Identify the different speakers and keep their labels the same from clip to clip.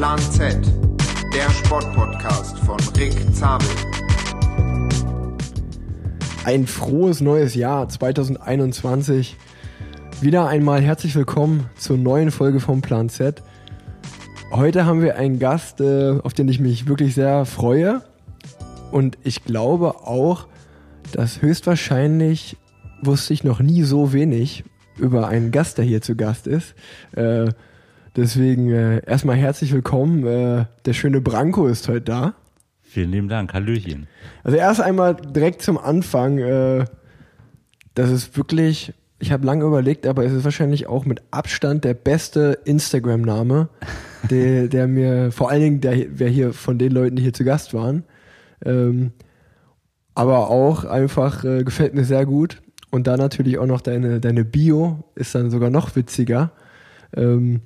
Speaker 1: Plan Z, der Sportpodcast von Rick Zabel.
Speaker 2: Ein frohes neues Jahr 2021. Wieder einmal herzlich willkommen zur neuen Folge vom Plan Z. Heute haben wir einen Gast, äh, auf den ich mich wirklich sehr freue. Und ich glaube auch, dass höchstwahrscheinlich wusste ich noch nie so wenig über einen Gast, der hier zu Gast ist. Äh, deswegen äh, erstmal herzlich willkommen. Äh, der schöne Branko ist heute da.
Speaker 3: Vielen lieben Dank, Hallöchen.
Speaker 2: Also erst einmal direkt zum Anfang. Äh, das ist wirklich, ich habe lange überlegt, aber es ist wahrscheinlich auch mit Abstand der beste Instagram-Name, der, der mir, vor allen Dingen, der, wer hier von den Leuten, die hier zu Gast waren, ähm, aber auch einfach äh, gefällt mir sehr gut. Und da natürlich auch noch deine, deine Bio ist dann sogar noch witziger. Ähm,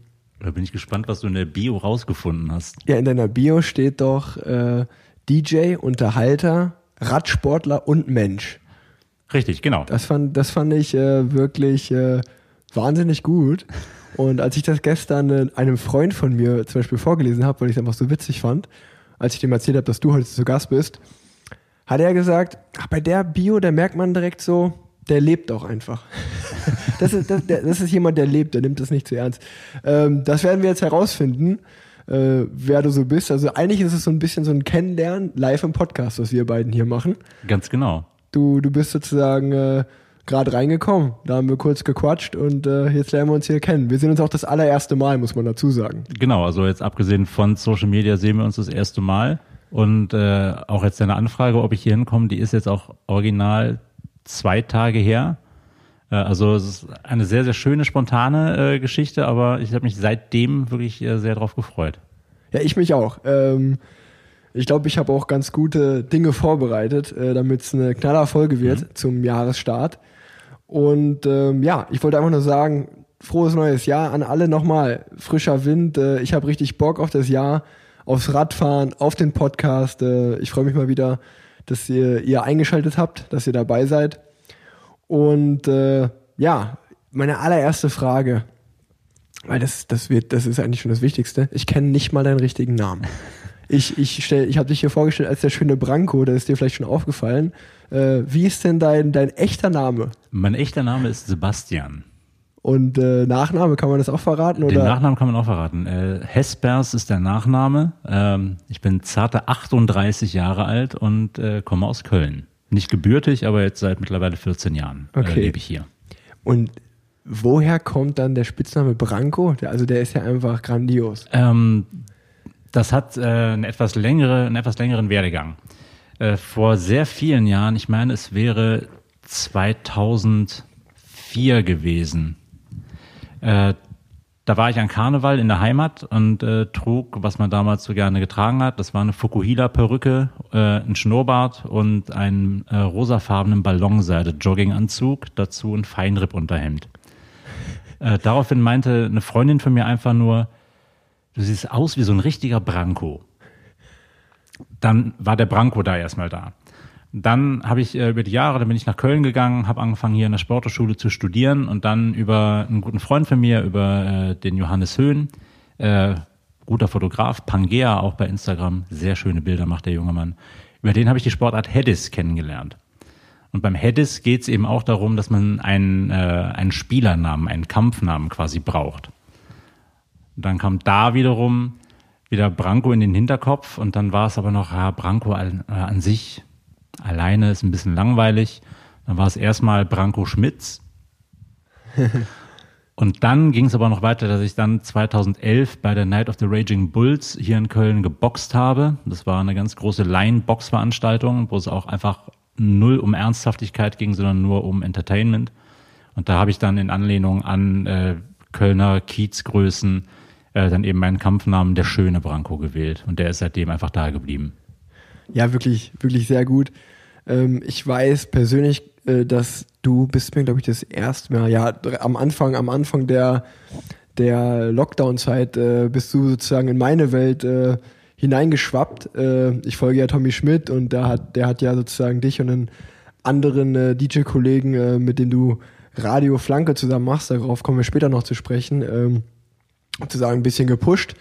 Speaker 3: da bin ich gespannt, was du in der Bio rausgefunden hast.
Speaker 2: Ja, in deiner Bio steht doch äh, DJ, Unterhalter, Radsportler und Mensch.
Speaker 3: Richtig, genau.
Speaker 2: Das fand, das fand ich äh, wirklich äh, wahnsinnig gut. Und als ich das gestern äh, einem Freund von mir zum Beispiel vorgelesen habe, weil ich es einfach so witzig fand, als ich dem erzählt habe, dass du heute zu Gast bist, hat er gesagt, ach, bei der Bio, da merkt man direkt so, der lebt auch einfach. das, ist, das, das ist jemand, der lebt, der nimmt das nicht zu ernst. Ähm, das werden wir jetzt herausfinden, äh, wer du so bist. Also eigentlich ist es so ein bisschen so ein Kennenlernen live im Podcast, was wir beiden hier machen.
Speaker 3: Ganz genau.
Speaker 2: Du, du bist sozusagen äh, gerade reingekommen. Da haben wir kurz gequatscht und äh, jetzt lernen wir uns hier kennen. Wir sehen uns auch das allererste Mal, muss man dazu sagen.
Speaker 3: Genau, also jetzt abgesehen von Social Media sehen wir uns das erste Mal. Und äh, auch jetzt deine Anfrage, ob ich hier hinkomme, die ist jetzt auch original zwei Tage her. Äh, also es ist eine sehr, sehr schöne, spontane äh, Geschichte, aber ich habe mich seitdem wirklich äh, sehr darauf gefreut.
Speaker 2: Ja, ich mich auch. Ähm, ich glaube, ich habe auch ganz gute Dinge vorbereitet, äh, damit es eine knaller Folge wird mhm. zum Jahresstart. Und ähm, ja, ich wollte einfach nur sagen, frohes neues Jahr an alle nochmal. Frischer Wind. Äh, ich habe richtig Bock auf das Jahr, aufs Radfahren, auf den Podcast. Äh, ich freue mich mal wieder dass ihr, ihr eingeschaltet habt, dass ihr dabei seid. Und äh, ja, meine allererste Frage, weil das, das wird, das ist eigentlich schon das Wichtigste. Ich kenne nicht mal deinen richtigen Namen. Ich, ich, stell, ich habe dich hier vorgestellt als der schöne Branko, das ist dir vielleicht schon aufgefallen. Äh, wie ist denn dein, dein echter Name?
Speaker 3: Mein echter Name ist Sebastian.
Speaker 2: Und äh, Nachname, kann man das auch verraten?
Speaker 3: Oder? Den Nachnamen kann man auch verraten. Äh, Hespers ist der Nachname. Ähm, ich bin zarte 38 Jahre alt und äh, komme aus Köln. Nicht gebürtig, aber jetzt seit mittlerweile 14 Jahren äh, okay. lebe ich hier.
Speaker 2: Und woher kommt dann der Spitzname Branko? Also der ist ja einfach grandios.
Speaker 3: Ähm, das hat äh, eine etwas längere, einen etwas längeren Werdegang. Äh, vor sehr vielen Jahren, ich meine, es wäre 2004 gewesen, äh, da war ich an Karneval in der Heimat und äh, trug, was man damals so gerne getragen hat. Das war eine Fukuhila-Perücke, äh, ein Schnurrbart und einen äh, rosafarbenen Ballonseide-Jogginganzug, dazu ein Feinripp-Unterhemd. Äh, daraufhin meinte eine Freundin von mir einfach nur, du siehst aus wie so ein richtiger Branko. Dann war der Branko da erstmal da. Dann habe ich äh, über die Jahre, dann bin ich nach Köln gegangen, habe angefangen hier in der Sporthochschule zu studieren und dann über einen guten Freund von mir, über äh, den Johannes Höhn, äh, guter Fotograf, Pangea auch bei Instagram, sehr schöne Bilder macht der junge Mann. Über den habe ich die Sportart Headis kennengelernt. Und beim Headis geht es eben auch darum, dass man einen, äh, einen Spielernamen, einen Kampfnamen quasi braucht. Und dann kam da wiederum wieder Branko in den Hinterkopf und dann war es aber noch, ja, Branko an, äh, an sich Alleine ist ein bisschen langweilig. Dann war es erstmal Branko Schmitz. Und dann ging es aber noch weiter, dass ich dann 2011 bei der Night of the Raging Bulls hier in Köln geboxt habe. Das war eine ganz große Line-Box-Veranstaltung, wo es auch einfach null um Ernsthaftigkeit ging, sondern nur um Entertainment. Und da habe ich dann in Anlehnung an äh, Kölner Kiezgrößen äh, dann eben meinen Kampfnamen der schöne Branko gewählt. Und der ist seitdem einfach da geblieben.
Speaker 2: Ja, wirklich, wirklich sehr gut. Ähm, ich weiß persönlich, äh, dass du bist mir, glaube ich, das erste Mal, ja, am Anfang, am Anfang der, der Lockdown-Zeit äh, bist du sozusagen in meine Welt äh, hineingeschwappt. Äh, ich folge ja Tommy Schmidt und der hat, der hat ja sozusagen dich und einen anderen äh, DJ-Kollegen, äh, mit dem du Radio Flanke zusammen machst, darauf kommen wir später noch zu sprechen, ähm, sozusagen ein bisschen gepusht.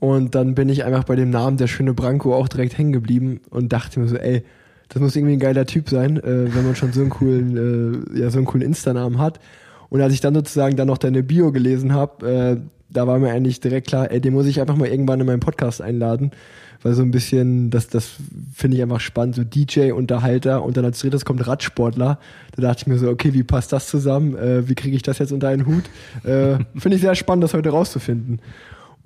Speaker 2: Und dann bin ich einfach bei dem Namen der schöne Branko auch direkt hängen geblieben und dachte mir so, ey, das muss irgendwie ein geiler Typ sein, äh, wenn man schon so einen coolen, äh, ja, so einen coolen Insta-Namen hat. Und als ich dann sozusagen dann noch deine Bio gelesen habe, äh, da war mir eigentlich direkt klar, ey, den muss ich einfach mal irgendwann in meinen Podcast einladen. Weil so ein bisschen, das, das finde ich einfach spannend, so DJ, Unterhalter und dann als drittes kommt Radsportler. Da dachte ich mir so, okay, wie passt das zusammen? Äh, wie kriege ich das jetzt unter einen Hut? Äh, finde ich sehr spannend, das heute rauszufinden.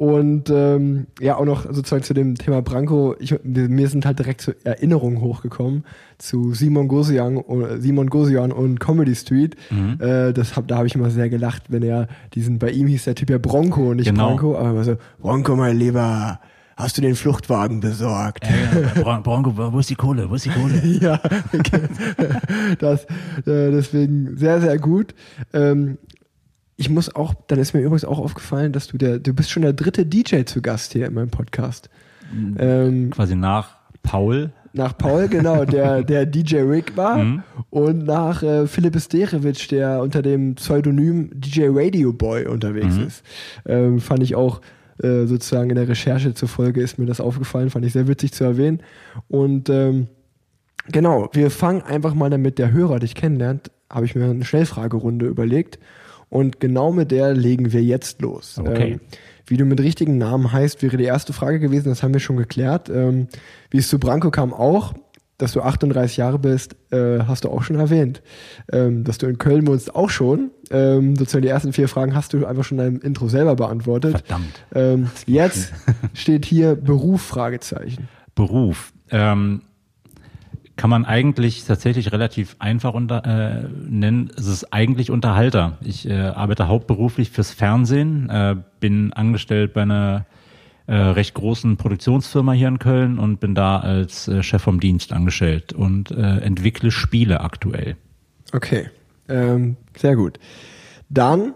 Speaker 2: Und ähm, ja, auch noch sozusagen zu dem Thema Branko, ich, mir sind halt direkt so Erinnerungen hochgekommen zu Simon Gosian, Simon Gosian und Comedy Street. Mhm. Äh, das hab, da habe ich immer sehr gelacht, wenn er diesen, bei ihm hieß der Typ ja Bronco und nicht genau. Branko, aber immer so, Bronco, mein Lieber, hast du den Fluchtwagen besorgt?
Speaker 3: Äh, Bronco, wo ist die Kohle? Wo ist die Kohle?
Speaker 2: ja, okay. das, äh, deswegen sehr, sehr gut. Ähm, ich muss auch, dann ist mir übrigens auch aufgefallen, dass du der, du bist schon der dritte DJ zu Gast hier in meinem Podcast.
Speaker 3: Mhm. Ähm, Quasi nach Paul.
Speaker 2: Nach Paul, genau, der, der DJ Rick war. Mhm. Und nach äh, Philipp Sterewitsch, der unter dem Pseudonym DJ Radio Boy unterwegs mhm. ist. Ähm, fand ich auch äh, sozusagen in der Recherche zur Folge ist mir das aufgefallen, fand ich sehr witzig zu erwähnen. Und ähm, genau, wir fangen einfach mal damit der Hörer dich kennenlernt, habe ich mir eine Schnellfragerunde überlegt. Und genau mit der legen wir jetzt los.
Speaker 3: Okay. Ähm,
Speaker 2: wie du mit richtigen Namen heißt, wäre die erste Frage gewesen, das haben wir schon geklärt. Ähm, wie es zu Branko kam auch, dass du 38 Jahre bist, äh, hast du auch schon erwähnt. Ähm, dass du in Köln wohnst, auch schon. Ähm, sozusagen die ersten vier Fragen hast du einfach schon in deinem Intro selber beantwortet.
Speaker 3: Verdammt.
Speaker 2: Ähm, jetzt steht hier Beruf, Fragezeichen.
Speaker 3: Beruf. Ähm, kann man eigentlich tatsächlich relativ einfach unter, äh, nennen. Es ist eigentlich Unterhalter. Ich äh, arbeite hauptberuflich fürs Fernsehen, äh, bin angestellt bei einer äh, recht großen Produktionsfirma hier in Köln und bin da als äh, Chef vom Dienst angestellt und äh, entwickle Spiele aktuell.
Speaker 2: Okay, ähm, sehr gut. Dann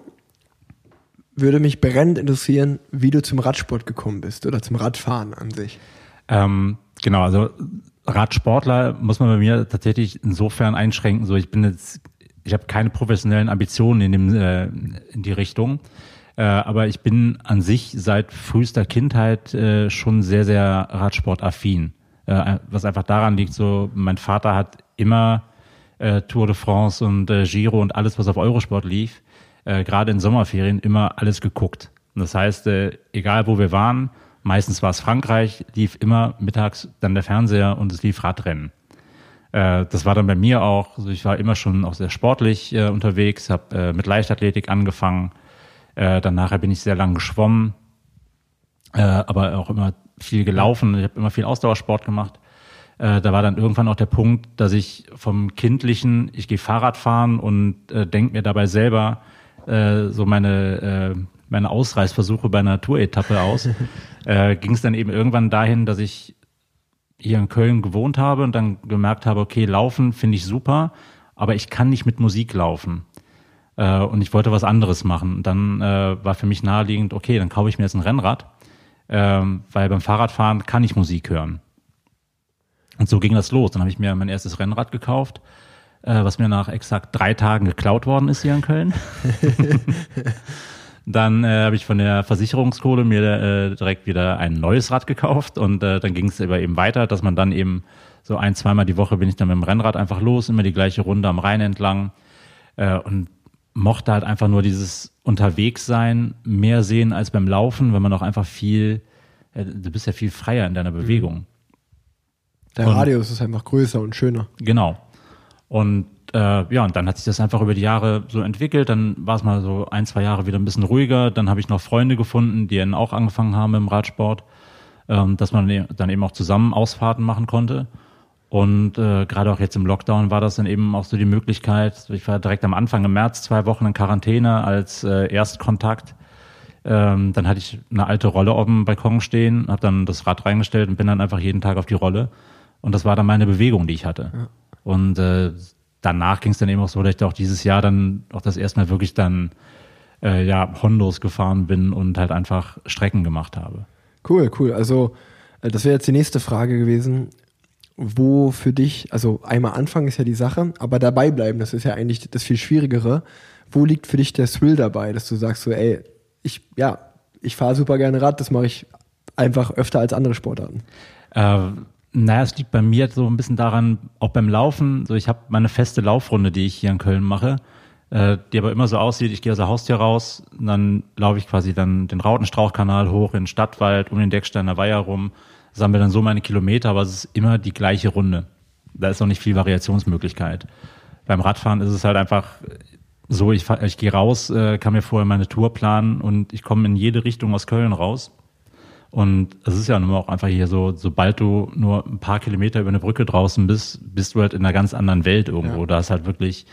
Speaker 2: würde mich brennend interessieren, wie du zum Radsport gekommen bist oder zum Radfahren an sich.
Speaker 3: Ähm, genau, also Radsportler muss man bei mir tatsächlich insofern einschränken. So, ich bin jetzt, ich habe keine professionellen Ambitionen in dem äh, in die Richtung, äh, aber ich bin an sich seit frühester Kindheit äh, schon sehr sehr Radsportaffin. Äh, was einfach daran liegt, so mein Vater hat immer äh, Tour de France und äh, Giro und alles, was auf Eurosport lief, äh, gerade in Sommerferien immer alles geguckt. Und das heißt, äh, egal wo wir waren, Meistens war es Frankreich, lief immer mittags dann der Fernseher und es lief Radrennen. Äh, das war dann bei mir auch, also ich war immer schon auch sehr sportlich äh, unterwegs, habe äh, mit Leichtathletik angefangen. Äh, dann nachher bin ich sehr lang geschwommen, äh, aber auch immer viel gelaufen. Ich habe immer viel Ausdauersport gemacht. Da war dann irgendwann auch der Punkt, dass ich vom kindlichen, ich gehe Fahrrad fahren und äh, denke mir dabei selber so meine meine Ausreißversuche bei einer Tour-Etappe aus, äh, ging es dann eben irgendwann dahin, dass ich hier in Köln gewohnt habe und dann gemerkt habe, okay, laufen finde ich super, aber ich kann nicht mit Musik laufen. Äh, und ich wollte was anderes machen. Und dann äh, war für mich naheliegend, okay, dann kaufe ich mir jetzt ein Rennrad, äh, weil beim Fahrradfahren kann ich Musik hören. Und so ging das los. Dann habe ich mir mein erstes Rennrad gekauft, äh, was mir nach exakt drei Tagen geklaut worden ist hier in Köln. Dann äh, habe ich von der Versicherungskohle mir äh, direkt wieder ein neues Rad gekauft und äh, dann ging es aber eben weiter, dass man dann eben so ein, zweimal die Woche bin ich dann mit dem Rennrad einfach los, immer die gleiche Runde am Rhein entlang äh, und mochte halt einfach nur dieses Unterwegssein mehr sehen als beim Laufen, weil man auch einfach viel, äh, du bist ja viel freier in deiner mhm. Bewegung.
Speaker 2: Der Radius ist einfach größer und schöner.
Speaker 3: Genau. Und äh, ja, und dann hat sich das einfach über die Jahre so entwickelt. Dann war es mal so ein, zwei Jahre wieder ein bisschen ruhiger. Dann habe ich noch Freunde gefunden, die dann auch angefangen haben im Radsport, ähm, dass man e-, dann eben auch zusammen Ausfahrten machen konnte. Und äh, gerade auch jetzt im Lockdown war das dann eben auch so die Möglichkeit. Ich war direkt am Anfang im März zwei Wochen in Quarantäne als äh, Erstkontakt. Ähm, dann hatte ich eine alte Rolle auf dem Balkon stehen, habe dann das Rad reingestellt und bin dann einfach jeden Tag auf die Rolle. Und das war dann meine Bewegung, die ich hatte. Ja. Und äh, danach ging es dann eben auch so, dass ich auch dieses Jahr dann auch das erste Mal wirklich dann äh, ja Hondos gefahren bin und halt einfach Strecken gemacht habe.
Speaker 2: Cool, cool. Also äh, das wäre jetzt die nächste Frage gewesen. Wo für dich, also einmal anfangen ist ja die Sache, aber dabei bleiben, das ist ja eigentlich das viel Schwierigere. Wo liegt für dich der Thrill dabei, dass du sagst so, ey, ich, ja, ich fahre super gerne Rad, das mache ich einfach öfter als andere Sportarten?
Speaker 3: Äh, naja, es liegt bei mir so ein bisschen daran, auch beim Laufen, so ich habe meine feste Laufrunde, die ich hier in Köln mache, äh, die aber immer so aussieht, ich gehe aus der Haustür raus, dann laufe ich quasi dann den Rautenstrauchkanal hoch in den Stadtwald, um den Decksteiner Weiher rum, sammle dann so meine Kilometer, aber es ist immer die gleiche Runde. Da ist auch nicht viel Variationsmöglichkeit. Beim Radfahren ist es halt einfach so, ich, ich gehe raus, äh, kann mir vorher meine Tour planen und ich komme in jede Richtung aus Köln raus. Und es ist ja nun auch einfach hier so, sobald du nur ein paar Kilometer über eine Brücke draußen bist, bist du halt in einer ganz anderen Welt irgendwo. Ja. Da ist halt wirklich,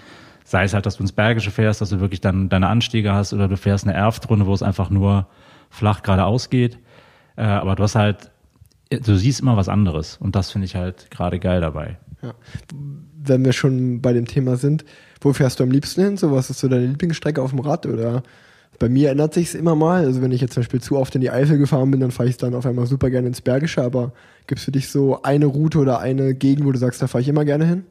Speaker 3: sei es halt, dass du ins Bergische fährst, dass du wirklich dann deine Anstiege hast oder du fährst eine Erftrunde, wo es einfach nur flach geradeaus geht. Äh, aber du hast halt, du siehst immer was anderes. Und das finde ich halt gerade geil dabei.
Speaker 2: Ja. Wenn wir schon bei dem Thema sind, wo fährst du am liebsten hin? So, was ist so deine Lieblingsstrecke auf dem Rad oder bei mir ändert sich es immer mal. Also wenn ich jetzt zum Beispiel zu oft in die Eifel gefahren bin, dann fahre ich dann auf einmal super gerne ins Bergische. Aber gibt es für dich so eine Route oder eine Gegend, wo du sagst, da fahre ich immer gerne hin?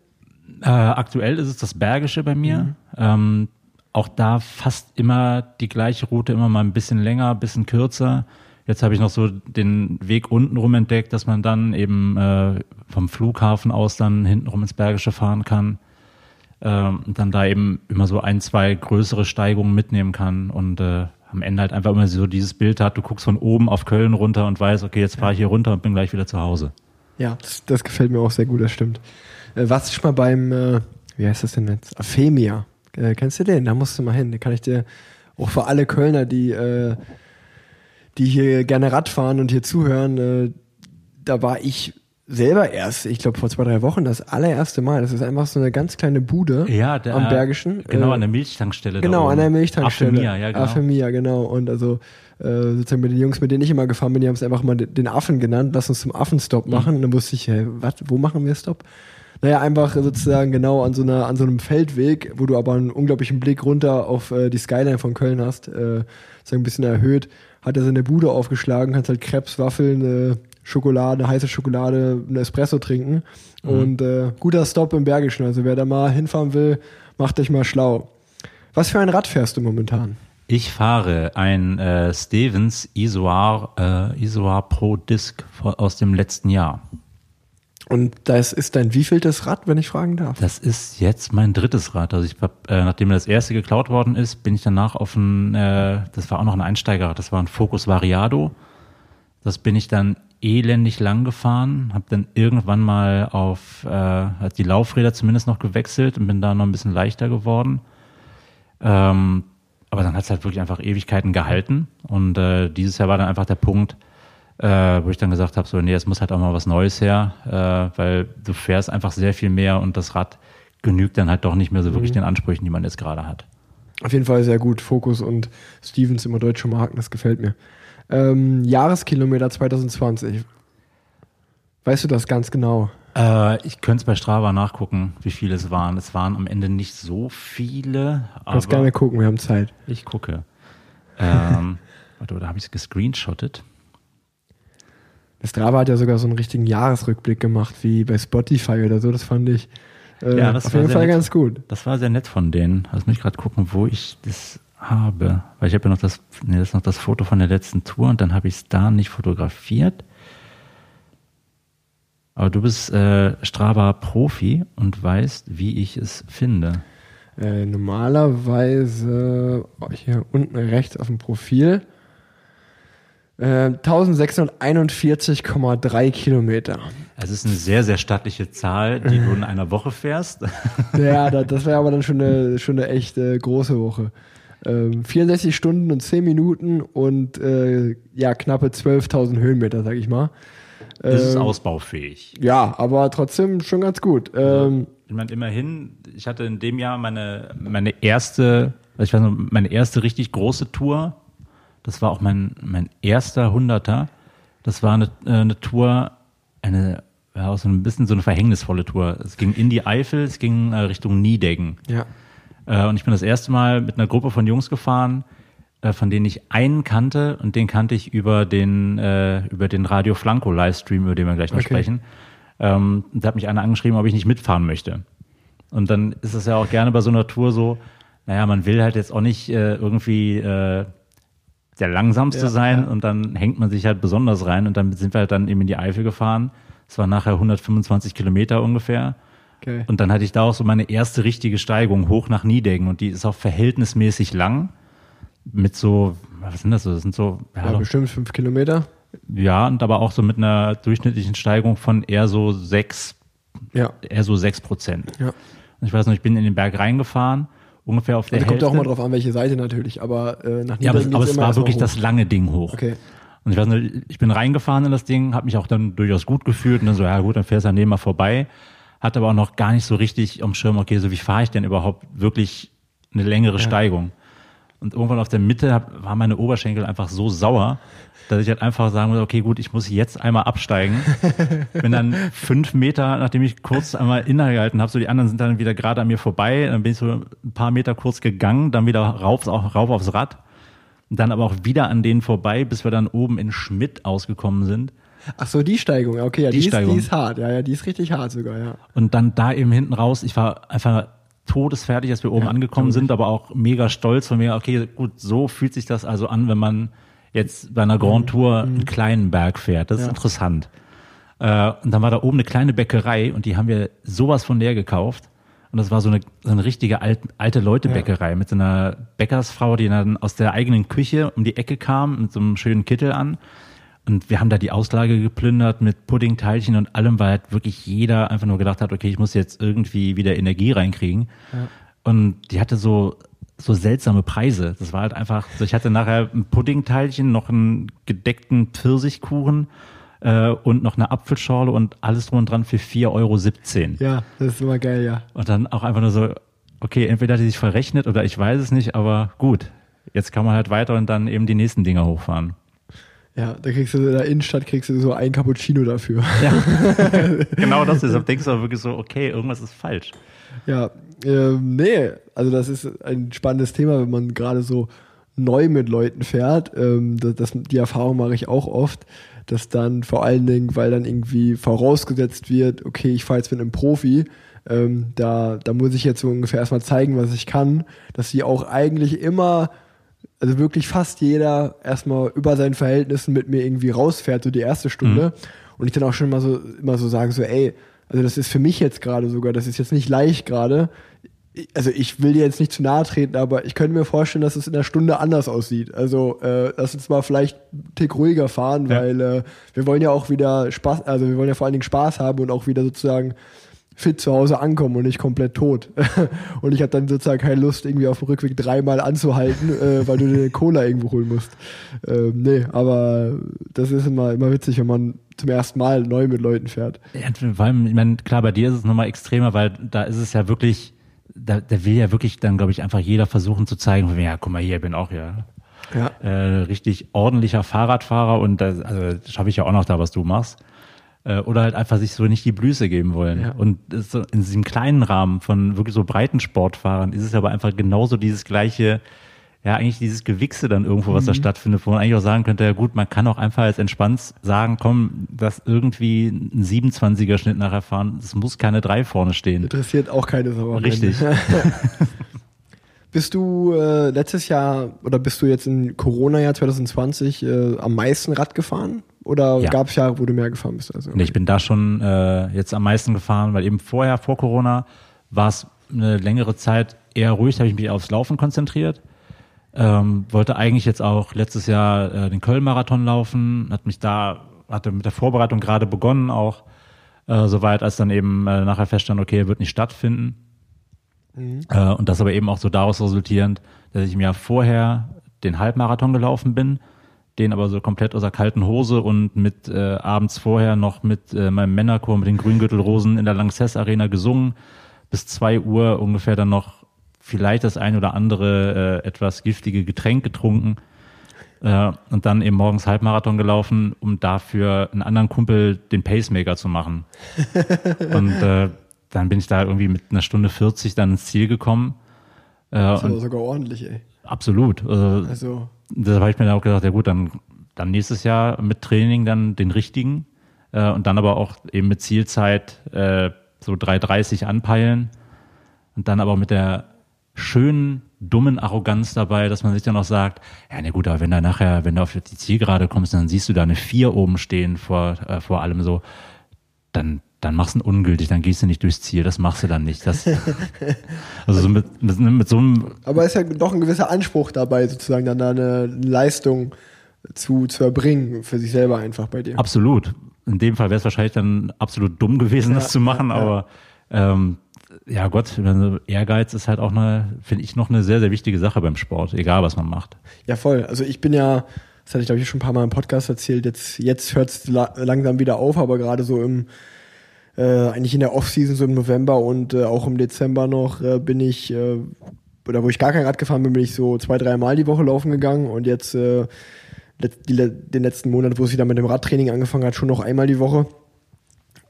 Speaker 3: Äh, aktuell ist es das Bergische bei mir. Mhm. Ähm, auch da fast immer die gleiche Route, immer mal ein bisschen länger, ein bisschen kürzer. Jetzt habe ich noch so den Weg unten rum entdeckt, dass man dann eben äh, vom Flughafen aus dann hinten rum ins Bergische fahren kann ähm, dann da eben immer so ein, zwei größere Steigungen mitnehmen kann und äh, am Ende halt einfach immer so dieses Bild hat, du guckst von oben auf Köln runter und weißt, okay, jetzt fahre ich hier runter und bin gleich wieder zu Hause.
Speaker 2: Ja, das, das gefällt mir auch sehr gut, das stimmt. Äh, warst du schon mal beim, äh, wie heißt das denn jetzt? Aphemia. Äh, kennst du den? Da musst du mal hin. Da kann ich dir auch für alle Kölner, die, äh, die hier gerne Rad fahren und hier zuhören, äh, da war ich selber erst, ich glaube vor zwei, drei Wochen, das allererste Mal. Das ist einfach so eine ganz kleine Bude
Speaker 3: ja, der,
Speaker 2: am Bergischen.
Speaker 3: Genau, äh, an der Milchtankstelle.
Speaker 2: Genau, an der Milchtankstelle.
Speaker 3: Aphemia, ja, genau.
Speaker 2: Aphemia, genau. Und also äh, sozusagen mit den Jungs, mit denen ich immer gefahren bin, die haben es einfach mal den Affen genannt, lass uns zum Affenstopp mhm. machen. Mhm. Und dann wusste ich, hey, was, wo machen wir Stopp? Naja, einfach sozusagen genau an so einer, an so einem Feldweg, wo du aber einen unglaublichen Blick runter auf äh, die Skyline von Köln hast, äh, sozusagen ein bisschen erhöht, hat er seine Bude aufgeschlagen, kannst halt Krebs, Waffeln, äh, Schokolade, heiße Schokolade, ein Espresso trinken. Mhm. Und äh, guter Stop im Bergischen. Also wer da mal hinfahren will, macht euch mal schlau. Was für ein Rad fährst du momentan?
Speaker 3: Ich fahre ein äh, Stevens Isoar, äh, Isoar Pro Disc aus dem letzten Jahr.
Speaker 2: Und das ist dein wievieltes Rad, wenn ich fragen darf?
Speaker 3: Das ist jetzt mein drittes Rad. Also ich hab, äh, nachdem das erste geklaut worden ist, bin ich danach auf ein, äh, das war auch noch ein Einsteigerrad, das war ein Focus Variado. Das bin ich dann elendig lang gefahren, habe dann irgendwann mal auf äh, die Laufräder zumindest noch gewechselt und bin da noch ein bisschen leichter geworden. Ähm, aber dann hat es halt wirklich einfach Ewigkeiten gehalten und äh, dieses Jahr war dann einfach der Punkt, äh, wo ich dann gesagt habe, so nee, es muss halt auch mal was Neues her, äh, weil du fährst einfach sehr viel mehr und das Rad genügt dann halt doch nicht mehr so wirklich mhm. den Ansprüchen, die man jetzt gerade hat.
Speaker 2: Auf jeden Fall sehr gut. Fokus und Stevens immer deutsche Marken, das gefällt mir. Ähm, Jahreskilometer 2020. Weißt du das ganz genau?
Speaker 3: Äh, ich könnte es bei Strava nachgucken, wie viele es waren. Es waren am Ende nicht so viele.
Speaker 2: Kannst gerne gucken, wir haben Zeit.
Speaker 3: Ich gucke. Ähm, warte, da habe ich es gescreenshottet.
Speaker 2: Strava hat ja sogar so einen richtigen Jahresrückblick gemacht, wie bei Spotify oder so. Das fand ich äh, ja, auf jeden Fall
Speaker 3: nett.
Speaker 2: ganz gut.
Speaker 3: Das war sehr nett von denen. Lass mich gerade gucken, wo ich das habe. Weil ich habe ja noch das, nee, das noch das Foto von der letzten Tour und dann habe ich es da nicht fotografiert. Aber du bist äh, Strava-Profi und weißt, wie ich es finde.
Speaker 2: Äh, normalerweise oh, hier unten rechts auf dem Profil äh, 1641,3 Kilometer.
Speaker 3: Es ist eine sehr, sehr stattliche Zahl, die du in einer Woche fährst.
Speaker 2: ja, das wäre aber dann schon eine, schon eine echt große Woche. Ähm, 64 Stunden und 10 Minuten und äh, ja, knappe 12.000 Höhenmeter, sag ich mal.
Speaker 3: Ähm, das ist ausbaufähig.
Speaker 2: Ja, aber trotzdem schon ganz gut. Ähm,
Speaker 3: ich meine, immerhin, ich hatte in dem Jahr meine, meine erste, ich weiß noch, meine erste richtig große Tour. Das war auch mein, mein erster Hunderter. Das war eine, äh, eine Tour, eine, ja, auch so ein bisschen so eine verhängnisvolle Tour. Es ging in die Eifel, es ging äh, Richtung Niedecken.
Speaker 2: Ja.
Speaker 3: Äh, und ich bin das erste Mal mit einer Gruppe von Jungs gefahren, äh, von denen ich einen kannte und den kannte ich über den, äh, über den Radio Flanco Livestream, über den wir gleich noch okay. sprechen. Ähm, da hat mich einer angeschrieben, ob ich nicht mitfahren möchte. Und dann ist es ja auch gerne bei so einer Tour so, naja, man will halt jetzt auch nicht irgendwie der langsamste
Speaker 2: Ja,
Speaker 3: sein
Speaker 2: ja.
Speaker 3: und dann hängt man sich halt besonders rein und dann sind wir halt dann eben in die Eifel gefahren. Es war nachher 125 Kilometer ungefähr.
Speaker 2: Okay.
Speaker 3: Und dann hatte ich da auch so meine erste richtige Steigung hoch nach Niedegen und die ist auch verhältnismäßig lang. Mit so, was sind das so? Das sind so, ja,
Speaker 2: Ja, bestimmt fünf Kilometer.
Speaker 3: ja, und aber auch so mit einer durchschnittlichen Steigung von eher so sechs,
Speaker 2: Ja.
Speaker 3: eher so sechs Prozent.
Speaker 2: Ja.
Speaker 3: Und ich weiß noch, ich bin in den Berg reingefahren, ungefähr auf der
Speaker 2: Also kommt
Speaker 3: Hälfte.
Speaker 2: auch mal drauf an, welche Seite natürlich, aber äh, nach
Speaker 3: ja, aber,
Speaker 2: Niederen
Speaker 3: aber es war wirklich
Speaker 2: hoch.
Speaker 3: das lange Ding hoch.
Speaker 2: Okay.
Speaker 3: Und ich weiß nicht, ich bin reingefahren in das Ding, habe mich auch dann durchaus gut gefühlt und dann so, ja gut, dann fährst du an dem mal vorbei. Hatte aber auch noch gar nicht so richtig am Schirm, okay, so wie fahre ich denn überhaupt wirklich eine längere Steigung? Und irgendwann auf der Mitte hab, war meine Oberschenkel einfach so sauer, dass ich halt einfach sagen muss, okay, gut, ich muss jetzt einmal absteigen. Bin dann fünf Meter, nachdem ich kurz einmal innegehalten habe, so die anderen sind dann wieder gerade an mir vorbei, dann bin ich so ein paar Meter kurz gegangen, dann wieder rauf, auch, rauf aufs Rad. Dann aber auch wieder an denen vorbei, bis wir dann oben in Schmidt ausgekommen sind.
Speaker 2: Ach so, die Steigung. Ja, Okay, ja,
Speaker 3: Die
Speaker 2: die,
Speaker 3: Steigung.
Speaker 2: Ist, die ist hart. Ja, ja, die ist richtig hart sogar, ja.
Speaker 3: Und dann da eben hinten raus, ich war einfach todesfertig, als wir oben
Speaker 2: Ja,
Speaker 3: angekommen sind, aber auch mega stolz von mir, okay, gut, so fühlt sich das also an, wenn man jetzt bei einer Grand Tour einen kleinen Berg fährt. Das ist
Speaker 2: Mhm. Ja.
Speaker 3: interessant. Äh, und dann war da oben eine kleine Bäckerei und die haben wir sowas von leer gekauft. Und das war so eine, so eine richtige alt, alte Leute-Bäckerei mit so einer Bäckersfrau, die dann aus der eigenen Küche um die Ecke kam mit so einem schönen Kittel an. Und wir haben da die Auslage geplündert mit Puddingteilchen und allem, weil halt wirklich jeder einfach nur gedacht hat, okay, ich muss jetzt irgendwie wieder Energie reinkriegen. Und die hatte so, so seltsame Preise. Das war halt einfach, so ich hatte nachher ein Puddingteilchen, noch einen gedeckten Pfirsichkuchen äh, und noch eine Apfelschorle und alles drum und dran für 4,17 Euro.
Speaker 2: Ja, das ist immer geil, ja.
Speaker 3: Und dann auch einfach nur so, okay, entweder hat die sich verrechnet oder ich weiß es nicht, aber gut. Jetzt kann man halt weiter und dann eben die nächsten Dinger hochfahren.
Speaker 2: Ja, da kriegst du in der Innenstadt kriegst du so ein Cappuccino dafür.
Speaker 3: Genau das ist. Da denkst du auch wirklich so, okay, irgendwas ist falsch.
Speaker 2: Ja, ähm, nee, also das ist ein spannendes Thema, wenn man gerade so neu mit Leuten fährt. Ähm, das, das, die Erfahrung mache ich auch oft, dass dann vor allen Dingen, weil dann irgendwie vorausgesetzt wird, okay, ich fahre jetzt mit einem Profi, ähm, da, da muss ich jetzt so ungefähr erstmal zeigen, was ich kann, dass sie auch eigentlich immer also wirklich fast jeder erstmal über seinen Verhältnissen mit mir irgendwie rausfährt, so die erste Stunde. Und ich dann auch schon mal so, immer so sage, so, ey, also das ist für mich jetzt gerade sogar, das ist jetzt nicht leicht gerade. Also ich will dir jetzt nicht zu nahe treten, aber ich könnte mir vorstellen, dass es in der Stunde anders aussieht. Also äh, lass uns mal vielleicht einen Tick ruhiger fahren,
Speaker 3: Ja.
Speaker 2: weil äh, wir wollen ja auch wieder Spaß, also wir wollen ja vor allen Dingen Spaß haben und auch wieder sozusagen fit zu Hause ankommen und nicht komplett tot. und ich habe dann sozusagen keine Lust, irgendwie auf dem Rückweg dreimal anzuhalten, äh, weil du dir eine Cola irgendwo holen musst. Ähm, nee, aber das ist immer, immer witzig, wenn man zum ersten Mal neu mit Leuten fährt.
Speaker 3: Ja, vor allem, ich meine, klar, bei dir ist es nochmal extremer, weil da ist es ja wirklich, da, da will ja wirklich dann, glaube ich, einfach jeder versuchen zu zeigen, von, ja, guck mal hier, ich bin auch ja
Speaker 2: Ja.
Speaker 3: äh, richtig ordentlicher Fahrradfahrer und das, also, das schaffe ich ja auch noch da, was du machst. Äh, oder halt einfach sich so nicht die Blüße geben wollen.
Speaker 2: Ja.
Speaker 3: Und so in diesem kleinen Rahmen von wirklich so breiten Sportfahrern ist es aber einfach genauso dieses gleiche, ja, eigentlich dieses Gewichse dann irgendwo, was da stattfindet, wo man eigentlich auch sagen könnte, ja gut, man kann auch einfach als entspannt sagen, komm, dass irgendwie ein 27er Schnitt nachher fahren, es muss keine drei vorne stehen.
Speaker 2: Interessiert auch keine Sau.
Speaker 3: Richtig.
Speaker 2: Bist du äh, letztes Jahr oder bist du jetzt im Corona-Jahr 2020 äh, am meisten Rad gefahren? Oder
Speaker 3: Ja.
Speaker 2: gab es Jahre, wo du mehr gefahren bist? Also,
Speaker 3: Nee, ich bin da schon äh, jetzt am meisten gefahren, weil eben vorher, vor Corona, war es eine längere Zeit eher ruhig, habe ich mich aufs Laufen konzentriert. Ähm, wollte eigentlich jetzt auch letztes Jahr äh, den Köln-Marathon laufen, hat mich da, hatte mit der Vorbereitung gerade begonnen, auch äh, soweit, als dann eben äh, nachher feststand, okay, wird nicht stattfinden. Äh, und das aber eben auch so daraus resultierend, dass ich im Jahr vorher den Halbmarathon gelaufen bin, den aber so komplett aus der kalten Hose und mit äh, abends vorher noch mit äh, meinem Männerchor, mit den Grüngürtelrosen in der Lanxess Arena gesungen, bis zwei Uhr ungefähr dann noch vielleicht das ein oder andere äh, etwas giftige Getränk getrunken äh, und dann eben morgens Halbmarathon gelaufen, um dafür einen anderen Kumpel den Pacemaker zu machen. und äh, dann bin ich da irgendwie mit einer Stunde 40 dann ins Ziel gekommen. Äh,
Speaker 2: das war sogar ordentlich, ey.
Speaker 3: absolut. Also,
Speaker 2: Also,
Speaker 3: da habe ich mir dann auch gedacht, ja gut, dann, dann nächstes Jahr mit Training dann den richtigen äh, und dann aber auch eben mit Zielzeit äh, so 3,30 anpeilen und dann aber mit der schönen, dummen Arroganz dabei, dass man sich dann auch sagt, ja, na gut, aber wenn da nachher, wenn du auf die Zielgerade kommst, dann siehst du da eine Vier oben stehen vor, äh, vor allem so, dann, dann machst du ihn ungültig, dann gehst du nicht durchs Ziel, das machst du dann nicht. Das, also so mit, mit, mit so einem.
Speaker 2: Aber es ist ja doch ein gewisser Anspruch dabei, sozusagen dann da eine Leistung zu, zu erbringen, für sich selber einfach bei dir.
Speaker 3: Absolut. In dem Fall wäre es wahrscheinlich dann absolut dumm gewesen,
Speaker 2: Ja,
Speaker 3: das zu machen,
Speaker 2: ja, ja.
Speaker 3: aber ähm, ja Gott, Ehrgeiz ist halt auch eine, finde ich, noch eine sehr, sehr wichtige Sache beim Sport, egal was man macht.
Speaker 2: Ja, voll. Also ich bin ja, das hatte ich glaube ich schon ein paar Mal im Podcast erzählt, jetzt, jetzt hört es la langsam wieder auf, aber gerade so im, äh, eigentlich in der Offseason, so im November und äh, auch im Dezember noch, äh, bin ich, äh, oder wo ich gar kein Rad gefahren bin, bin ich so zwei, drei Mal die Woche laufen gegangen und jetzt äh, die, den letzten Monat, wo es wieder mit dem Radtraining angefangen hat, schon noch einmal die Woche.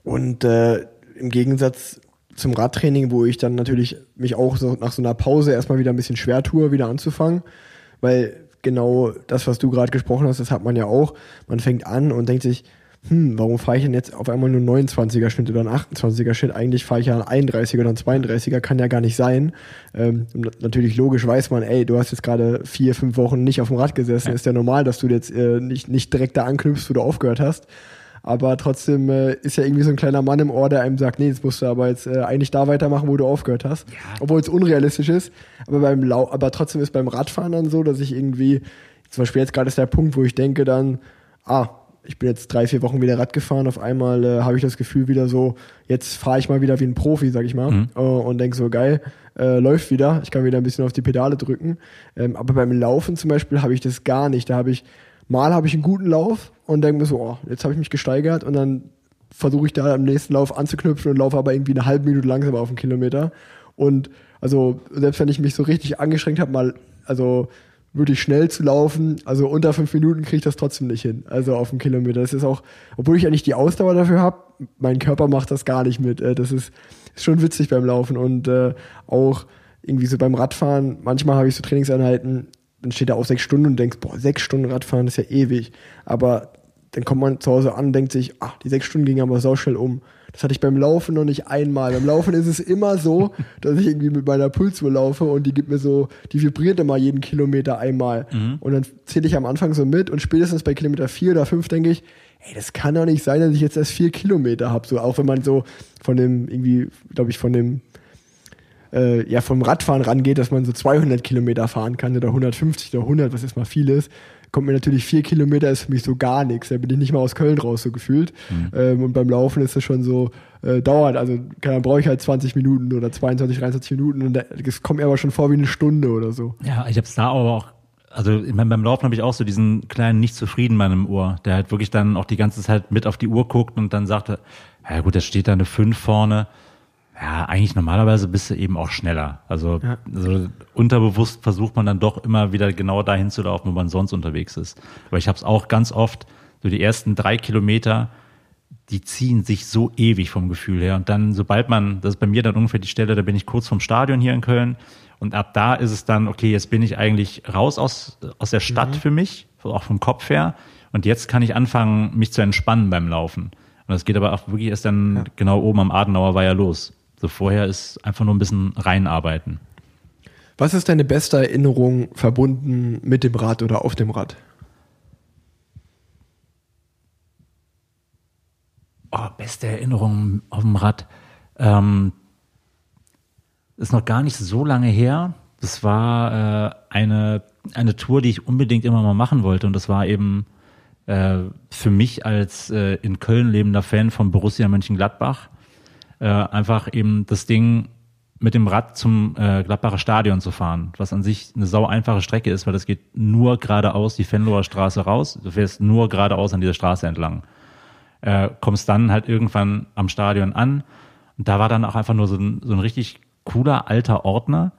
Speaker 2: Und im Gegensatz zum Radtraining, wo ich dann natürlich mich auch so nach so einer Pause erstmal wieder ein bisschen schwer tue, wieder anzufangen, weil genau das, was du gerade gesprochen hast, das hat man ja auch. Man fängt an und denkt sich, hm, warum fahre ich denn jetzt auf einmal nur einen 29er Schnitt oder einen 28er Schnitt? Eigentlich fahre ich ja einen 31er oder einen 32er, kann ja gar nicht sein. Ähm, natürlich logisch weiß man, ey, du hast jetzt gerade vier, fünf Wochen nicht auf dem Rad gesessen, ist ja normal, dass du jetzt äh, nicht, nicht direkt da anknüpfst, wo du aufgehört hast. Aber trotzdem äh, ist ja irgendwie so ein kleiner Mann im Ohr, der einem sagt, nee, jetzt musst du aber jetzt äh, eigentlich da weitermachen, wo du aufgehört hast. Obwohl es unrealistisch ist. Aber beim Lau aber trotzdem ist beim Radfahren dann so, dass ich irgendwie, zum Beispiel jetzt gerade ist der Punkt, wo ich denke dann, ah, ich bin jetzt drei, vier Wochen wieder Rad gefahren, auf einmal äh, habe ich das Gefühl wieder so, jetzt fahre ich mal wieder wie ein Profi, sag ich mal, äh, und denke so, geil, äh, läuft wieder, ich kann wieder ein bisschen auf die Pedale drücken. Ähm, aber beim Laufen zum Beispiel habe ich das gar nicht. Da habe ich, mal habe ich einen guten Lauf und denke mir so, oh, jetzt habe ich mich gesteigert und dann versuche ich da am nächsten Lauf anzuknüpfen und laufe aber irgendwie eine halbe Minute langsamer auf den Kilometer. Und also selbst wenn ich mich so richtig angestrengt habe, mal, also wirklich schnell zu laufen, also unter fünf Minuten kriege ich das trotzdem nicht hin. Also auf dem Kilometer. Das ist auch, obwohl ich eigentlich die Ausdauer dafür habe, mein Körper macht das gar nicht mit. Äh, Das ist, ist schon witzig beim Laufen und äh, auch irgendwie so beim Radfahren. Manchmal habe ich so Trainingseinheiten, dann steht da auch sechs Stunden und denkst, boah, sechs Stunden Radfahren ist ja ewig. Aber dann kommt man zu Hause an und denkt sich, ach, die sechs Stunden gingen aber sauschnell um. Das hatte ich beim Laufen noch nicht einmal. Beim Laufen ist es immer so, dass ich irgendwie mit meiner Pulsuhr laufe und die gibt mir so, die vibriert immer jeden Kilometer einmal. Und dann zähle ich am Anfang so mit und spätestens bei Kilometer vier oder fünf denke ich, ey, das kann doch nicht sein, dass ich jetzt erst vier Kilometer habe. So, auch wenn man so von dem, irgendwie, glaube ich, von dem äh, ja vom Radfahren rangeht, dass man so 200 Kilometer fahren kann oder 150 oder 100, was jetzt mal viel ist, kommt mir natürlich vier Kilometer ist für mich so gar nichts. Da bin ich nicht mal aus Köln raus so gefühlt. Ähm, und beim Laufen ist das schon so äh, dauert. Also kann- dann brauche ich halt 20 Minuten oder 22, 23 Minuten und es kommt mir aber schon vor wie eine Stunde oder so.
Speaker 3: Ja, ich habe es da aber auch, also beim Laufen habe ich auch so diesen kleinen Nicht-Zufrieden-Mann im Ohr, der halt wirklich dann auch die ganze Zeit mit auf die Uhr guckt und dann sagt, ja gut, da steht da eine 5 vorne. Ja, eigentlich normalerweise bist du eben auch schneller. Also, also unterbewusst versucht man dann doch immer wieder genau dahin zu laufen, wo man sonst unterwegs ist. Aber ich habe es auch ganz oft, so die ersten drei Kilometer, die ziehen sich so ewig vom Gefühl her. Und dann, sobald man, das ist bei mir dann ungefähr die Stelle, da bin ich kurz vom Stadion hier in Köln. Und ab da ist es dann, okay, jetzt bin ich eigentlich raus aus, aus der Stadt für mich, auch vom Kopf her. Und jetzt kann ich anfangen, mich zu entspannen beim Laufen. Und das geht aber auch wirklich erst dann genau oben am Adenauer Weiher los. So vorher ist einfach nur ein bisschen reinarbeiten.
Speaker 2: Was ist deine beste Erinnerung verbunden mit dem Rad oder auf dem Rad?
Speaker 3: Oh, beste Erinnerung auf dem Rad. Ähm, ist noch gar nicht so lange her. Das war äh, eine, eine Tour, die ich unbedingt immer mal machen wollte. Und das war eben äh, für mich als äh, in Köln lebender Fan von Borussia Mönchengladbach äh, einfach eben das Ding mit dem Rad zum äh, Gladbacher Stadion zu fahren, was an sich eine sau einfache Strecke ist, weil das geht nur geradeaus die Venloer Straße raus. Du fährst nur geradeaus an dieser Straße entlang äh, kommst dann halt irgendwann am Stadion an. Und da war dann auch einfach nur so ein, so ein richtig cooler alter Ordner,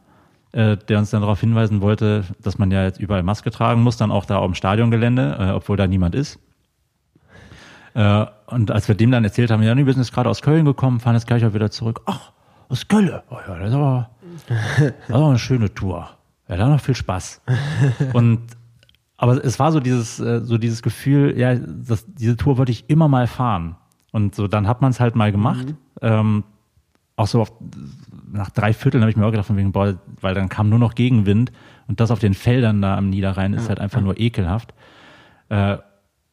Speaker 3: äh, der uns dann darauf hinweisen wollte, dass man ja jetzt überall Maske tragen muss, dann auch da auf Stadiongelände, äh, obwohl da niemand ist. Äh, und als wir dem dann erzählt haben, ja, nee, wir sind jetzt gerade aus Köln gekommen, fahren jetzt gleich auch wieder zurück. Ach, aus Köln. Oh ja, das ist aber, das aber eine schöne Tour. Ja, da noch viel Spaß. Und aber es war so dieses, äh, so dieses Gefühl, ja, das, diese Tour wollte ich immer mal fahren. Und so, dann hat man es halt mal gemacht. Ähm, auch so auf, nach drei Vierteln habe ich mir auch gedacht, von wegen, boah, weil dann kam nur noch Gegenwind und das auf den Feldern da am Niederrhein ist halt einfach nur ekelhaft. Äh,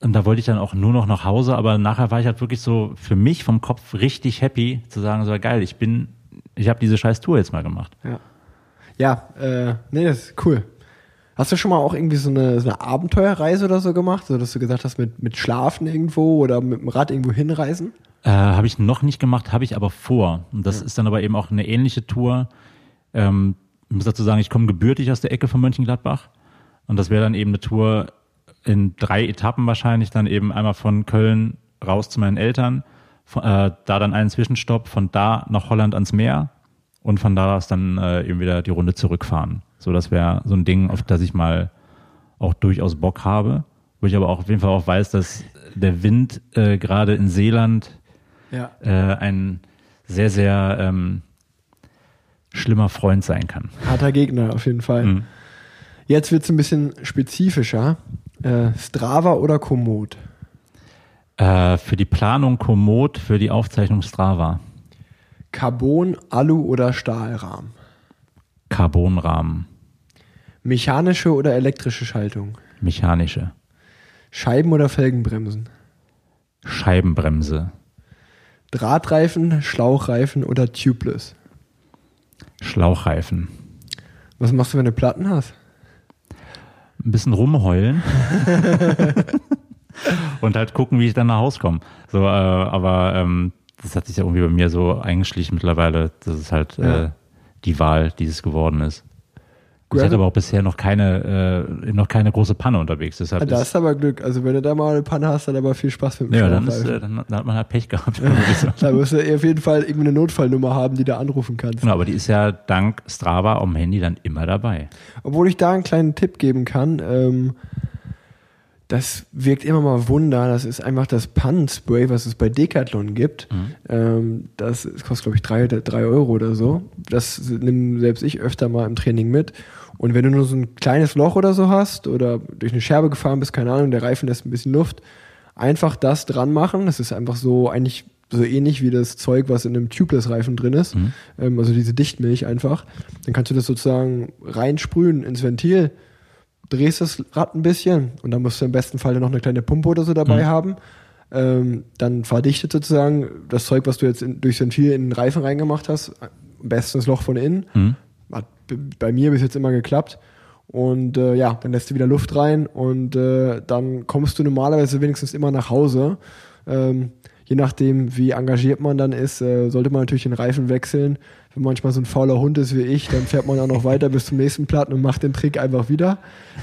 Speaker 3: und da wollte ich dann auch nur noch nach Hause, aber nachher war ich halt wirklich so für mich vom Kopf richtig happy zu sagen, so geil, ich bin, ich habe diese scheiß Tour jetzt mal gemacht.
Speaker 2: Ja. Ja, äh, nee, das ist cool. Hast du schon mal auch irgendwie so eine, so eine Abenteuerreise oder so gemacht? So, dass du gesagt hast, mit, mit Schlafen irgendwo oder mit dem Rad irgendwo hinreisen?
Speaker 3: Äh, habe ich noch nicht gemacht, habe ich aber vor. Und das ist dann aber eben auch eine ähnliche Tour. Ähm, ich muss dazu sagen, ich komme gebürtig aus der Ecke von Mönchengladbach. Und das wäre dann eben eine Tour in drei Etappen wahrscheinlich, dann eben einmal von Köln raus zu meinen Eltern, von, äh, da dann einen Zwischenstopp, von da nach Holland ans Meer und von da aus dann äh, eben wieder die Runde zurückfahren. So, das wäre so ein Ding, auf das ich mal auch durchaus Bock habe, wo ich aber auch auf jeden Fall auch weiß, dass der Wind äh, gerade in Seeland
Speaker 2: Ja.
Speaker 3: äh, ein sehr, sehr ähm, schlimmer Freund sein kann.
Speaker 2: Harter Gegner auf jeden Fall.
Speaker 3: Mhm.
Speaker 2: Jetzt wird es ein bisschen spezifischer. Äh, Strava oder Komoot?
Speaker 3: Äh, für die Planung Komoot, für die Aufzeichnung Strava.
Speaker 2: Carbon, Alu oder Stahlrahmen?
Speaker 3: Carbonrahmen,
Speaker 2: Mechanische oder elektrische Schaltung?
Speaker 3: mechanische,
Speaker 2: Scheiben oder Felgenbremsen?
Speaker 3: Scheibenbremse,
Speaker 2: Drahtreifen, Schlauchreifen oder Tubeless?
Speaker 3: Schlauchreifen.
Speaker 2: Was machst du, wenn du Platten hast?
Speaker 3: Ein bisschen rumheulen. und halt gucken, wie ich dann nach Hause komme. So, äh, aber ähm, das hat sich ja irgendwie bei mir so eingeschlichen mittlerweile, dass es halt
Speaker 2: Ja.
Speaker 3: äh, die Wahl dieses geworden ist. Ich
Speaker 2: Gravel-
Speaker 3: hatte aber auch bisher noch keine, äh, noch keine große Panne unterwegs. Deshalb
Speaker 2: Ah, da
Speaker 3: ist,
Speaker 2: aber Glück. Also wenn du da mal eine Panne hast, dann aber viel Spaß mit dem
Speaker 3: ja, dann, ist, äh, dann, dann hat man halt Pech gehabt. ich.
Speaker 2: Da wirst du auf jeden Fall irgendwie eine Notfallnummer haben, die du anrufen kannst.
Speaker 3: genau, aber die ist ja dank Strava am Handy dann immer dabei.
Speaker 2: Obwohl ich da einen kleinen Tipp geben kann. Ähm, das wirkt immer mal Wunder. Das ist einfach das Pannenspray, was es bei Decathlon gibt. Ähm, das kostet, glaube ich, drei, drei Euro oder so. Das nehme selbst ich öfter mal im Training mit. Und wenn du nur so ein kleines Loch oder so hast oder durch eine Scherbe gefahren bist, keine Ahnung, der Reifen lässt ein bisschen Luft, einfach das dran machen. Das ist einfach so eigentlich so ähnlich wie das Zeug, was in einem Tubeless-Reifen drin ist. Ähm, also diese Dichtmilch einfach. Dann kannst du das sozusagen reinsprühen ins Ventil, drehst das Rad ein bisschen und dann musst du im besten Fall noch eine kleine Pumpe oder so dabei haben. Ähm, dann verdichtet sozusagen das Zeug, was du jetzt in, durchs Ventil in den Reifen reingemacht hast, am besten das Loch von innen.
Speaker 3: Mhm.
Speaker 2: Hat bei mir bis jetzt immer geklappt. Und äh, ja, dann lässt du wieder Luft rein und äh, dann kommst du normalerweise wenigstens immer nach Hause. Ähm, je nachdem, wie engagiert man dann ist, äh, sollte man natürlich den Reifen wechseln. Wenn manchmal so ein fauler Hund ist wie ich, dann fährt man auch noch weiter bis zum nächsten Platten und macht den Trick einfach wieder.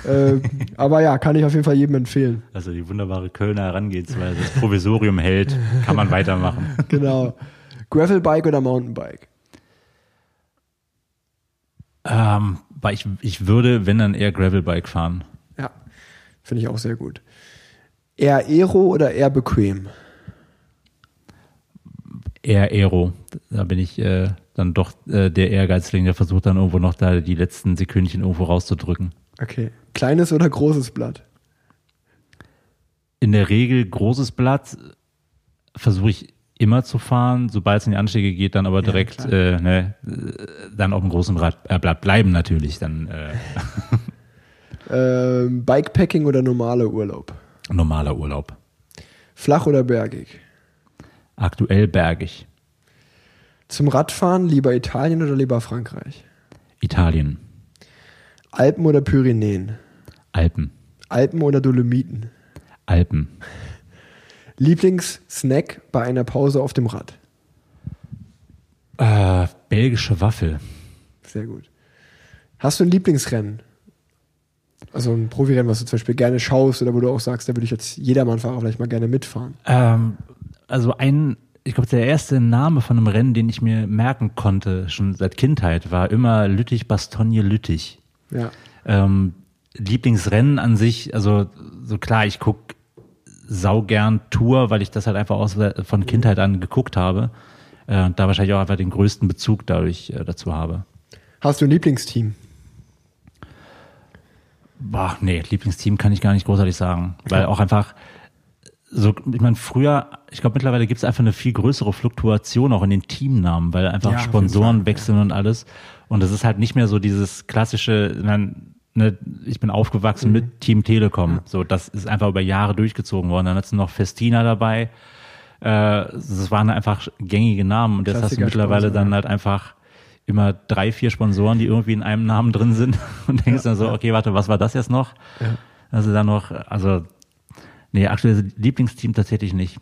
Speaker 2: Äh, aber ja, kann ich auf jeden Fall jedem empfehlen.
Speaker 3: Also die wunderbare Kölner Herangehensweise, das Provisorium hält, kann man weitermachen.
Speaker 2: Genau. Gravelbike oder Mountainbike?
Speaker 3: Ähm, weil ich, ich würde, wenn dann eher Gravelbike fahren.
Speaker 2: Ja, finde ich auch sehr gut. Eher Aero oder eher bequem?
Speaker 3: Eher Aero. Da bin ich äh, dann doch äh, der Ehrgeizling, der versucht dann irgendwo noch da die letzten Sekündchen irgendwo rauszudrücken.
Speaker 2: Okay. Kleines oder großes Blatt?
Speaker 3: In der Regel großes Blatt versuche ich immer zu fahren, sobald es in die Anstiege geht, dann aber direkt
Speaker 2: klar.
Speaker 3: äh, ne, äh, dann auf dem großen Blatt, äh, Blatt bleiben natürlich, dann äh,
Speaker 2: Ähm, Bikepacking oder normaler Urlaub?
Speaker 3: normaler Urlaub.
Speaker 2: Flach oder bergig?
Speaker 3: Aktuell bergig.
Speaker 2: Zum Radfahren lieber Italien oder lieber Frankreich?
Speaker 3: Italien.
Speaker 2: Alpen oder Pyrenäen?
Speaker 3: Alpen.
Speaker 2: Alpen oder Dolomiten?
Speaker 3: Alpen.
Speaker 2: Lieblingssnack bei einer Pause auf dem Rad?
Speaker 3: Äh, belgische Waffel.
Speaker 2: Sehr gut. Hast du ein Lieblingsrennen? Also ein Profirennen, was du zum Beispiel gerne schaust oder wo du auch sagst, da würde ich jetzt jedermann-Fahrer vielleicht mal gerne mitfahren.
Speaker 3: Ähm, also ein, ich glaube, der erste Name von einem Rennen, den ich mir merken konnte, schon seit Kindheit, war immer Lüttich-Bastogne-Lüttich.
Speaker 2: Ja.
Speaker 3: Ähm, Lieblingsrennen an sich, also so klar, ich guck saugern Tour, weil ich das halt einfach aus, von Kindheit an geguckt habe. Äh, und da wahrscheinlich auch einfach den größten Bezug dadurch äh, dazu habe.
Speaker 2: Hast du ein Lieblingsteam?
Speaker 3: Boah, nee, Lieblingsteam kann ich gar nicht großartig sagen. Weil auch einfach so, ich meine, früher, ich glaube, mittlerweile gibt es einfach eine viel größere Fluktuation auch in den Teamnamen, weil einfach
Speaker 2: Ja,
Speaker 3: Sponsoren wechseln und alles. Und es ist halt nicht mehr so dieses klassische, meine, ne, ich bin aufgewachsen
Speaker 2: Mhm.
Speaker 3: mit Team Telekom. So, das ist einfach über Jahre durchgezogen worden. Dann hast du noch Festina dabei. Äh, das waren einfach gängige Namen. Und jetzt hast du mittlerweile
Speaker 2: Sponsor,
Speaker 3: dann halt einfach immer drei, vier Sponsoren, die irgendwie in einem Namen drin sind. Und denkst dann so, okay, warte, was war das jetzt noch? Also dann noch, also, nee, aktuelles Lieblingsteam tatsächlich nicht.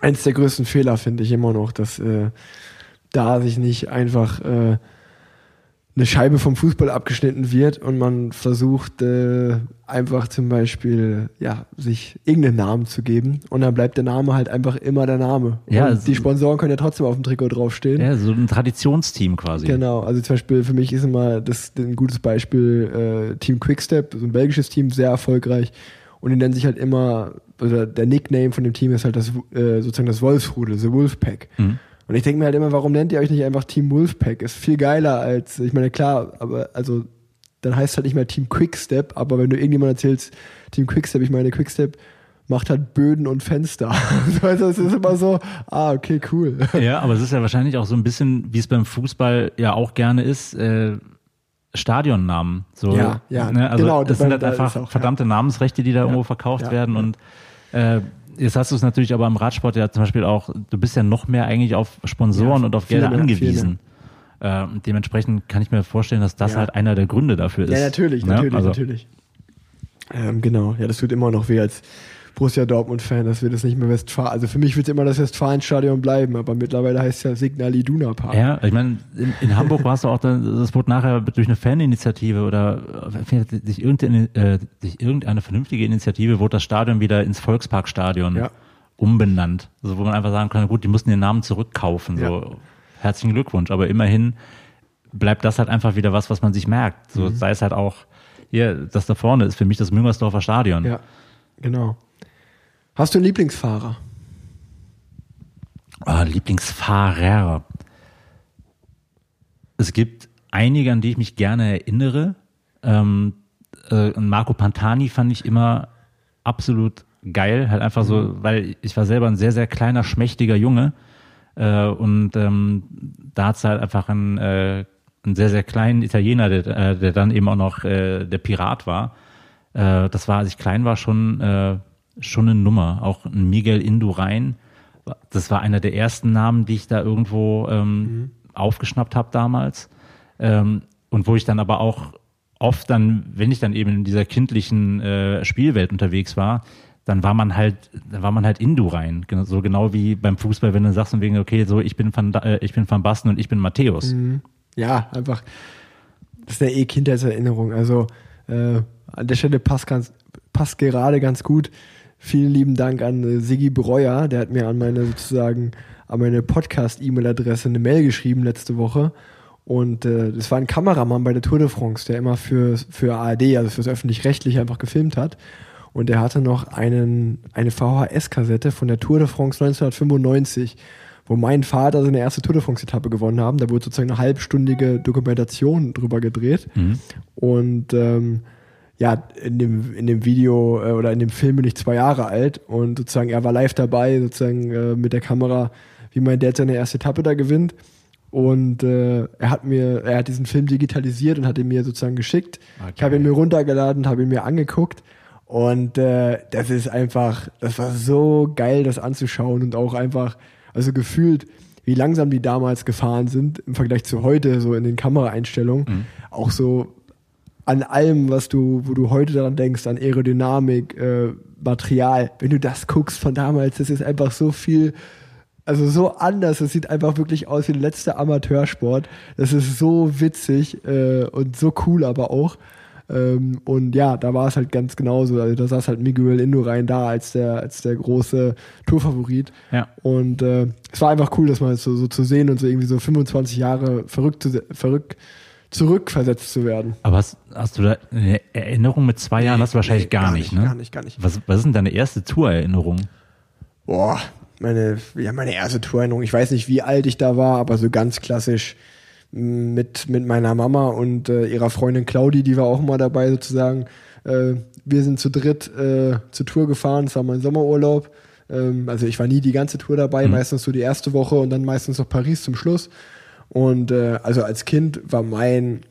Speaker 2: eins der größten Fehler finde ich immer noch, dass äh, da sich nicht einfach äh, eine Scheibe vom Fußball abgeschnitten wird und man versucht äh, einfach zum Beispiel ja sich irgendeinen Namen zu geben und dann bleibt der Name halt einfach immer der Name.
Speaker 3: Ja,
Speaker 2: und die Sponsoren können ja trotzdem auf dem Trikot draufstehen.
Speaker 3: Ja, so ein Traditionsteam quasi.
Speaker 2: Genau, also zum Beispiel für mich ist immer das ein gutes Beispiel äh, Team Quickstep, so ein belgisches Team, sehr erfolgreich und die nennen sich halt immer, oder der Nickname von dem Team ist halt das äh, sozusagen das Wolfsrudel, The Wolfpack.
Speaker 3: Mhm.
Speaker 2: Und ich denke mir halt immer, warum nennt ihr euch nicht einfach Team Wolfpack? Ist viel geiler als, ich meine, klar, aber also dann heißt halt nicht mehr Team Quickstep, aber wenn du irgendjemand erzählst, Team Quickstep, ich meine, Quickstep macht halt Böden und Fenster. also es ist immer so, ah, okay, cool.
Speaker 3: Ja, aber es ist ja wahrscheinlich auch so ein bisschen, wie es beim Fußball ja auch gerne ist, äh, Stadionnamen. So,
Speaker 2: Ja, ja,
Speaker 3: ne? Also
Speaker 2: genau,
Speaker 3: das sind halt einfach
Speaker 2: auch, ja.
Speaker 3: verdammte Namensrechte, die da irgendwo verkauft
Speaker 2: ja,
Speaker 3: werden.
Speaker 2: ja.
Speaker 3: Und äh, jetzt hast du es natürlich aber im Radsport ja zum Beispiel auch, du bist ja noch mehr eigentlich auf Sponsoren
Speaker 2: Ja,
Speaker 3: und auf Gelder angewiesen. Äh, dementsprechend kann ich mir vorstellen, dass das
Speaker 2: Ja.
Speaker 3: halt einer der Gründe dafür ist.
Speaker 2: Ja, natürlich,
Speaker 3: ne?
Speaker 2: natürlich,
Speaker 3: also,
Speaker 2: natürlich. Ähm, genau, ja, das tut immer noch weh als Borussia Dortmund-Fan, dass wir das nicht mehr Westfalen, also für mich wird es immer das Westfalenstadion bleiben, aber mittlerweile heißt es ja Signal Iduna Park.
Speaker 3: Ja, ich meine, in, in Hamburg war es auch, dann, das wurde nachher durch eine Faninitiative oder sich irgendeine, äh, sich irgendeine vernünftige Initiative, wurde das Stadion wieder ins Volksparkstadion
Speaker 2: Ja.
Speaker 3: umbenannt. Also wo man einfach sagen kann, gut, die mussten den Namen zurückkaufen. So, herzlichen Glückwunsch. Aber immerhin bleibt das halt einfach wieder was, was man sich merkt. So
Speaker 2: Mhm.
Speaker 3: sei es halt auch, hier, das da vorne ist für mich das Müngersdorfer Stadion.
Speaker 2: Ja, genau. Hast du einen Lieblingsfahrer?
Speaker 3: Ah, Lieblingsfahrer. Es gibt einige, an die ich mich gerne erinnere. Ähm, äh, Marco Pantani fand ich immer absolut geil. Halt einfach so, weil ich war selber ein sehr, sehr kleiner, schmächtiger Junge. Äh, und ähm, da hat's halt einfach einen, äh, einen sehr, sehr kleinen Italiener, der, äh, der dann eben auch noch äh, der Pirat war. Äh, das war, als ich klein war, schon, schon eine Nummer. Auch ein Miguel Indurain. Das war einer der ersten Namen, die ich da irgendwo ähm, aufgeschnappt habe damals. Ähm, und wo ich dann aber auch oft dann, wenn ich dann eben in dieser kindlichen äh, Spielwelt unterwegs war, dann war man halt, dann war man halt Indurain. So genau wie beim Fußball, wenn du sagst von wegen, okay, so ich bin Van, äh, ich bin Van Basten und ich bin Matthäus.
Speaker 2: Ja, einfach, das ist ja eh Kindheitserinnerung. Also äh, an der Stelle passt, ganz, passt gerade ganz gut. Vielen lieben Dank an äh, Siggi Breuer, der hat mir an meine sozusagen an meine Podcast-E-Mail-Adresse eine Mail geschrieben letzte Woche. Und äh, das war ein Kameramann bei der Tour de France, der immer für, für ARD, also fürs Öffentlich-Rechtliche einfach gefilmt hat. Und der hatte noch einen, eine VHS-Kassette von der Tour de France 1995, wo mein Vater seine erste Tour de France-Etappe gewonnen haben. Da wurde sozusagen eine halbstündige Dokumentation drüber gedreht. Und ähm, ja, in dem, in dem Video äh, oder in dem Film bin ich zwei Jahre alt und sozusagen er war live dabei, sozusagen äh, mit der Kamera, wie mein Dad seine erste Etappe da gewinnt. Und äh, er hat mir, er hat diesen Film digitalisiert und hat ihn mir sozusagen geschickt. Ich habe ihn mir runtergeladen, habe ihn mir angeguckt. Und äh, das ist einfach, das war so geil, das anzuschauen und auch einfach, also gefühlt, wie langsam die damals gefahren sind im Vergleich zu heute, so in den Kameraeinstellungen. Auch so an allem, was du, wo du heute daran denkst, an Aerodynamik, äh, Material. Wenn du das guckst von damals, das ist einfach so viel, also so anders. Es sieht einfach wirklich aus wie der letzte Amateursport. Das ist so witzig äh, und so cool aber auch. Ähm, und ja, da war es halt ganz genauso. Also da saß halt Miguel Indurain da als der, als der große Tourfavorit.
Speaker 3: Ja.
Speaker 2: Und äh, es war einfach cool, das mal so, so zu sehen und so irgendwie so 25 Jahre verrückt, zu, verrückt zurückversetzt zu werden.
Speaker 3: Aber hast, hast du da eine Erinnerung mit zwei Jahren? Hast du wahrscheinlich
Speaker 2: Nee,
Speaker 3: gar, nicht, ne?
Speaker 2: Gar nicht, gar nicht.
Speaker 3: Was, was ist denn deine erste Tourerinnerung?
Speaker 2: Boah, meine, ja, meine erste Tourerinnerung. Ich weiß nicht, wie alt ich da war, aber so ganz klassisch mit, mit meiner Mama und äh, ihrer Freundin Claudi, die war auch mal dabei sozusagen. Äh, wir sind zu dritt äh, zur Tour gefahren, es war mein Sommerurlaub. Ähm, also ich war nie die ganze Tour dabei, mhm. meistens so die erste Woche und dann meistens noch Paris zum Schluss. Und äh, also als Kind war mein,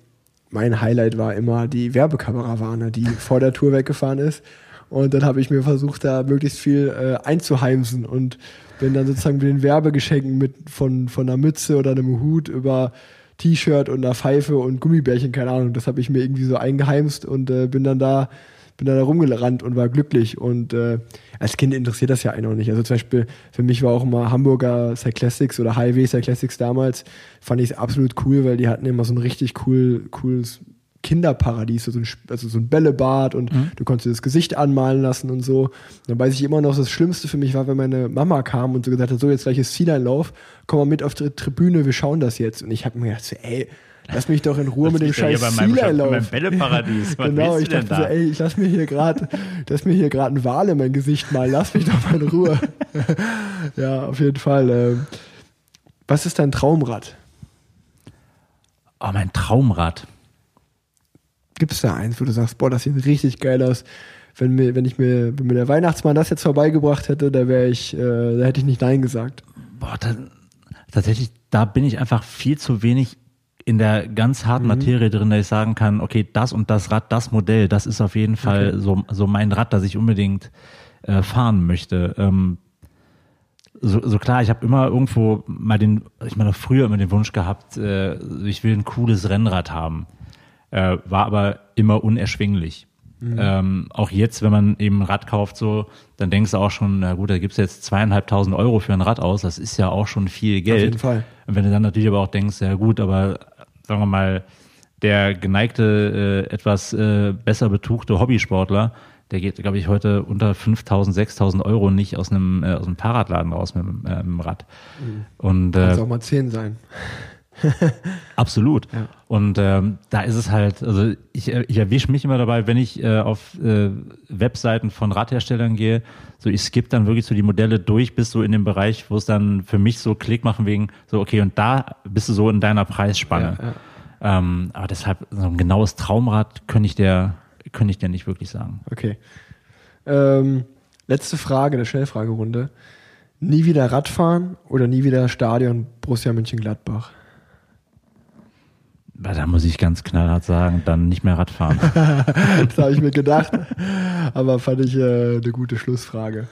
Speaker 2: mein Highlight war immer die Werbekarawane, die vor der Tour weggefahren ist. Und dann habe ich mir versucht, da möglichst viel äh, einzuheimsen und bin dann sozusagen mit den Werbegeschenken mit von, von einer Mütze oder einem Hut über T-Shirt und einer Pfeife und Gummibärchen, keine Ahnung, das habe ich mir irgendwie so eingeheimst und äh, bin dann da bin da rumgerannt und war glücklich. Und äh, als Kind interessiert das ja einen auch nicht. Also zum Beispiel, für mich war auch immer Hamburger Cyclassics oder Highway Cyclassics damals, fand ich es absolut cool, weil die hatten immer so ein richtig cool, cooles Kinderparadies, so ein, also so ein Bällebad und mhm. du konntest dir das Gesicht anmalen lassen und so. dann weiß ich immer noch, das Schlimmste für mich war, wenn meine Mama kam und so gesagt hat, so jetzt gleich ist Zieleinlauf, komm mal mit auf die Tribüne, wir schauen das jetzt. Und ich habe mir gedacht, so, ey, lass mich doch in Ruhe mit dem scheiß Zieleinlauf. Bei meinem
Speaker 3: Bälleparadies. Was
Speaker 2: genau, ich dachte so, ey, ich lass mir hier gerade, lass mir hier gerade ein Wal in mein Gesicht malen, lass mich doch mal in Ruhe. ja, auf jeden Fall. Äh, was ist dein Traumrad?
Speaker 3: Oh, mein Traumrad.
Speaker 2: Gibt es da eins, wo du sagst, boah, das sieht richtig geil aus? Wenn mir, wenn ich mir, wenn mir der Weihnachtsmann das jetzt vorbeigebracht hätte, da wäre ich, äh, da hätte ich nicht Nein gesagt.
Speaker 3: Boah, da, tatsächlich, da bin ich einfach viel zu wenig in der ganz harten mhm. Materie drin, dass ich sagen kann, okay, das und das Rad, das Modell, das ist auf jeden Fall okay. so, so mein Rad, das ich unbedingt äh, fahren möchte. Ähm, so, so klar, ich habe immer irgendwo mal den, ich meine früher immer den Wunsch gehabt, äh, ich will ein cooles Rennrad haben äh, war aber immer unerschwinglich. Mhm. Ähm, auch jetzt, wenn man eben ein Rad kauft, so, dann denkst du auch schon, na gut, da gibt's jetzt zweieinhalbtausend Euro für ein Rad aus, das ist ja auch schon viel Geld. Auf
Speaker 2: jeden Fall.
Speaker 3: Und wenn du dann natürlich aber auch denkst, ja gut, aber sagen wir mal, der geneigte, äh, etwas äh, besser betuchte Hobbysportler, der geht, glaube ich, heute unter 5.000, 6.000 Euro nicht aus einem, äh, aus einem Fahrradladen raus mit, äh, mit dem Rad.
Speaker 2: Mhm. Und, äh, Kann auch mal 10 sein.
Speaker 3: Absolut. Ja. Und ähm, da ist es halt, also ich, ich erwische mich immer dabei, wenn ich äh, auf äh, Webseiten von Radherstellern gehe, so ich skippe dann wirklich so die Modelle durch bis so in den Bereich, wo es dann für mich so Klick machen wegen so, okay, und da bist du so in deiner Preisspanne. Ja, ja. Ähm, aber deshalb, so ein genaues Traumrad könnte ich dir, könnte ich dir nicht wirklich sagen.
Speaker 2: Okay. Ähm, letzte Frage, eine Schnellfragerunde. Nie wieder Radfahren oder nie wieder Stadion Borussia Mönchengladbach?
Speaker 3: Da muss ich ganz knallhart sagen, dann nicht mehr Radfahren.
Speaker 2: das habe ich mir gedacht, aber fand ich äh, eine gute Schlussfrage.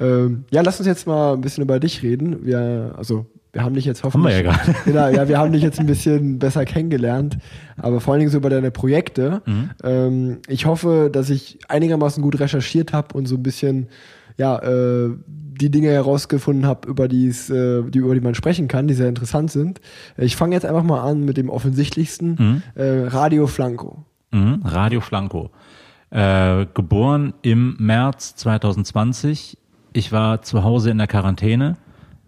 Speaker 2: Ähm, ja, lass uns jetzt mal ein bisschen über dich reden. Wir, also wir haben dich jetzt hoffentlich.
Speaker 3: Haben wir ja gerade.
Speaker 2: Genau, ja, wir haben dich jetzt ein bisschen besser kennengelernt, aber vor allen Dingen so über deine Projekte. Mhm. Ähm, ich hoffe, dass ich einigermaßen gut recherchiert habe und so ein bisschen ja, äh, die Dinge herausgefunden habe, über, die's, äh, die, über die man sprechen kann, die sehr interessant sind. Ich fange jetzt einfach mal an mit dem offensichtlichsten, mhm. äh, Radio Flanco.
Speaker 3: Mhm, Radio Flanco. Äh, geboren im März 2020. Ich war zu Hause in der Quarantäne.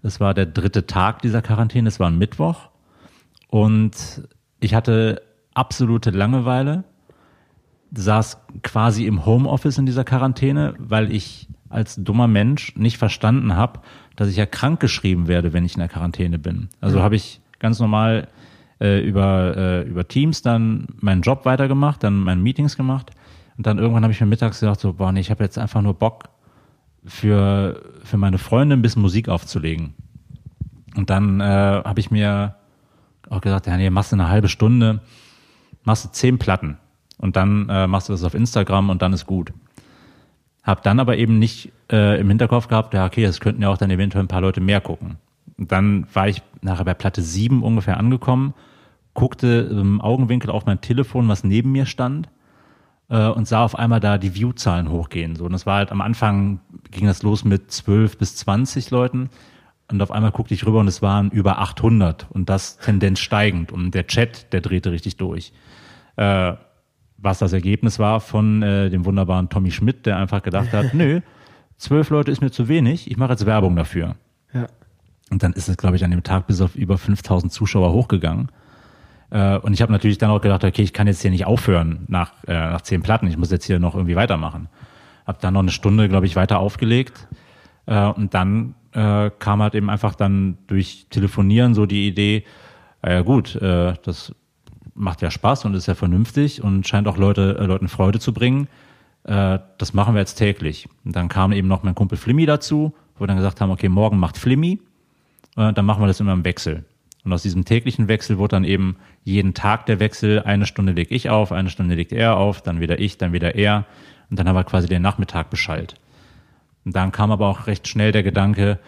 Speaker 3: Es war der dritte Tag dieser Quarantäne, es war ein Mittwoch. Und ich hatte absolute Langeweile, saß quasi im Homeoffice in dieser Quarantäne, weil ich als dummer Mensch nicht verstanden habe, dass ich ja krank geschrieben werde, wenn ich in der Quarantäne bin. Also mhm. habe ich ganz normal äh, über, äh, über Teams dann meinen Job weitergemacht, dann meine Meetings gemacht und dann irgendwann habe ich mir mittags gedacht, so, boah, nee, ich habe jetzt einfach nur Bock für, für meine Freunde ein bisschen Musik aufzulegen. Und dann äh, habe ich mir auch gesagt, ja, nee, machst du eine halbe Stunde, machst du zehn Platten und dann äh, machst du das auf Instagram und dann ist gut. Hab dann aber eben nicht äh, im Hinterkopf gehabt, ja, okay, es könnten ja auch dann eventuell ein paar Leute mehr gucken. Und dann war ich nachher bei Platte 7 ungefähr angekommen, guckte im Augenwinkel auf mein Telefon, was neben mir stand, äh, und sah auf einmal da die View-Zahlen hochgehen. So, und das war halt am Anfang ging das los mit 12 bis 20 Leuten. Und auf einmal guckte ich rüber und es waren über 800 und das Tendenz steigend. Und der Chat, der drehte richtig durch. Äh, was das Ergebnis war von äh, dem wunderbaren Tommy Schmidt, der einfach gedacht hat, nö, zwölf Leute ist mir zu wenig, ich mache jetzt Werbung dafür.
Speaker 2: Ja.
Speaker 3: Und dann ist es, glaube ich, an dem Tag bis auf über 5000 Zuschauer hochgegangen. Äh, und ich habe natürlich dann auch gedacht, okay, ich kann jetzt hier nicht aufhören nach, äh, nach zehn Platten, ich muss jetzt hier noch irgendwie weitermachen. Hab dann noch eine Stunde, glaube ich, weiter aufgelegt. Äh, und dann äh, kam halt eben einfach dann durch Telefonieren so die Idee, äh, ja gut, äh, das macht ja Spaß und ist ja vernünftig und scheint auch Leute, äh, Leuten Freude zu bringen. Äh, das machen wir jetzt täglich. Und dann kam eben noch mein Kumpel Flimmy dazu wo wir dann gesagt haben, okay, morgen macht Flimmy, äh, dann machen wir das immer im Wechsel. Und aus diesem täglichen Wechsel wurde dann eben jeden Tag der Wechsel, eine Stunde leg ich auf, eine Stunde legt er auf, dann wieder ich, dann wieder er. Und dann haben wir quasi den Nachmittag beschallt. Und dann kam aber auch recht schnell der Gedanke,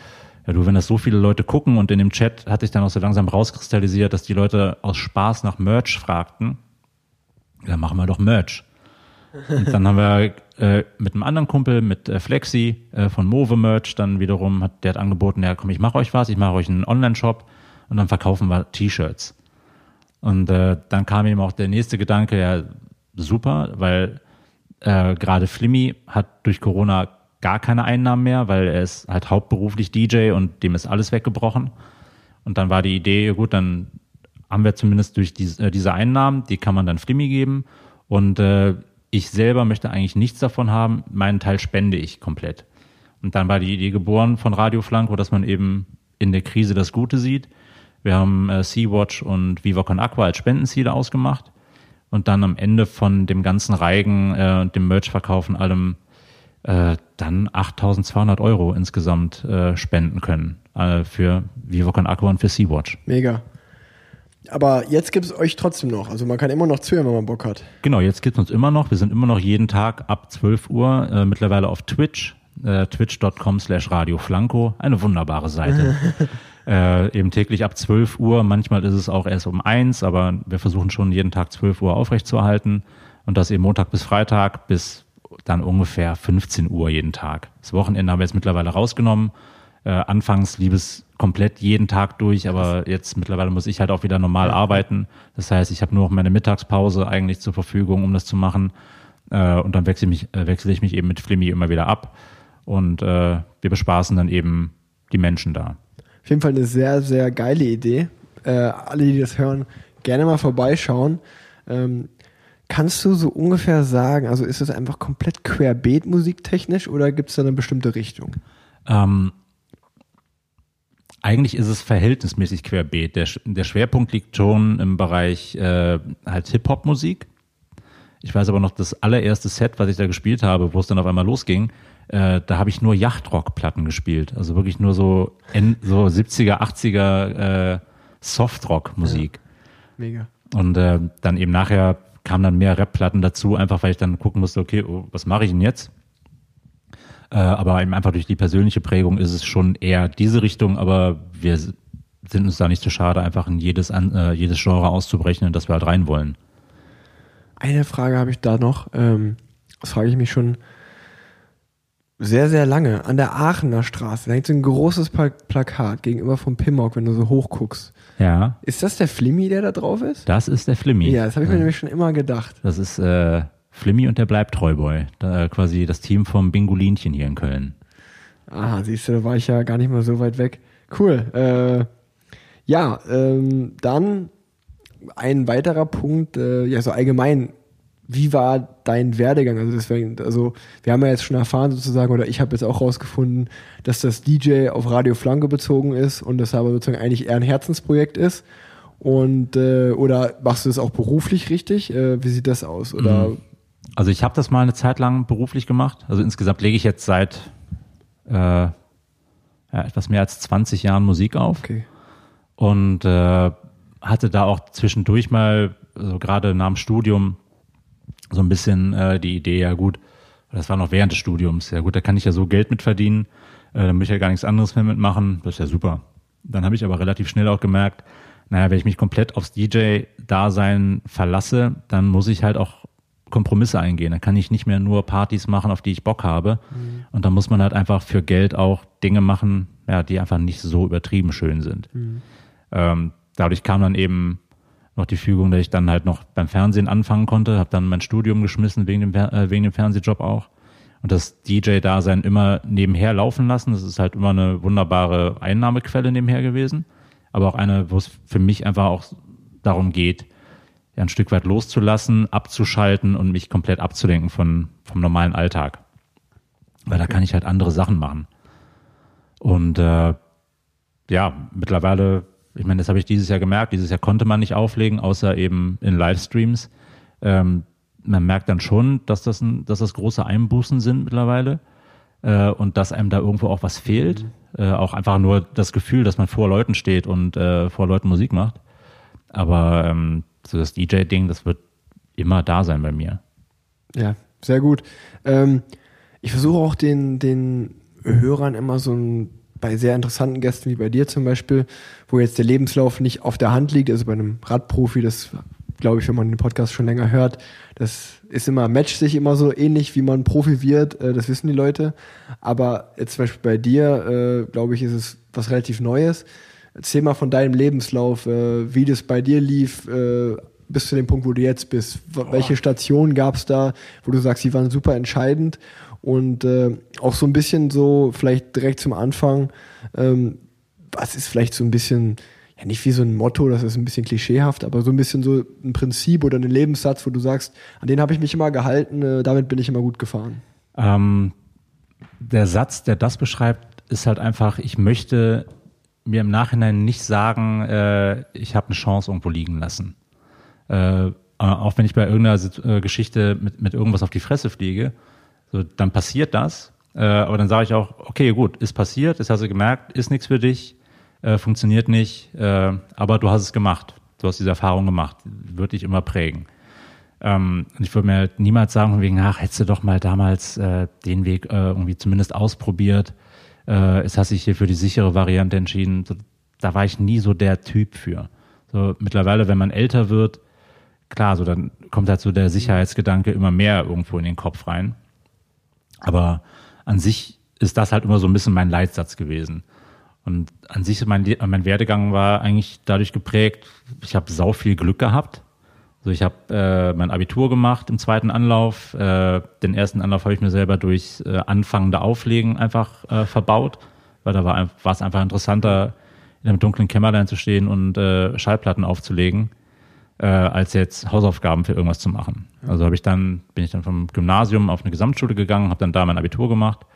Speaker 3: ja du, wenn das so viele Leute gucken und in dem Chat hat sich dann auch so langsam rauskristallisiert, dass die Leute aus Spaß nach Merch fragten, dann machen wir doch Merch. Und dann haben wir äh, mit einem anderen Kumpel, mit äh, Flexi äh, von Move Merch, dann wiederum hat der hat angeboten, ja komm, ich mache euch was, ich mache euch einen Online-Shop und dann verkaufen wir T-Shirts. Und äh, dann kam ihm auch der nächste Gedanke, ja super, weil äh, gerade Flimmy hat durch Corona gar keine Einnahmen mehr, weil er ist halt hauptberuflich DJ und dem ist alles weggebrochen. Und dann war die Idee, gut, dann haben wir zumindest durch diese, äh, diese Einnahmen, die kann man dann Flimmy geben. Und äh, ich selber möchte eigentlich nichts davon haben, meinen Teil spende ich komplett. Und dann war die Idee geboren von Radio Flanco, dass man eben in der Krise das Gute sieht. Wir haben äh, Sea-Watch und Viva Con Aqua als Spendenziele ausgemacht und dann am Ende von dem ganzen Reigen äh, und dem Merch-Verkauf und allem äh, dann 8.200 Euro insgesamt äh, spenden können äh, für Viva Con Aqua und für Sea-Watch.
Speaker 2: Mega. Aber jetzt gibt es euch trotzdem noch. Also man kann immer noch zuhören, wenn man Bock hat.
Speaker 3: Genau, jetzt gibt es uns immer noch. Wir sind immer noch jeden Tag ab 12 Uhr äh, mittlerweile auf Twitch, äh, twitch.com slash radioflanco. Eine wunderbare Seite. äh, eben täglich ab 12 Uhr. Manchmal ist es auch erst um eins, aber wir versuchen schon jeden Tag 12 Uhr aufrechtzuerhalten. Und das eben Montag bis Freitag bis dann ungefähr 15 Uhr jeden Tag. Das Wochenende haben wir jetzt mittlerweile rausgenommen. Äh, anfangs lieb es komplett jeden Tag durch, aber jetzt mittlerweile muss ich halt auch wieder normal arbeiten. Das heißt, ich habe nur noch meine Mittagspause eigentlich zur Verfügung, um das zu machen. Äh, und dann wechsle, mich, äh, wechsle ich mich eben mit Flimmy immer wieder ab. Und äh, wir bespaßen dann eben die Menschen da.
Speaker 2: Auf jeden Fall eine sehr, sehr geile Idee. Äh, alle, die das hören, gerne mal vorbeischauen. Ähm, kannst du so ungefähr sagen, also ist es einfach komplett querbeet musiktechnisch oder gibt es da eine bestimmte Richtung?
Speaker 3: Ähm, eigentlich ist es verhältnismäßig querbeet. Der, der Schwerpunkt liegt schon im Bereich äh, halt Hip-Hop-Musik. Ich weiß aber noch, das allererste Set, was ich da gespielt habe, wo es dann auf einmal losging, äh, da habe ich nur Yachtrock-Platten gespielt. Also wirklich nur so, so 70er, 80er äh, Softrock-Musik.
Speaker 2: Ja. Mega.
Speaker 3: Und äh, dann eben nachher kamen dann mehr Rap-Platten dazu, einfach weil ich dann gucken musste, okay, oh, was mache ich denn jetzt? Äh, aber eben einfach durch die persönliche Prägung ist es schon eher diese Richtung, aber wir sind uns da nicht so schade, einfach in jedes, äh, jedes Genre auszubrechen, in das wir halt rein wollen.
Speaker 2: Eine Frage habe ich da noch. Ähm, das frage ich mich schon sehr, sehr lange. An der Aachener Straße, da hängt so ein großes Plakat gegenüber vom Pimmock, wenn du so hochguckst.
Speaker 3: Ja.
Speaker 2: Ist das der Flimmy, der da drauf ist?
Speaker 3: Das ist der Flimmy.
Speaker 2: Ja, das habe ich mir nämlich schon immer gedacht.
Speaker 3: Das ist äh, Flimmy und der bleibt Treuboy. Da, quasi das Team vom Bingolinchen hier in Köln.
Speaker 2: Aha, siehst du, da war ich ja gar nicht mal so weit weg. Cool. Äh, ja, ähm, dann ein weiterer Punkt, äh, ja, so allgemein, wie war dein Werdegang? Also deswegen, also wir haben ja jetzt schon erfahren sozusagen, oder ich habe jetzt auch rausgefunden, dass das DJ auf Radio Flanke bezogen ist und das aber sozusagen eigentlich eher ein Herzensprojekt ist. Und äh, oder machst du das auch beruflich richtig? Äh, wie sieht das aus? Oder mhm.
Speaker 3: Also ich habe das mal eine Zeit lang beruflich gemacht. Also insgesamt lege ich jetzt seit äh, ja, etwas mehr als 20 Jahren Musik auf.
Speaker 2: Okay.
Speaker 3: Und äh, hatte da auch zwischendurch mal, so gerade nach dem Studium, so ein bisschen äh, die Idee, ja gut, das war noch während des Studiums, ja gut, da kann ich ja so Geld mit verdienen, äh, dann muss ich ja gar nichts anderes mehr mitmachen, das ist ja super. Dann habe ich aber relativ schnell auch gemerkt, naja, wenn ich mich komplett aufs DJ-Dasein verlasse, dann muss ich halt auch Kompromisse eingehen. Dann kann ich nicht mehr nur Partys machen, auf die ich Bock habe. Mhm. Und dann muss man halt einfach für Geld auch Dinge machen, ja, die einfach nicht so übertrieben schön sind. Mhm. Ähm, dadurch kam dann eben noch die Fügung, dass ich dann halt noch beim Fernsehen anfangen konnte, habe dann mein Studium geschmissen wegen dem, äh, wegen dem Fernsehjob auch. Und das DJ-Dasein immer nebenher laufen lassen. Das ist halt immer eine wunderbare Einnahmequelle nebenher gewesen. Aber auch eine, wo es für mich einfach auch darum geht, ein Stück weit loszulassen, abzuschalten und mich komplett abzulenken von, vom normalen Alltag. Weil da kann ich halt andere Sachen machen. Und äh, ja, mittlerweile, ich meine, das habe ich dieses Jahr gemerkt, dieses Jahr konnte man nicht auflegen, außer eben in Livestreams. Ähm, man merkt dann schon, dass das, ein, dass das große Einbußen sind mittlerweile. äh, und dass einem da irgendwo auch was fehlt. Mhm. Äh, auch einfach nur das Gefühl, dass man vor Leuten steht und äh, vor Leuten Musik macht. Aber ähm, so das DJ-Ding, das wird immer da sein bei mir.
Speaker 2: Ja, sehr gut. Ähm, ich versuche auch den, den Hörern immer so ein, bei sehr interessanten Gästen wie bei dir zum Beispiel, wo jetzt der Lebenslauf nicht auf der Hand liegt, also bei einem Radprofi, das glaube ich, wenn man den Podcast schon länger hört, das ist immer, matcht sich immer so ähnlich, wie man Profi wird, äh, das wissen die Leute. Aber jetzt zum Beispiel bei dir, äh, glaube ich, ist es was relativ Neues. Erzähl mal von deinem Lebenslauf, äh, wie das bei dir lief, bis zu dem Punkt, wo du jetzt bist. Welche Stationen gab es da, wo du sagst, sie waren super entscheidend? Und äh, auch so ein bisschen so, vielleicht direkt zum Anfang, ähm, was ist vielleicht so ein bisschen, ja nicht wie so ein Motto, das ist ein bisschen klischeehaft, aber so ein bisschen so ein Prinzip oder ein Lebenssatz, wo du sagst, an den habe ich mich immer gehalten, äh, damit bin ich immer gut gefahren.
Speaker 3: Ähm, der Satz, der das beschreibt, ist halt einfach, ich möchte mir im Nachhinein nicht sagen, äh, ich habe eine Chance irgendwo liegen lassen. Äh, auch wenn ich bei irgendeiner äh, Geschichte mit, mit irgendwas auf die Fresse fliege, so, dann passiert das. Äh, aber dann sage ich auch, okay, gut, ist passiert, das hast du gemerkt, ist nichts für dich, äh, funktioniert nicht, äh, aber du hast es gemacht. Du hast diese Erfahrung gemacht, wird dich immer prägen. Ähm, ich würde mir halt niemals sagen, wegen, ach, hättest du doch mal damals äh, den Weg äh, irgendwie zumindest ausprobiert. Äh, jetzt hast dich hier für die sichere Variante entschieden. So, da war ich nie so der Typ für. So, mittlerweile, wenn man älter wird, klar, so dann kommt halt so der Sicherheitsgedanke immer mehr irgendwo in den Kopf rein. Aber an sich ist das halt immer so ein bisschen mein Leitsatz gewesen. Und an sich, mein, mein Werdegang war eigentlich dadurch geprägt, ich habe sau viel Glück gehabt. Also ich habe äh, mein Abitur gemacht im zweiten Anlauf. Äh, den ersten Anlauf habe ich mir selber durch äh, anfangende Auflegen einfach äh, verbaut, weil da war es einfach interessanter, in einem dunklen Kämmerlein zu stehen und äh, Schallplatten aufzulegen, äh, als jetzt Hausaufgaben für irgendwas zu machen. Also habe ich dann bin ich dann vom Gymnasium auf eine Gesamtschule gegangen, habe dann da mein Abitur gemacht,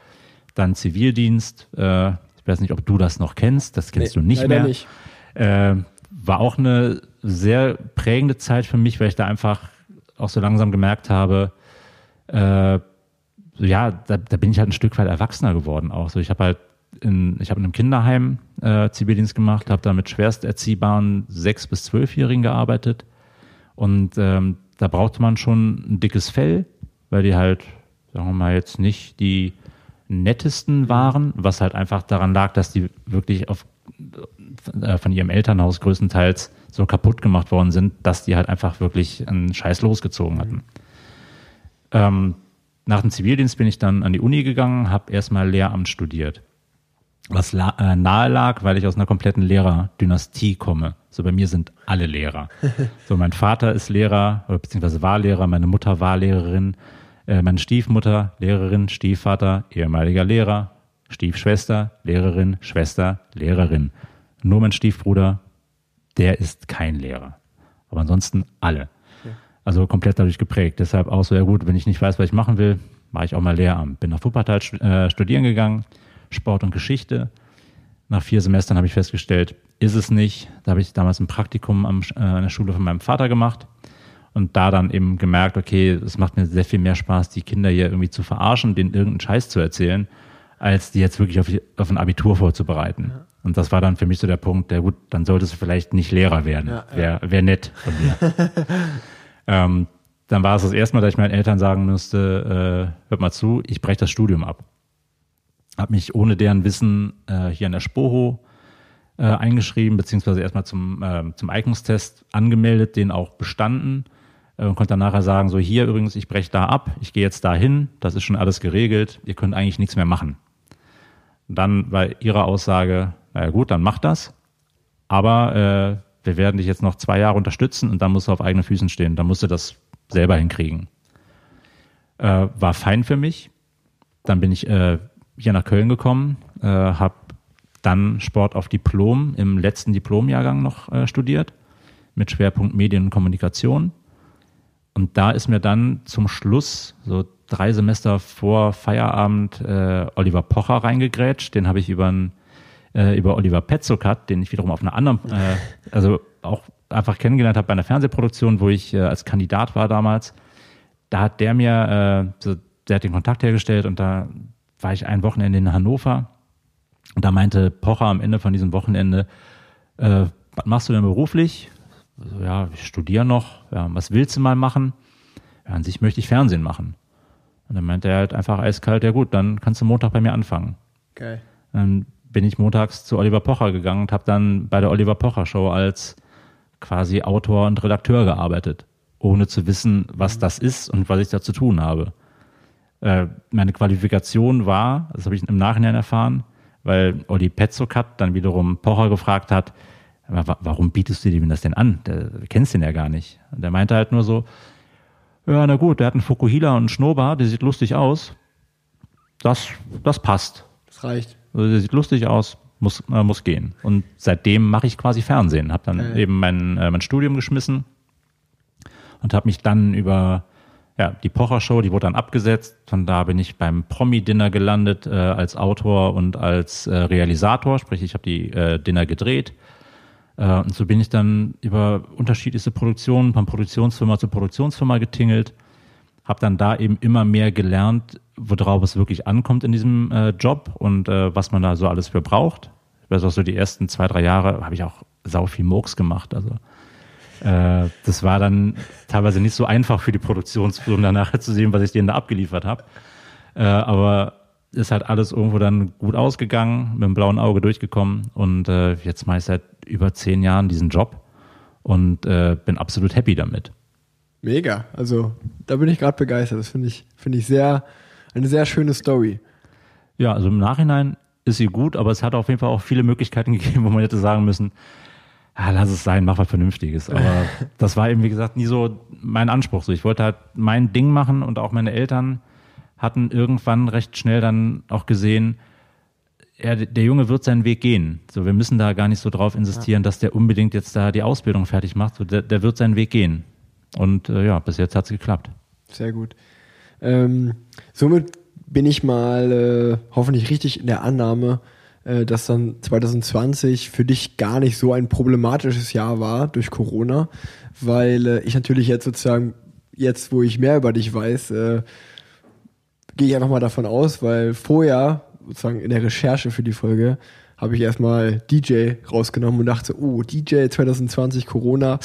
Speaker 3: dann Zivildienst. Äh, ich weiß nicht, ob du das noch kennst. Das kennst nee, du nicht mehr. Nicht. Äh, war auch eine sehr prägende Zeit für mich, weil ich da einfach auch so langsam gemerkt habe, äh, ja, da, da bin ich halt ein Stück weit erwachsener geworden auch. So, ich habe halt in, ich habe in einem Kinderheim äh, Zivildienst gemacht, habe da mit schwerst erziehbaren sechs bis zwölfjährigen gearbeitet und ähm, da brauchte man schon ein dickes Fell, weil die halt, sagen wir mal jetzt nicht die nettesten waren, was halt einfach daran lag, dass die wirklich auf, äh, von ihrem Elternhaus größtenteils so kaputt gemacht worden sind, dass die halt einfach wirklich einen Scheiß losgezogen hatten. Mhm. Ähm, nach dem Zivildienst bin ich dann an die Uni gegangen, habe erstmal Lehramt studiert. Was äh, nahe lag, weil ich aus einer kompletten Lehrerdynastie komme. So bei mir sind alle Lehrer. So mein Vater ist Lehrer, beziehungsweise war Lehrer, meine Mutter war Lehrerin, äh, meine Stiefmutter, Lehrerin, Stiefvater, ehemaliger Lehrer, Stiefschwester, Lehrerin, Schwester, Lehrerin. Nur mein Stiefbruder, der ist kein Lehrer. Aber ansonsten alle. Also komplett dadurch geprägt. Deshalb auch so, ja gut, wenn ich nicht weiß, was ich machen will, mache ich auch mal Lehramt. Bin nach Wuppertal äh, studieren gegangen, Sport und Geschichte. Nach vier Semestern habe ich festgestellt, ist es nicht. Da habe ich damals ein Praktikum am, äh, an der Schule von meinem Vater gemacht und da dann eben gemerkt, okay, es macht mir sehr viel mehr Spaß, die Kinder hier irgendwie zu verarschen, denen irgendeinen Scheiß zu erzählen, als die jetzt wirklich auf, auf ein Abitur vorzubereiten. Ja. Und das war dann für mich so der Punkt, der gut, dann solltest du vielleicht nicht Lehrer werden. Ja, Wäre wär nett von dir. ähm, dann war es das erste Mal, dass ich meinen Eltern sagen musste, äh, hört mal zu, ich breche das Studium ab. Habe mich ohne deren Wissen äh, hier an der Spoho äh, eingeschrieben, beziehungsweise erstmal zum, äh, zum Eignungstest angemeldet, den auch bestanden äh, und konnte dann nachher sagen, so hier übrigens, ich breche da ab, ich gehe jetzt da hin, das ist schon alles geregelt, ihr könnt eigentlich nichts mehr machen. Dann war ihre Aussage, naja gut, dann mach das, aber äh, wir werden dich jetzt noch zwei Jahre unterstützen und dann musst du auf eigenen Füßen stehen, dann musst du das selber hinkriegen. Äh, war fein für mich. Dann bin ich äh, hier nach Köln gekommen, äh, habe dann Sport auf Diplom im letzten Diplomjahrgang noch äh, studiert mit Schwerpunkt Medien und Kommunikation. Und da ist mir dann zum Schluss, so drei Semester vor Feierabend, äh, Oliver Pocher reingegrätscht. Den habe ich über, äh, über Oliver Petzokat, den ich wiederum auf einer anderen, äh, also auch einfach kennengelernt habe bei einer Fernsehproduktion, wo ich äh, als Kandidat war damals. Da hat der mir, äh, so, der hat den Kontakt hergestellt und da war ich ein Wochenende in Hannover und da meinte Pocher am Ende von diesem Wochenende, äh, was machst du denn beruflich? Also, ja, ich studiere noch. Ja, was willst du mal machen? Ja, an sich möchte ich Fernsehen machen. Und dann meinte er halt einfach eiskalt, ja gut, dann kannst du Montag bei mir anfangen.
Speaker 2: Geil.
Speaker 3: Dann bin ich montags zu Oliver Pocher gegangen und habe dann bei der Oliver Pocher Show als quasi Autor und Redakteur gearbeitet, ohne zu wissen, was das ist und was ich da zu tun habe. Äh, meine Qualifikation war, das habe ich im Nachhinein erfahren, weil Olli Petzokat dann wiederum Pocher gefragt hat, warum bietest du ihm das denn an? Du kennst den ja gar nicht. Und der meinte halt nur so, ja, na gut, der hat einen Fukuhila und einen Schnurrbart, der sieht lustig aus. Das, das passt.
Speaker 2: Das reicht.
Speaker 3: Also der sieht lustig aus, muss, äh, muss gehen. Und seitdem mache ich quasi Fernsehen. Habe dann
Speaker 2: Okay.
Speaker 3: eben mein, äh, mein Studium geschmissen und habe mich dann über ja, die Pocher-Show, die wurde dann abgesetzt. Von da bin ich beim Promi-Dinner gelandet äh, als Autor und als äh, Realisator. Sprich, ich habe die äh, Dinner gedreht. Äh, und so bin ich dann über unterschiedlichste Produktionen, von Produktionsfirma zu Produktionsfirma getingelt. Habe dann da eben immer mehr gelernt, worauf es wirklich ankommt in diesem äh, Job und äh, was man da so alles für braucht. Ich weiß auch so, die ersten zwei, drei Jahre habe ich auch sau viel Murks gemacht. Also äh, das war dann teilweise nicht so einfach für die Produktionsfirmen danach zu sehen, was ich denen da abgeliefert habe. Äh, aber ist halt alles irgendwo dann gut ausgegangen, mit dem blauen Auge durchgekommen und äh, jetzt mache ich seit über zehn Jahren diesen Job und äh, bin absolut happy damit.
Speaker 2: Mega. Also da bin ich gerade begeistert. Das finde ich, finde ich sehr, eine sehr schöne Story.
Speaker 3: Ja, also im Nachhinein ist sie gut, aber es hat auf jeden Fall auch viele Möglichkeiten gegeben, wo man hätte sagen müssen, ah, lass es sein, mach was Vernünftiges. Aber das war eben, wie gesagt, nie so mein Anspruch. So, ich wollte halt mein Ding machen und auch meine Eltern hatten irgendwann recht schnell dann auch gesehen, er, der Junge wird seinen Weg gehen. So, wir müssen da gar nicht so drauf insistieren, dass der unbedingt jetzt da die Ausbildung fertig macht. So, der, der wird seinen Weg gehen. Und äh, ja, bis jetzt hat es geklappt.
Speaker 2: Sehr gut. Ähm, somit bin ich mal äh, hoffentlich richtig in der Annahme, dass dann 2020 für dich gar nicht so ein problematisches Jahr war durch Corona, weil äh, ich natürlich jetzt sozusagen, jetzt wo ich mehr über dich weiß, äh, gehe ich einfach mal davon aus, weil vorher, sozusagen in der Recherche für die Folge, habe ich erstmal DJ rausgenommen und dachte, oh, DJ 2020 Corona,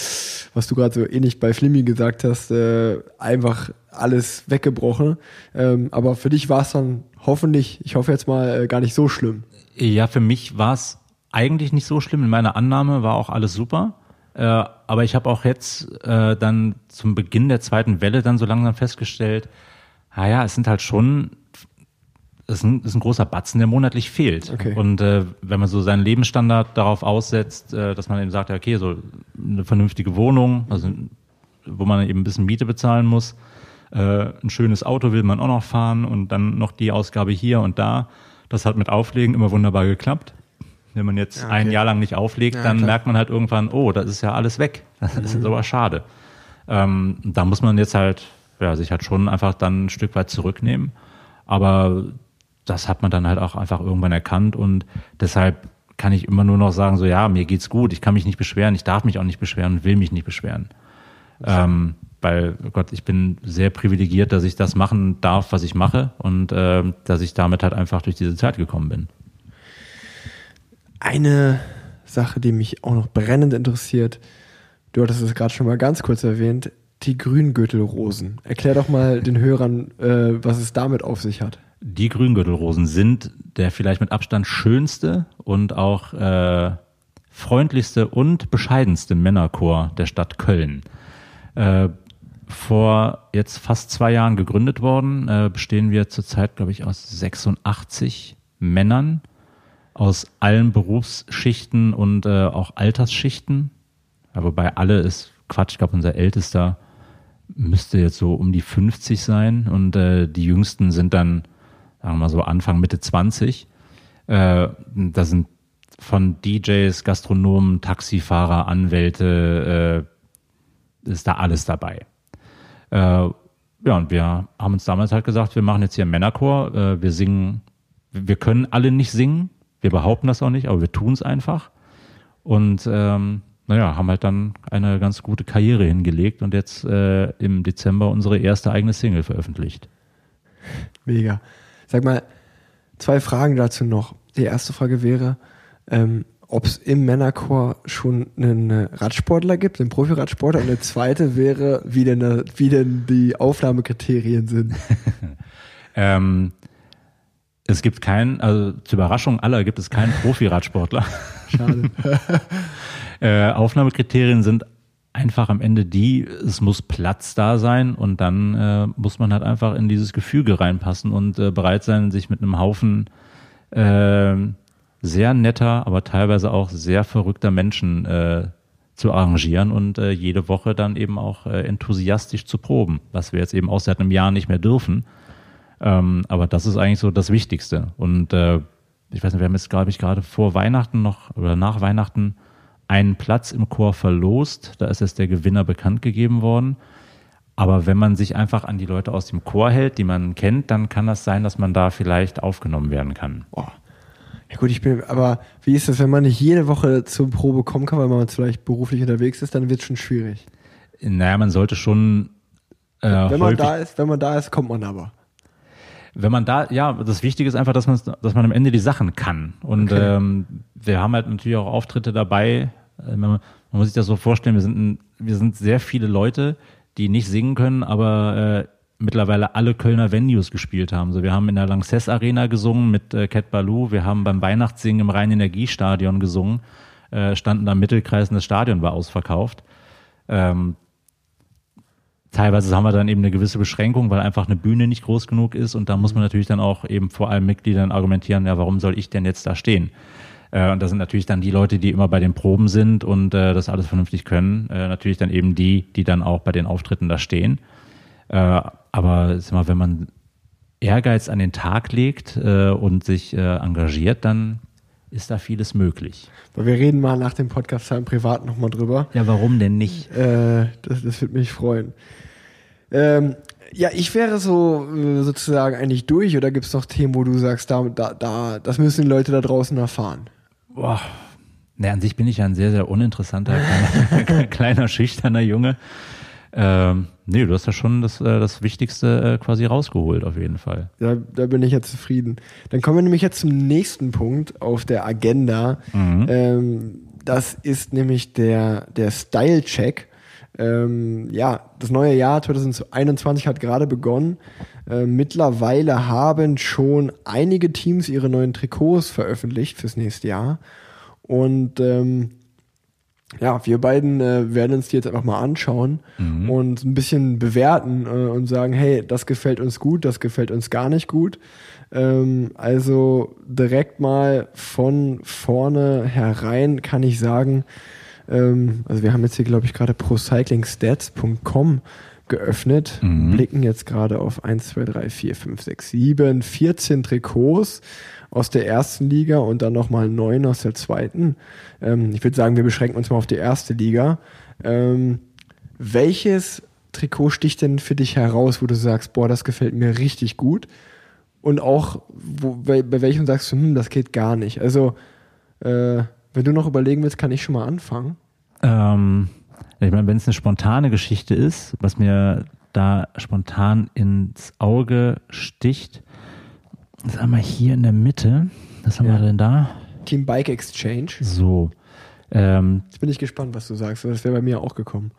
Speaker 2: was du gerade so ähnlich bei Flimmy gesagt hast, äh, einfach alles weggebrochen. Ähm, aber für dich war es dann hoffentlich, ich hoffe jetzt mal, äh, gar nicht so schlimm.
Speaker 3: Ja, für mich war es eigentlich nicht so schlimm. In meiner Annahme war auch alles super. Äh, aber ich habe auch jetzt äh, dann zum Beginn der zweiten Welle dann so langsam festgestellt, naja, es sind halt schon, es ist ein, es ist ein großer Batzen, der monatlich fehlt.
Speaker 2: Okay.
Speaker 3: Und äh, wenn man so seinen Lebensstandard darauf aussetzt, äh, dass man eben sagt, okay, so eine vernünftige Wohnung, also wo man eben ein bisschen Miete bezahlen muss, äh, ein schönes Auto will man auch noch fahren und dann noch die Ausgabe hier und da. Das hat mit Auflegen immer wunderbar geklappt. Wenn man jetzt
Speaker 2: Ja,
Speaker 3: ein
Speaker 2: okay.
Speaker 3: Jahr lang nicht auflegt,
Speaker 2: Ja,
Speaker 3: dann
Speaker 2: klar.
Speaker 3: merkt man halt irgendwann, oh, das ist ja alles weg. Das ist
Speaker 2: Mhm.
Speaker 3: aber schade. Ähm, da muss man jetzt halt, ja, sich halt schon einfach dann ein Stück weit zurücknehmen. Aber das hat man dann halt auch einfach irgendwann erkannt und deshalb kann ich immer nur noch sagen, so ja, mir geht's gut, ich kann mich nicht beschweren, ich darf mich auch nicht beschweren und will mich nicht beschweren. Ähm, weil, oh Gott, ich bin sehr privilegiert, dass ich das machen darf, was ich mache und ähm, dass ich damit halt einfach durch diese Zeit gekommen bin.
Speaker 2: Eine Sache, die mich auch noch brennend interessiert, du hattest es gerade schon mal ganz kurz erwähnt, die Grüngürtelrosen. Erklär doch mal den Hörern, äh, was es damit auf sich hat.
Speaker 3: Die Grüngürtelrosen sind der vielleicht mit Abstand schönste und auch äh, freundlichste und bescheidenste Männerchor der Stadt Köln. Äh, vor jetzt fast zwei Jahren gegründet worden, äh, bestehen wir zurzeit, glaube ich, aus 86 Männern aus allen Berufsschichten und äh, auch Altersschichten. Ja, wobei alle ist Quatsch, ich glaube, unser ältester müsste jetzt so um die 50 sein und äh, die jüngsten sind dann, sagen wir mal so, Anfang, Mitte 20. Äh, da sind von DJs, Gastronomen, Taxifahrer, Anwälte, äh, ist da alles dabei. Äh, ja, und wir haben uns damals halt gesagt, wir machen jetzt hier einen Männerchor, äh, wir singen, wir können alle nicht singen, wir behaupten das auch nicht, aber wir tun es einfach. Und ähm, naja, haben halt dann eine ganz gute Karriere hingelegt und jetzt äh, im Dezember unsere erste eigene Single veröffentlicht.
Speaker 2: Mega. Sag mal, zwei Fragen dazu noch. Die erste Frage wäre, ähm, ob es im Männerchor schon einen Radsportler gibt, einen Profi-Radsportler. Und eine zweite wäre, wie denn, wie denn die Aufnahmekriterien sind.
Speaker 3: ähm, es gibt keinen, also zur Überraschung aller gibt es keinen Profi-Radsportler.
Speaker 2: Schade.
Speaker 3: äh, Aufnahmekriterien sind einfach am Ende die, es muss Platz da sein und dann äh, muss man halt einfach in dieses Gefüge reinpassen und äh, bereit sein, sich mit einem Haufen äh, sehr netter, aber teilweise auch sehr verrückter Menschen äh, zu arrangieren und äh, jede Woche dann eben auch äh, enthusiastisch zu proben, was wir jetzt eben auch seit einem Jahr nicht mehr dürfen. Ähm, aber das ist eigentlich so das Wichtigste. Und äh, ich weiß nicht, wir haben jetzt, glaube ich, gerade vor Weihnachten noch oder nach Weihnachten einen Platz im Chor verlost. Da ist jetzt der Gewinner bekannt gegeben worden. Aber wenn man sich einfach an die Leute aus dem Chor hält, die man kennt, dann kann das sein, dass man da vielleicht aufgenommen werden kann.
Speaker 2: Boah. Ja gut, ich bin, aber wie ist das, wenn man nicht jede Woche zur Probe kommen kann, weil man vielleicht beruflich unterwegs ist, dann wird es schon schwierig.
Speaker 3: Naja, man sollte schon.
Speaker 2: Äh, wenn man da ist, wenn man da ist, kommt man aber.
Speaker 3: Wenn man da, ja, das Wichtige ist einfach, dass man, dass man am Ende die Sachen kann. Und okay. ähm, wir haben halt natürlich auch Auftritte dabei. Äh, man, man muss sich das so vorstellen, wir sind, ein, wir sind sehr viele Leute, die nicht singen können, aber äh, mittlerweile alle Kölner Venues gespielt haben. So, wir haben in der Lanxess Arena gesungen mit äh, Cat Baloo, wir haben beim Weihnachtssingen im Rhein-Energiestadion gesungen, äh, standen da im Mittelkreis und das Stadion war ausverkauft. Ähm, teilweise haben wir dann eben eine gewisse Beschränkung, weil einfach eine Bühne nicht groß genug ist und da muss man natürlich dann auch eben vor allem Mitgliedern argumentieren, ja, warum soll ich denn jetzt da stehen? Äh, und das sind natürlich dann die Leute, die immer bei den Proben sind und äh, das alles vernünftig können. Äh, natürlich dann eben die, die dann auch bei den Auftritten da stehen. Aber sag mal, wenn man Ehrgeiz an den Tag legt äh, und sich äh, engagiert, dann ist da vieles möglich.
Speaker 2: Weil wir reden mal nach dem Podcast im Privat nochmal drüber.
Speaker 3: Ja, warum denn nicht?
Speaker 2: Äh, das, das würde mich freuen. Ähm, ja, ich wäre so äh, sozusagen eigentlich durch oder gibt es noch Themen, wo du sagst, da, da, da, das müssen die Leute da draußen erfahren?
Speaker 3: Boah. Na, an sich bin ich ja ein sehr, sehr uninteressanter, kleiner, kleiner schüchterner Junge. Ähm, nee, du hast ja schon das, äh, das Wichtigste äh, quasi rausgeholt, auf jeden Fall.
Speaker 2: Ja, da bin ich ja zufrieden. Dann kommen wir nämlich jetzt zum nächsten Punkt auf der Agenda. Mhm. Ähm, das ist nämlich der, der Style-Check. Ähm, ja, das neue Jahr 2021 hat gerade begonnen. Äh, mittlerweile haben schon einige Teams ihre neuen Trikots veröffentlicht fürs nächste Jahr. Und ähm, ja, wir beiden äh, werden uns die jetzt einfach mal anschauen mhm. und ein bisschen bewerten äh, und sagen, hey, das gefällt uns gut, das gefällt uns gar nicht gut. Ähm, also direkt mal von vorne herein kann ich sagen, ähm, also wir haben jetzt hier, glaube ich, gerade procyclingstats.com geöffnet, mhm. blicken jetzt gerade auf 1, 2, 3, 4, 5, 6, 7, 14 Trikots aus der ersten Liga und dann nochmal neun aus der zweiten. Ähm, ich würde sagen, wir beschränken uns mal auf die erste Liga. Ähm, welches Trikot sticht denn für dich heraus, wo du sagst, boah, das gefällt mir richtig gut? Und auch, wo, bei, bei welchem sagst du, hm, das geht gar nicht? Also, äh, wenn du noch überlegen willst, kann ich schon mal anfangen.
Speaker 3: Ähm, ich meine, wenn es eine spontane Geschichte ist, was mir da spontan ins Auge sticht, ist einmal hier in der Mitte. Was haben ja. wir denn da?
Speaker 2: Team Bike Exchange.
Speaker 3: So. Ähm,
Speaker 2: Jetzt bin ich gespannt, was du sagst. Das wäre bei mir auch gekommen.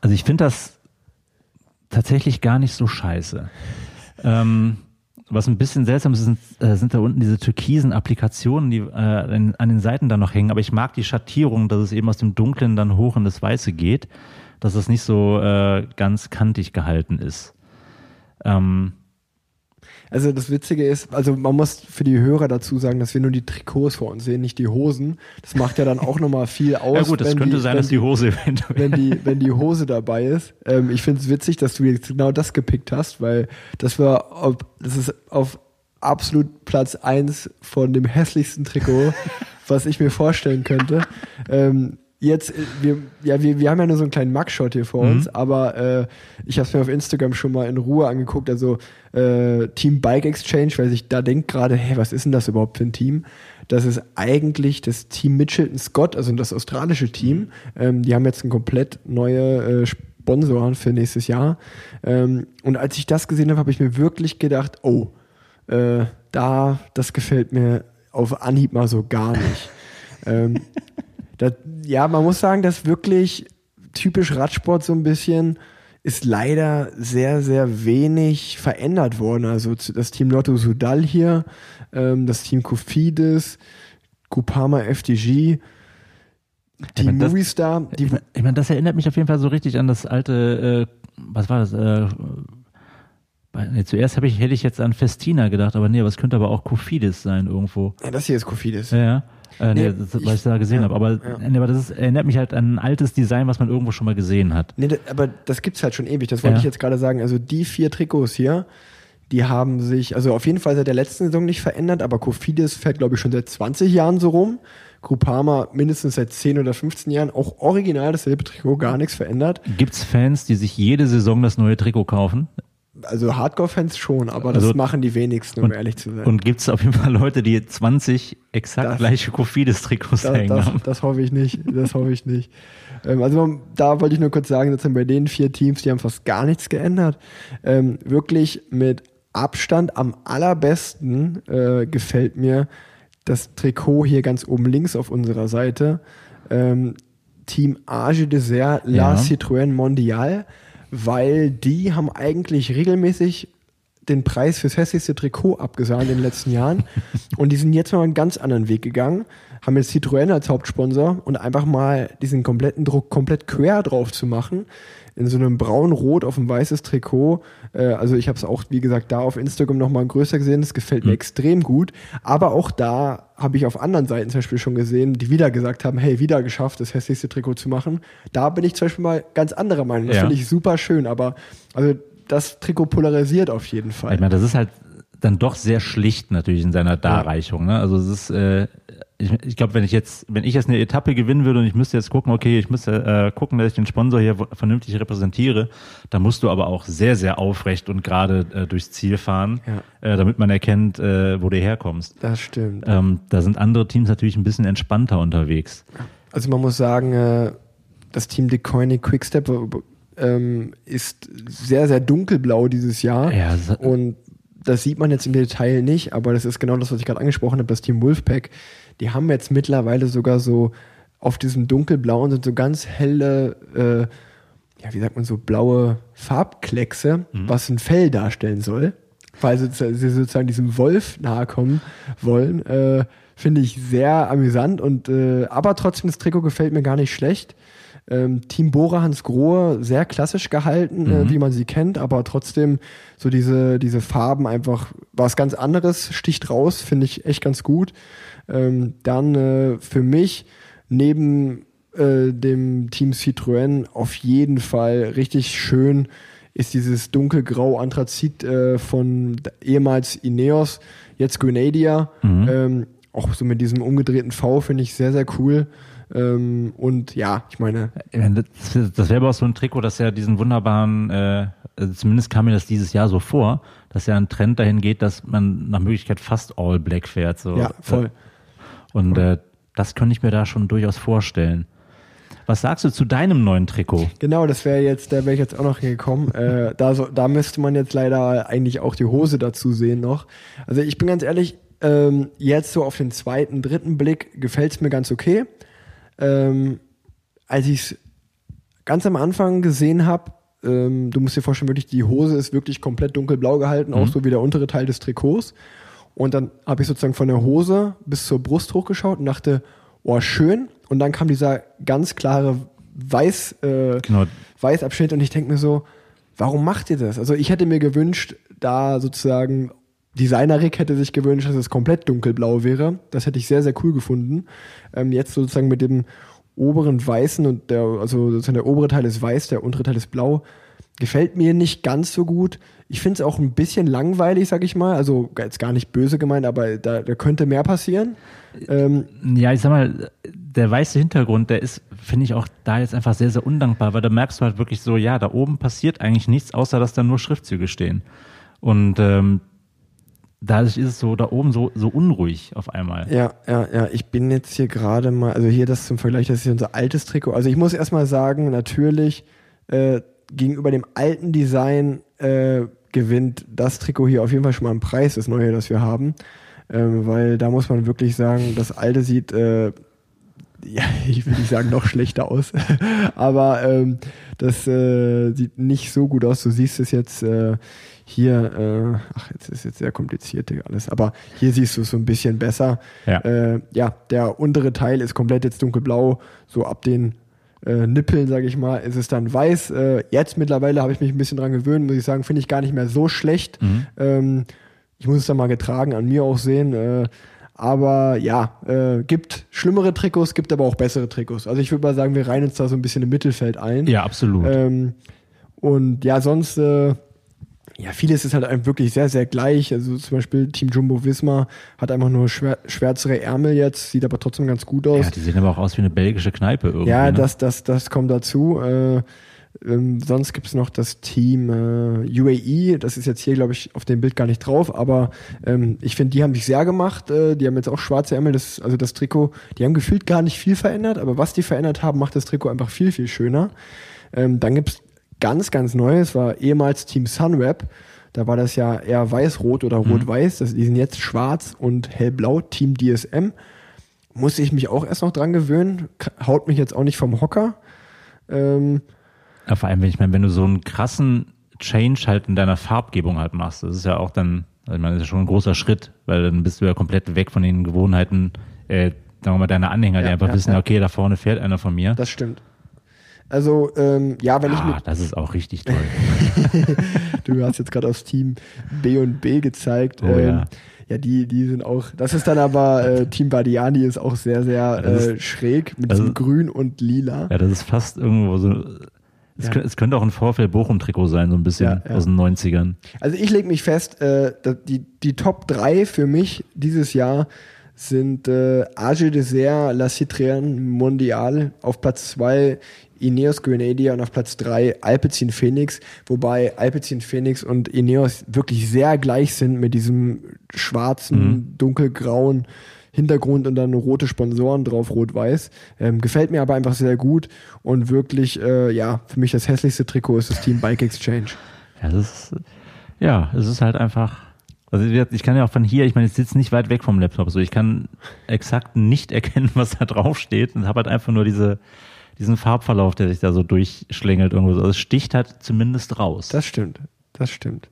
Speaker 3: Also ich finde das tatsächlich gar nicht so scheiße. Ähm, was ein bisschen seltsam ist, sind, äh, sind da unten diese türkisen Applikationen, die äh, an, an den Seiten da noch hängen. Aber ich mag die Schattierung, dass es eben aus dem Dunklen dann hoch in das Weiße geht, dass es nicht so äh, ganz kantig gehalten ist. Ähm,
Speaker 2: also das Witzige ist, also man muss für die Hörer dazu sagen, dass wir nur die Trikots vor uns sehen, nicht die Hosen. Das macht ja dann auch nochmal viel aus.
Speaker 3: ja gut, das könnte die, sein, dass die Hose
Speaker 2: eventuell. Wenn die, wenn die Hose dabei ist. Ähm, ich finde es witzig, dass du jetzt genau das gepickt hast, weil das war, das ist auf absolut Platz eins von dem hässlichsten Trikot, was ich mir vorstellen könnte. Ähm, jetzt, äh, wir, ja, wir, wir haben ja nur so einen kleinen Mugshot hier vor mhm. uns, aber äh, ich habe es mir auf Instagram schon mal in Ruhe angeguckt, also äh, Team Bike Exchange, weil ich da denkt gerade, hey, was ist denn das überhaupt für ein Team? Das ist eigentlich das Team Mitchelton Scott, also das australische Team. Ähm, die haben jetzt ein komplett neue äh, Sponsoren für nächstes Jahr. Ähm, und als ich das gesehen habe, habe ich mir wirklich gedacht, oh, Äh, da, das gefällt mir auf Anhieb mal so gar nicht. ähm, das, ja, man muss sagen, dass wirklich typisch Radsport so ein bisschen ist leider sehr, sehr wenig verändert worden. Also das Team Lotto Sudal hier, ähm, das Team Kofidis, Kupama FDG, Team
Speaker 3: meine, das-
Speaker 2: Movistar, die
Speaker 3: Ich meine, ich mein, das erinnert mich auf jeden Fall so richtig an das alte, äh, was war das? Äh, nee, zuerst habe ich, hätte ich jetzt an Festina gedacht, aber nee, es könnte aber auch Kofidis sein irgendwo.
Speaker 2: ja, das hier ist Kofidis.
Speaker 3: Ja, ja. Äh, nee,
Speaker 2: Nee,
Speaker 3: das, was ich da gesehen
Speaker 2: ja,
Speaker 3: habe. Aber,
Speaker 2: ja.
Speaker 3: nee, aber das ist, erinnert mich halt an ein altes Design, was man irgendwo schon mal gesehen hat.
Speaker 2: Nee, aber das gibt's halt schon ewig. Das wollte
Speaker 3: Ja.
Speaker 2: ich jetzt gerade sagen. Also die vier Trikots hier, die haben sich, also auf jeden Fall seit der letzten Saison nicht verändert, aber Kofidis fährt, glaube ich, schon seit 20 Jahren so rum. Groupama mindestens seit 10 oder 15 Jahren. Auch original dasselbe Trikot, gar nichts verändert.
Speaker 3: Gibt's Fans, die sich jede Saison das neue Trikot kaufen?
Speaker 2: Also Hardcore-Fans schon, aber das
Speaker 3: Also-
Speaker 2: machen die wenigsten, um ehrlich zu sein.
Speaker 3: Und gibt's auf jeden Fall Leute, die 20 exakt
Speaker 2: Das-
Speaker 3: gleiche Kofidis-Trikots
Speaker 2: das,
Speaker 3: hängen
Speaker 2: das,
Speaker 3: haben?
Speaker 2: das hoffe ich nicht. Das hoffe ich nicht. Ähm, also man- da wollte ich nur kurz sagen, dass dann bei den vier Teams, die haben fast gar nichts geändert. Ähm, wirklich mit Abstand am allerbesten äh, gefällt mir das Trikot hier ganz oben links auf unserer Seite. Ähm, Team Age Dessert La
Speaker 3: Ja.
Speaker 2: Citroën Mondial, weil die haben eigentlich regelmäßig den Preis fürs hässlichste Trikot abgesahnt in den letzten Jahren. Und die sind jetzt mal einen ganz anderen Weg gegangen, haben jetzt Citroën als Hauptsponsor und einfach mal diesen kompletten Druck komplett quer drauf zu machen. In so einem braun-rot auf ein weißes Trikot. Äh, also ich habe es auch, wie gesagt, da auf Instagram nochmal größer gesehen. Das gefällt mir extrem gut. Aber auch da habe ich auf anderen Seiten zum Beispiel schon gesehen, die wieder gesagt haben, hey, wieder geschafft, das hässlichste Trikot zu machen. Da bin ich zum Beispiel mal ganz anderer Meinung. Das
Speaker 3: Ja.
Speaker 2: finde ich super schön. Aber also das Trikot polarisiert auf jeden Fall.
Speaker 3: Ich meine, das ist halt dann doch sehr schlicht natürlich in seiner Darreichung. Ne? Also es ist, äh, ich, ich glaube, wenn ich jetzt, wenn ich jetzt eine Etappe gewinnen würde und ich müsste jetzt gucken, okay, ich müsste äh, gucken, dass ich den Sponsor hier vernünftig repräsentiere, dann musst du aber auch sehr, sehr aufrecht und gerade äh, durchs Ziel fahren, äh, damit man erkennt, äh, wo du herkommst.
Speaker 2: Das stimmt.
Speaker 3: Ähm, da sind andere Teams natürlich ein bisschen entspannter unterwegs.
Speaker 2: Also man muss sagen, äh, das Team DeCoini Quickstep äh, ähm, ist sehr, sehr dunkelblau dieses Jahr.
Speaker 3: Ja,
Speaker 2: und das sieht man jetzt im Detail nicht, aber das ist genau das, was ich gerade angesprochen habe, das Team Wolfpack. Die haben jetzt mittlerweile sogar so auf diesem dunkelblauen sind so ganz helle, äh, ja, wie sagt man so, blaue Farbkleckse, was ein Fell darstellen soll. Weil sie, sie sozusagen diesem Wolf nahe kommen wollen. Äh, Finde ich sehr amüsant und äh, aber trotzdem das Trikot gefällt mir gar nicht schlecht. Ähm, Team Bora Hans Grohe sehr klassisch gehalten, äh, wie man sie kennt, aber trotzdem so diese, diese Farben einfach was ganz anderes, sticht raus, finde ich echt ganz gut. Ähm, dann äh, für mich neben äh, dem Team Citroën auf jeden Fall richtig schön ist dieses dunkelgrau Anthrazit äh, von ehemals Ineos, jetzt Grenadia. Ähm, auch so mit diesem umgedrehten V finde ich sehr, sehr cool. Ähm, und ja, ich meine,
Speaker 3: Das, das wäre aber auch so ein Trikot, das ja diesen wunderbaren, äh, also zumindest kam mir das dieses Jahr so vor, dass ja ein Trend dahin geht, dass man nach Möglichkeit fast all black fährt. So.
Speaker 2: ja, voll.
Speaker 3: Und äh, das könnte ich mir da schon durchaus vorstellen. Was sagst du zu deinem neuen Trikot?
Speaker 2: Genau, das wäre jetzt, da wäre ich jetzt auch noch hingekommen. äh, da, so, da müsste man jetzt leider eigentlich auch die Hose dazu sehen noch. Also ich bin ganz ehrlich, ähm, jetzt so auf den zweiten, dritten Blick gefällt es mir ganz okay. Ähm, als ich es ganz am Anfang gesehen habe, ähm, du musst dir vorstellen, wirklich die Hose ist wirklich komplett dunkelblau gehalten, auch so wie der untere Teil des Trikots. Und dann habe ich sozusagen von der Hose bis zur Brust hochgeschaut und dachte, oh, schön. Und dann kam dieser ganz klare Weiß, äh,
Speaker 3: Genau.
Speaker 2: Weißabschnitt und ich denke mir so, warum macht ihr das? Also ich hätte mir gewünscht, da sozusagen Designer Rick hätte sich gewünscht, dass es komplett dunkelblau wäre. Das hätte ich sehr, sehr cool gefunden. Ähm, jetzt sozusagen mit dem oberen Weißen und der, also sozusagen der obere Teil ist weiß, der untere Teil ist blau. Gefällt mir nicht ganz so gut. Ich finde es auch ein bisschen langweilig, sag ich mal. Also jetzt gar nicht böse gemeint, aber da, da könnte mehr passieren. Ähm,
Speaker 3: Ja, ich sag mal, der weiße Hintergrund, der ist, finde ich, auch da jetzt einfach sehr, sehr undankbar, weil da merkst du halt wirklich so, ja, da oben passiert eigentlich nichts, außer dass da nur Schriftzüge stehen. Und ähm, dadurch ist es so da oben so, so unruhig auf einmal.
Speaker 2: Ja, ja, ja. Ich bin jetzt hier gerade mal, also hier das zum Vergleich, das ist hier unser altes Trikot. Also ich muss erstmal sagen, natürlich äh, gegenüber dem alten Design äh, gewinnt das Trikot hier auf jeden Fall schon mal einen Preis, das neue, das wir haben. Ähm, weil da muss man wirklich sagen, das alte sieht, äh, ja, ich will nicht sagen, noch schlechter aus. Aber ähm, das äh, sieht nicht so gut aus. Du siehst es jetzt äh, hier, äh, ach, jetzt ist jetzt sehr kompliziert alles, aber hier siehst du es so ein bisschen besser.
Speaker 3: Ja.
Speaker 2: Äh, ja, der untere Teil ist komplett jetzt dunkelblau, so ab den äh, Nippeln, sage ich mal, ist es dann weiß. Äh, jetzt mittlerweile habe ich mich ein bisschen dran gewöhnt, muss ich sagen, finde ich gar nicht mehr so schlecht.
Speaker 3: Mhm.
Speaker 2: Ähm, ich muss es dann mal getragen an mir auch sehen. Äh, aber ja, äh, gibt schlimmere Trikots, gibt aber auch bessere Trikots. Also ich würde mal sagen, wir reihen uns da so ein bisschen im Mittelfeld ein.
Speaker 3: Ja, absolut.
Speaker 2: Ähm, und ja, sonst, äh, ja, vieles ist halt wirklich sehr, sehr gleich. Also zum Beispiel Team Jumbo Visma hat einfach nur schwär, schwärzere Ärmel jetzt, sieht aber trotzdem ganz gut aus.
Speaker 3: ja, die sehen aber auch aus wie eine belgische Kneipe irgendwie.
Speaker 2: Ja,
Speaker 3: ne?
Speaker 2: das, das, das kommt dazu. Äh, ähm, sonst gibt's noch das Team äh, UAE, das ist jetzt hier, glaube ich, auf dem Bild gar nicht drauf, aber ähm, ich finde, die haben sich sehr gemacht. Äh, die haben jetzt auch schwarze Ärmel, das, also das Trikot, die haben gefühlt gar nicht viel verändert, aber was die verändert haben, macht das Trikot einfach viel, viel schöner. Ähm, dann gibt's ganz, ganz Neues, war ehemals Team Sunweb. Da war das ja eher weiß-rot oder rot-weiß. Das- Die sind jetzt schwarz und hellblau, Team DSM. Muss ich mich auch erst noch dran gewöhnen. Haut mich jetzt auch nicht vom Hocker. Ähm,
Speaker 3: Ja, vor allem, wenn ich meine, wenn du so einen krassen Change halt in deiner Farbgebung halt machst, das ist ja auch dann, also ich meine, das ist ja schon ein großer Schritt, weil dann bist du ja komplett weg von den Gewohnheiten, äh, sagen wir mal, deiner Anhänger, die
Speaker 2: Ja,
Speaker 3: einfach
Speaker 2: ja,
Speaker 3: wissen,
Speaker 2: ja.
Speaker 3: okay, da vorne fährt einer von mir.
Speaker 2: das stimmt. Also, ähm, ja, wenn ich
Speaker 3: ah, das ist auch richtig toll.
Speaker 2: du hast jetzt gerade aufs Team B und B gezeigt.
Speaker 3: Oh,
Speaker 2: ähm,
Speaker 3: ja.
Speaker 2: ja, die, die sind auch, das ist dann aber, äh, Team Badiani ist auch sehr, sehr
Speaker 3: Das
Speaker 2: äh, schräg mit
Speaker 3: das
Speaker 2: diesem
Speaker 3: ist-
Speaker 2: Grün und Lila.
Speaker 3: Ja, das ist fast irgendwo so. Es,
Speaker 2: Ja.
Speaker 3: könnte, es könnte auch ein Vorfeld Bochum-Trikot sein, so ein bisschen
Speaker 2: Ja, ja.
Speaker 3: aus den 90ern.
Speaker 2: Also ich lege mich fest, äh, die, die Top 3 für mich dieses Jahr sind äh, Age Dessert, La Citroën Mondial, auf Platz 2 Ineos Grenadier und auf Platz 3 Alpecin Phoenix, wobei Alpecin Phoenix und Ineos wirklich sehr gleich sind mit diesem schwarzen, dunkelgrauen Hintergrund und dann rote Sponsoren drauf, rot-weiß. Ähm, gefällt mir aber einfach sehr gut und wirklich, äh, ja, für mich das hässlichste Trikot ist das Team Bike Exchange.
Speaker 3: Ja, das ist, ja, es ist halt einfach. Also ich kann ja auch von hier, ich meine, ich sitze nicht weit weg vom Laptop, so ich kann exakt nicht erkennen, was da drauf steht und habe halt einfach nur diese, diesen Farbverlauf, der sich da so durchschlängelt irgendwo. so. Also es sticht halt zumindest raus.
Speaker 2: Das stimmt, das stimmt.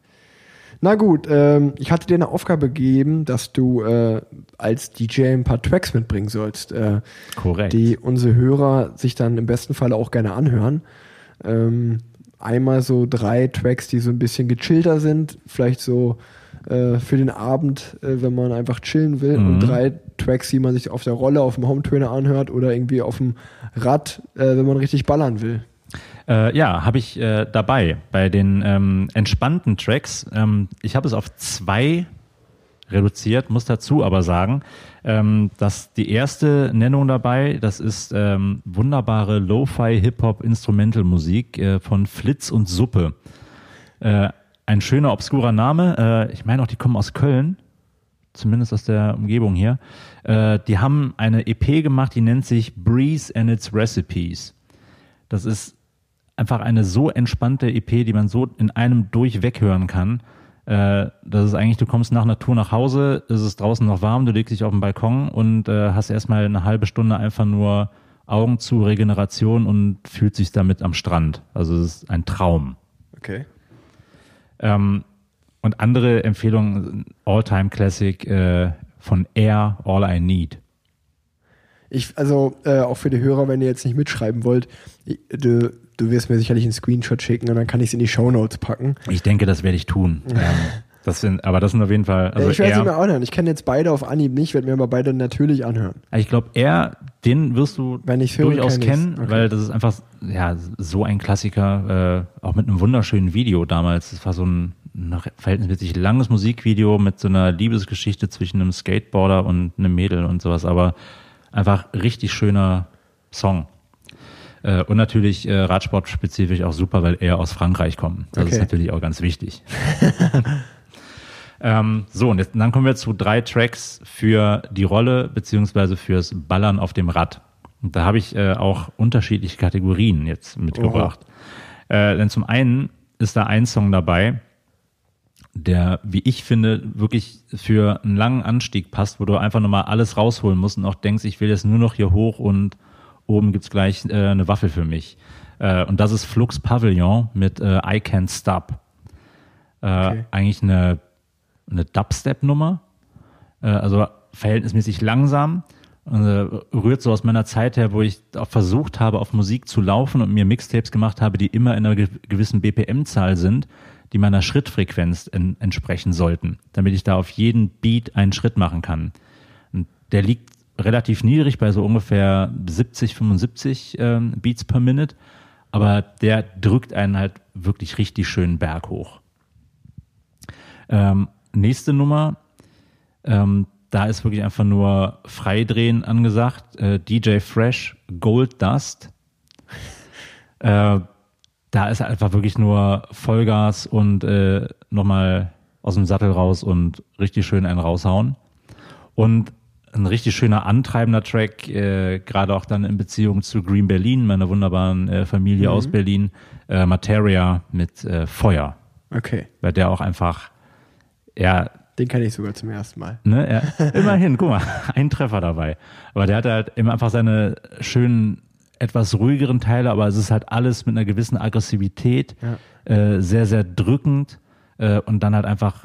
Speaker 2: Na gut, ähm, ich hatte dir eine Aufgabe gegeben, dass du äh, als DJ ein paar Tracks mitbringen sollst, äh,
Speaker 3: Korrekt.
Speaker 2: die unsere Hörer sich dann im besten Fall auch gerne anhören. Ähm, einmal so drei Tracks, die so ein bisschen gechillter sind, vielleicht so äh, für den Abend, äh, wenn man einfach chillen will,
Speaker 3: Mhm.
Speaker 2: und drei Tracks, die man sich auf der Rolle, auf dem Home-Trainer anhört oder irgendwie auf dem Rad, äh, wenn man richtig ballern will.
Speaker 3: Äh, ja, habe ich äh, dabei bei den ähm, entspannten Tracks. Ähm, ich habe es auf zwei reduziert, muss dazu aber sagen, ähm, dass die erste Nennung dabei, das ist ähm, wunderbare Lo-Fi Hip-Hop Instrumental Musik äh, von Flitz und Suppe. Äh, ein schöner obskurer Name. Äh, ich meine auch, die kommen aus Köln, zumindest aus der Umgebung hier. Äh, die haben eine EP gemacht, die nennt sich Breeze and its Recipes. Das ist einfach eine so entspannte EP, die man so in einem durchweg hören kann. Äh, das ist eigentlich, du kommst nach Tour nach Hause, es ist draußen noch warm, du legst dich auf den Balkon und äh, hast erstmal eine halbe Stunde einfach nur Augen zu, Regeneration und fühlt sich damit am Strand. Also es ist ein Traum.
Speaker 2: Okay.
Speaker 3: Ähm, und andere Empfehlungen, All-Time Classic äh, von Air, All I Need.
Speaker 2: Ich, also äh, auch für die Hörer, wenn ihr jetzt nicht mitschreiben wollt, du, du wirst mir sicherlich einen Screenshot schicken und dann kann ich es in die Shownotes packen.
Speaker 3: Ich denke, das werde ich tun. ähm, das sind, aber das sind auf jeden Fall. Also
Speaker 2: ich werde sie mir anhören. Ich kenne jetzt beide auf Anhieb nicht, werde mir aber beide natürlich anhören.
Speaker 3: Ich glaube, er, den wirst du
Speaker 2: höre,
Speaker 3: durchaus kennen,
Speaker 2: Okay.
Speaker 3: weil das ist einfach ja so ein Klassiker, äh, auch mit einem wunderschönen Video damals. Das war so ein noch verhältnismäßig langes Musikvideo mit so einer Liebesgeschichte zwischen einem Skateboarder und einem Mädel und sowas, aber einfach richtig schöner Song. Äh, und natürlich äh, Radsport-spezifisch auch super, weil er aus Frankreich kommt. Das
Speaker 2: Okay.
Speaker 3: ist natürlich auch ganz wichtig. Ähm, so, und jetzt, dann kommen wir zu drei Tracks für die Rolle beziehungsweise fürs Ballern auf dem Rad. Und da habe ich äh, auch unterschiedliche Kategorien jetzt mitgebracht. Äh, denn zum einen ist da ein Song dabei, der, wie ich finde, wirklich für einen langen Anstieg passt, wo du einfach nochmal alles rausholen musst und auch denkst, ich will jetzt nur noch hier hoch und oben gibt's gleich äh, eine Waffel für mich. Äh, und das ist Flux Pavillon mit äh, I Can't Stop. Äh,
Speaker 2: Okay.
Speaker 3: Eigentlich eine, eine Dubstep-Nummer, äh, also verhältnismäßig langsam. Äh, rührt so aus meiner Zeit her, wo ich auch versucht habe, auf Musik zu laufen und mir Mixtapes gemacht habe, die immer in einer ge- gewissen BPM-Zahl sind, die meiner Schrittfrequenz en entsprechen sollten, damit ich da auf jeden Beat einen Schritt machen kann. Und der liegt relativ niedrig bei so ungefähr 70, 75 ähm, Beats per Minute, aber der drückt einen halt wirklich richtig schön Berg hoch. Ähm, nächste Nummer, ähm, da ist wirklich einfach nur Freidrehen angesagt. Äh, DJ Fresh, Gold Dust. Äh, da ist einfach wirklich nur Vollgas und äh, nochmal aus dem Sattel raus und richtig schön einen raushauen. Und ein richtig schöner antreibender Track, äh, gerade auch dann in Beziehung zu Green Berlin, meiner wunderbaren äh, Familie aus Berlin, äh, Materia mit äh, Feuer,
Speaker 2: Okay,
Speaker 3: weil der auch einfach, ja,
Speaker 2: den kenne ich sogar zum ersten Mal.
Speaker 3: Ne, er, immerhin, guck mal, ein Treffer dabei. Aber der hat halt immer einfach seine schönen, etwas ruhigeren Teile, aber es ist halt alles mit einer gewissen Aggressivität, äh, sehr, sehr drückend äh, und dann halt einfach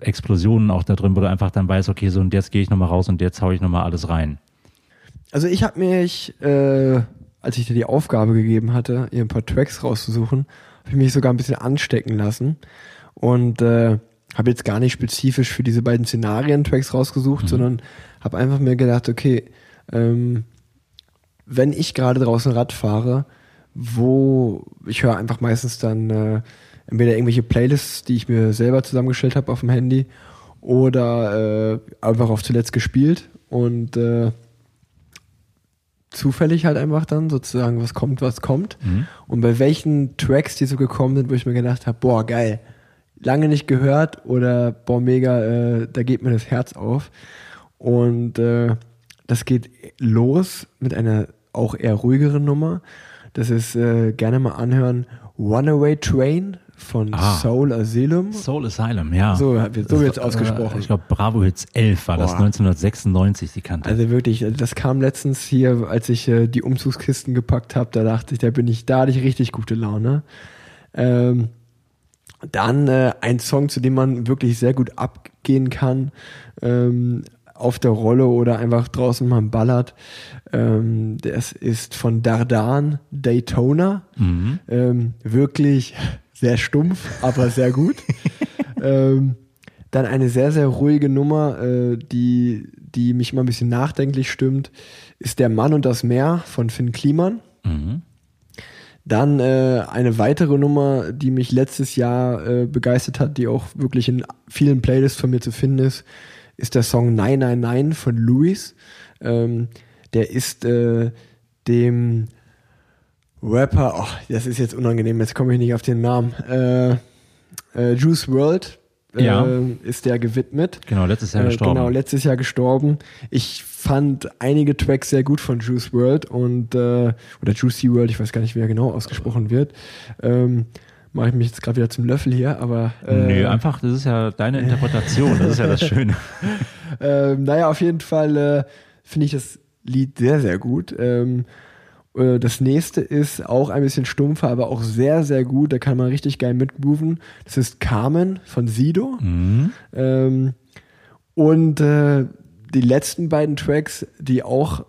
Speaker 3: Explosionen auch da drin, wo du einfach dann weißt, okay, so und jetzt gehe ich nochmal raus und jetzt hau ich nochmal alles rein.
Speaker 2: Also ich habe mich, äh, als ich dir die Aufgabe gegeben hatte, ihr ein paar Tracks rauszusuchen, habe ich mich sogar ein bisschen anstecken lassen und äh, habe jetzt gar nicht spezifisch für diese beiden Szenarien Tracks rausgesucht, sondern habe einfach mir gedacht, okay, ähm, wenn ich gerade draußen Rad fahre, wo ich höre einfach meistens dann äh, entweder irgendwelche Playlists, die ich mir selber zusammengestellt habe auf dem Handy oder äh, einfach auf zuletzt gespielt und äh, zufällig halt einfach dann sozusagen, was kommt, was kommt. Und bei welchen Tracks, die so gekommen sind, wo ich mir gedacht habe, boah, geil, lange nicht gehört oder boah, mega, äh, da geht mir das Herz auf. Und äh, das geht los mit einer auch eher ruhigeren Nummer. Das ist äh, gerne mal anhören Runaway Train von
Speaker 3: Ah.
Speaker 2: Soul Asylum.
Speaker 3: Soul Asylum, ja.
Speaker 2: So wird- so
Speaker 3: Das
Speaker 2: wird's
Speaker 3: war,
Speaker 2: ausgesprochen.
Speaker 3: Äh, ich glaube, Bravo Hits 11 war das,
Speaker 2: Boah.
Speaker 3: 1996, die Kante.
Speaker 2: Also wirklich, also das kam letztens hier, als ich äh, die Umzugskisten gepackt habe, da dachte ich, da bin ich, da hatte ich richtig gute Laune. Ähm, dann äh, ein Song, zu dem man wirklich sehr gut abgehen kann, ähm, auf der Rolle oder einfach draußen mal ballert. Ähm, das ist von Dardan Daytona. Ähm, wirklich sehr stumpf, aber sehr gut. ähm, dann eine sehr, sehr ruhige Nummer, äh, die, die mich mal ein bisschen nachdenklich stimmt, ist Der Mann und das Meer von Finn Kliman.
Speaker 3: Mhm.
Speaker 2: Dann äh, eine weitere Nummer, die mich letztes Jahr äh, begeistert hat, die auch wirklich in vielen Playlists von mir zu finden ist, ist der Song 999 von Louis. Ähm, der ist äh, dem Rapper, oh, das ist jetzt unangenehm, jetzt komme ich nicht auf den Namen. Äh, äh, Juice World äh,
Speaker 3: Ja.
Speaker 2: ist der gewidmet.
Speaker 3: Genau, letztes Jahr
Speaker 2: Äh,
Speaker 3: gestorben.
Speaker 2: Genau, letztes Jahr gestorben. Ich fand einige Tracks sehr gut von Juice World und äh, oder Juicy World, ich weiß gar nicht, wie er genau ausgesprochen wird. Ähm, Mache ich mich jetzt gerade wieder zum Löffel hier, aber äh,
Speaker 3: Nö, einfach, das ist ja deine Interpretation, das ist ja das Schöne.
Speaker 2: ähm, naja, auf jeden Fall äh, finde ich das Lied sehr, sehr gut. Ähm, äh, das nächste ist auch ein bisschen stumpfer, aber auch sehr, sehr gut. Da kann man richtig geil mitgrooven. Das ist Carmen von Sido.
Speaker 3: Mhm.
Speaker 2: Ähm, und äh, die letzten beiden Tracks, die auch,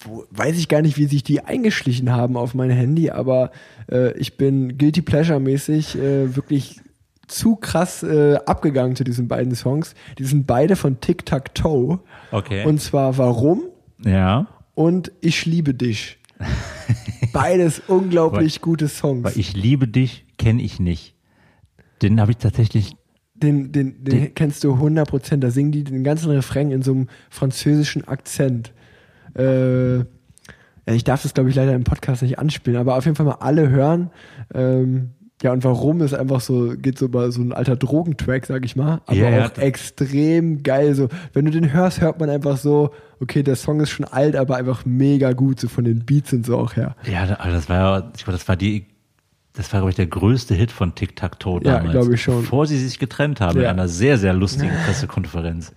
Speaker 2: wo, weiß ich gar nicht, wie sich die eingeschlichen haben auf mein Handy, aber äh, ich bin Guilty Pleasure-mäßig äh, wirklich zu krass äh, abgegangen zu diesen beiden Songs. Die sind beide von Tic Tac Toe.
Speaker 3: Okay.
Speaker 2: Und zwar Warum
Speaker 3: ja,
Speaker 2: und Ich liebe dich. Beides unglaublich gute Songs.
Speaker 3: weil ich liebe dich, kenne ich nicht. Den habe ich tatsächlich,
Speaker 2: Den, den, den,
Speaker 3: Den-
Speaker 2: kennst du 100%. Da singen die den ganzen Refrain in so einem französischen Akzent. Äh, ich darf das, glaube ich, leider im Podcast nicht anspielen, aber auf jeden Fall mal alle hören. Ähm, ja, und warum ist einfach so, geht so über so ein alter Drogentrack, sag ich mal, aber
Speaker 3: Ja, ja.
Speaker 2: auch extrem geil. So, wenn du den hörst, hört man einfach so, okay, der Song ist schon alt, aber einfach mega gut, so von den Beats und so auch her.
Speaker 3: ja, das war ja, ich glaube, das war die, das war, glaube ich, der größte Hit von Tic Tac Toe
Speaker 2: Ja,
Speaker 3: damals.
Speaker 2: glaube ich schon.
Speaker 3: Bevor sie sich getrennt haben in
Speaker 2: Ja.
Speaker 3: einer sehr, sehr lustigen Pressekonferenz.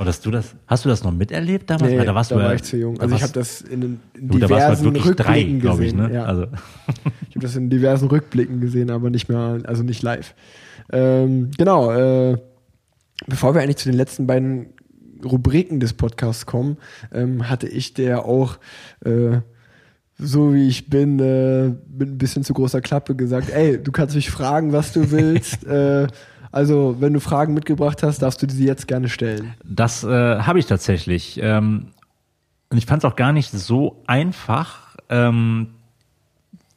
Speaker 3: Oder hast du das, hast du das noch miterlebt damals?
Speaker 2: Nee,
Speaker 3: da warst
Speaker 2: da
Speaker 3: du ja-
Speaker 2: war ich zu jung.
Speaker 3: da
Speaker 2: Also ich habe das in, den- in
Speaker 3: da du halt
Speaker 2: diversen
Speaker 3: drei,
Speaker 2: Rückblicken
Speaker 3: ich,
Speaker 2: gesehen.
Speaker 3: ne?
Speaker 2: Ja.
Speaker 3: Also,
Speaker 2: Ich habe das in diversen Rückblicken gesehen, aber nicht mehr, also nicht live. Ähm, genau, äh, bevor wir eigentlich zu den letzten beiden Rubriken des Podcasts kommen, ähm, hatte ich der auch, äh, so wie ich bin, äh, mit ein bisschen zu großer Klappe gesagt, ey, du kannst mich fragen, was du willst. äh, also, wenn du Fragen mitgebracht hast, darfst du sie jetzt gerne stellen.
Speaker 3: Das äh, habe ich tatsächlich. Ähm, und ich fand es auch gar nicht so einfach, ähm,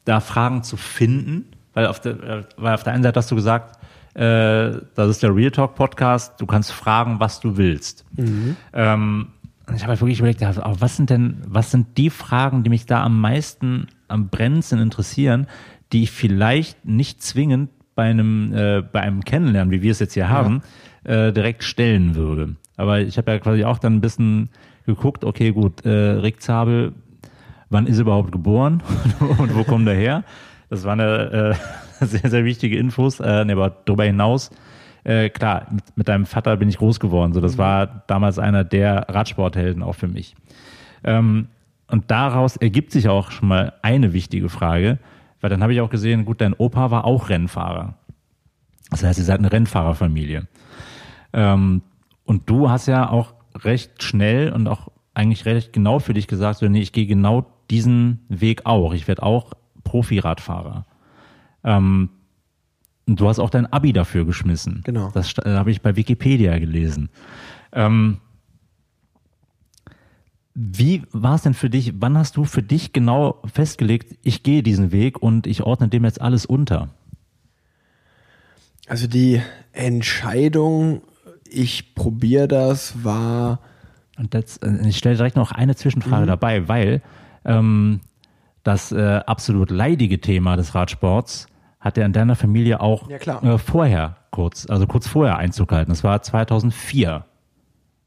Speaker 3: da Fragen zu finden, weil auf der, weil auf der einen Seite hast du gesagt, äh, das ist der Real Talk Podcast, du kannst fragen, was du willst. Ähm, und ich habe halt wirklich überlegt, was sind denn, was sind die Fragen, die mich da am meisten, am brennendsten interessieren, die ich vielleicht nicht zwingend bei einem, äh, bei einem Kennenlernen, wie wir es jetzt hier haben, äh, direkt stellen würde. Aber ich habe ja quasi auch dann ein bisschen geguckt, okay, gut, äh, Rick Zabel, wann ist er überhaupt geboren und wo kommt er her? Das waren äh, sehr, sehr wichtige Infos. Äh, nee, aber darüber hinaus, äh, klar, mit, mit deinem Vater bin ich groß geworden. So, das war damals einer der Radsporthelden auch für mich. Ähm, und daraus ergibt sich auch schon mal eine wichtige Frage, weil dann habe ich auch gesehen, gut, dein Opa war auch Rennfahrer. Das heißt, ihr seid eine Rennfahrerfamilie. Ähm, und du hast ja auch recht schnell und auch eigentlich recht genau für dich gesagt, so, nee, ich gehe genau diesen Weg auch. Ich werde auch Profiradfahrer. Ähm, und du hast auch dein Abi dafür geschmissen.
Speaker 2: Genau.
Speaker 3: Das äh, habe ich bei Wikipedia gelesen. Ähm, wie war es denn für dich? Wann hast du für dich genau festgelegt, ich gehe diesen Weg und ich ordne dem jetzt alles unter?
Speaker 2: Also die Entscheidung, ich probiere das, war
Speaker 3: Und das, äh, ich stelle direkt noch eine
Speaker 2: Mhm.
Speaker 3: Zwischenfrage dabei, weil ähm, das äh, absolut leidige Thema des Radsports hat ja in deiner Familie auch
Speaker 2: Ja.
Speaker 3: Äh, vorher kurz, also kurz vorher Einzug gehalten. Das war 2004.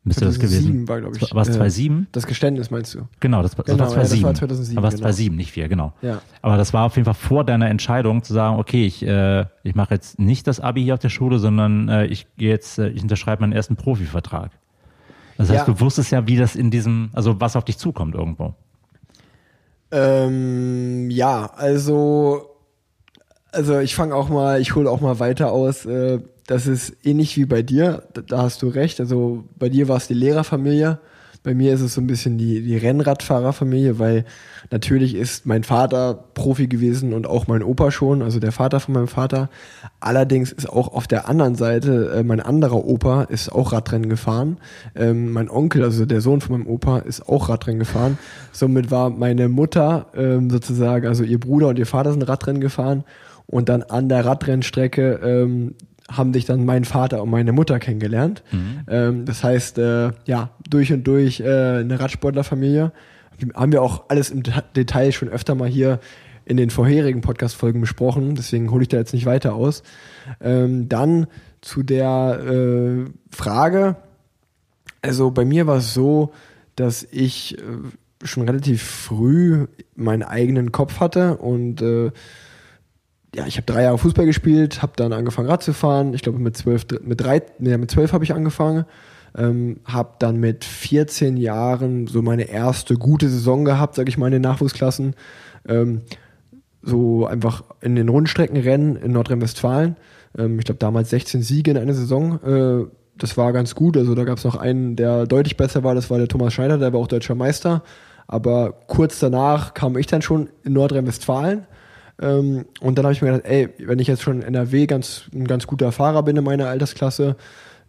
Speaker 3: Müsste das
Speaker 2: 2007
Speaker 3: gewesen
Speaker 2: war, glaube ich.
Speaker 3: War es
Speaker 2: äh,
Speaker 3: 2007?
Speaker 2: Das Geständnis meinst du?
Speaker 3: Genau, das, das
Speaker 2: Genau,
Speaker 3: war
Speaker 2: ja, das
Speaker 3: 2007.
Speaker 2: war 2007,
Speaker 3: Da war es
Speaker 2: genau.
Speaker 3: 2007, nicht 4, genau.
Speaker 2: Ja.
Speaker 3: Aber das war auf jeden Fall vor deiner Entscheidung zu sagen, okay, ich, äh, ich mache jetzt nicht das Abi hier auf der Schule, sondern äh, ich gehe jetzt, äh, ich unterschreibe meinen ersten Profivertrag. Das heißt,
Speaker 2: Ja.
Speaker 3: du wusstest ja, wie das in diesem, also was auf dich zukommt irgendwo.
Speaker 2: Ähm, ja, also, also ich fange auch mal, ich hole auch mal weiter aus. Äh, das ist ähnlich wie bei dir, da, hast du recht. Also bei dir war es die Lehrerfamilie. Bei mir ist es so ein bisschen die, die Rennradfahrerfamilie, weil natürlich ist mein Vater Profi gewesen und auch mein Opa schon, also der Vater von meinem Vater. Allerdings ist auch auf der anderen Seite äh, mein anderer Opa ist auch Radrennen gefahren. Ähm, mein Onkel, also der Sohn von meinem Opa, ist auch Radrennen gefahren. Somit war meine Mutter ähm, sozusagen, also ihr Bruder und ihr Vater sind Radrennen gefahren und dann an der Radrennstrecke ähm, haben sich dann mein Vater und meine Mutter kennengelernt. Ähm, das heißt, äh, ja, durch und durch äh, eine Radsportlerfamilie. Haben wir auch alles im Det- Detail schon öfter mal hier in den vorherigen Podcast-Folgen besprochen, deswegen hole ich da jetzt nicht weiter aus. Ähm, dann zu der äh, Frage, also bei mir war es so, dass ich äh, schon relativ früh meinen eigenen Kopf hatte und äh, ja, ich habe drei Jahre Fußball gespielt, habe dann angefangen Rad zu fahren. Ich glaube mit zwölf, mit drei, nee, mit zwölf habe ich angefangen. Ähm, habe dann mit 14 Jahren so meine erste gute Saison gehabt, sage ich mal in den Nachwuchsklassen. Ähm, so einfach in den Rundstreckenrennen in Nordrhein-Westfalen. Ähm, ich glaube damals 16 Siege in einer Saison. Äh, das war ganz gut. Also da gab es noch einen, der deutlich besser war. Das war der Thomas Schneider, der war auch deutscher Meister. Aber kurz danach kam ich dann schon in Nordrhein-Westfalen. Ähm, und dann habe ich mir gedacht, ey, wenn ich jetzt schon in NRW ganz, ein ganz guter Fahrer bin in meiner Altersklasse,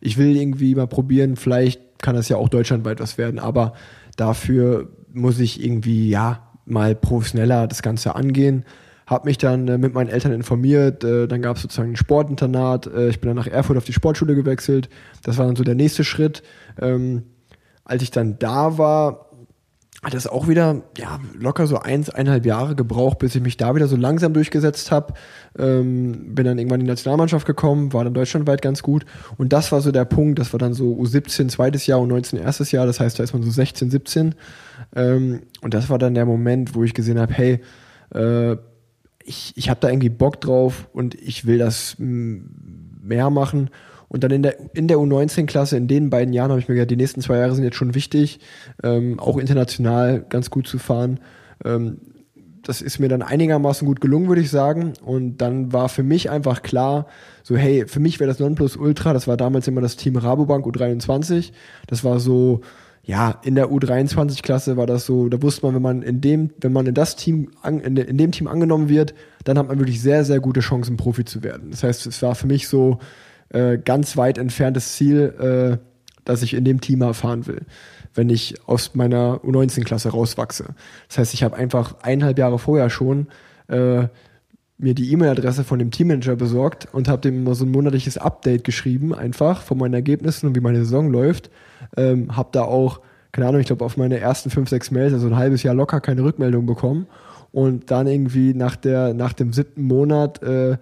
Speaker 2: ich will irgendwie mal probieren, vielleicht kann das ja auch deutschlandweit was werden, aber dafür muss ich irgendwie, ja, mal professioneller das Ganze angehen. Hab mich dann äh, mit meinen Eltern informiert, äh, dann gab es sozusagen ein Sportinternat, äh, ich bin dann nach Erfurt auf die Sportschule gewechselt, das war dann so der nächste Schritt. Ähm, als ich dann da war, hat es auch wieder ja, locker so eins, eineinhalb Jahre gebraucht, bis ich mich da wieder so langsam durchgesetzt habe. Ähm, bin dann irgendwann in die Nationalmannschaft gekommen, war dann deutschlandweit ganz gut. Und das war so der Punkt, das war dann so U17 zweites Jahr und 19 erstes Jahr, das heißt, da ist man so 16, 17. Ähm, und das war dann der Moment, wo ich gesehen habe, hey, äh, ich, ich habe da irgendwie Bock drauf und ich will das mehr machen. Und dann in der, in der U19-Klasse, in den beiden Jahren habe ich mir gedacht, die nächsten zwei Jahre sind jetzt schon wichtig, ähm, auch international ganz gut zu fahren. Ähm, das ist mir dann einigermaßen gut gelungen, würde ich sagen. Und dann war für mich einfach klar, so hey, für mich wäre das Nonplusultra, das war damals immer das Team Rabobank U23. Das war so, ja, in der U23-Klasse war das so, da wusste man, wenn man in dem, wenn man in das Team, in, in dem Team angenommen wird, dann hat man wirklich sehr, sehr gute Chancen, Profi zu werden. Das heißt, es war für mich so äh, ganz weit entferntes Ziel, äh, dass ich in dem Team erfahren will, wenn ich aus meiner U19-Klasse rauswachse. Das heißt, ich habe einfach eineinhalb Jahre vorher schon äh, mir die E-Mail-Adresse von dem Teammanager besorgt und habe dem immer so ein monatliches Update geschrieben, einfach von meinen Ergebnissen und wie meine Saison läuft ähm, habe da auch, keine Ahnung, ich glaube auf meine ersten fünf, sechs Mails, also ein halbes Jahr locker keine Rückmeldung bekommen. Und dann irgendwie nach, der, nach dem siebten Monat äh,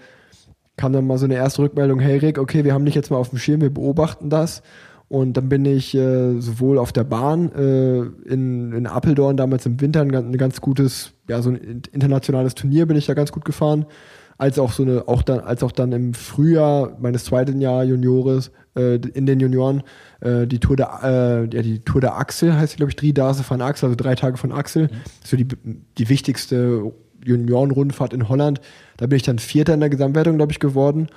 Speaker 2: kam dann mal so eine erste Rückmeldung, hey Rick, okay, wir haben dich jetzt mal auf dem Schirm, wir beobachten das. Und dann bin ich äh, sowohl auf der Bahn äh, in, in Appeldorn damals im Winter ein, ein ganz gutes, ja, so ein internationales Turnier bin ich da ganz gut gefahren, als auch so eine, auch dann, als auch dann im Frühjahr meines zweiten Jahr Juniores, äh, in den Junioren, äh, die Tour der, äh, ja, die Tour der Axel heißt glaube ich, Dase von Axel, also drei Tage von Axel. Mhm. So die, die wichtigste Juniorenrundfahrt in Holland. Da bin ich dann Vierter in der Gesamtwertung, glaube ich, geworden.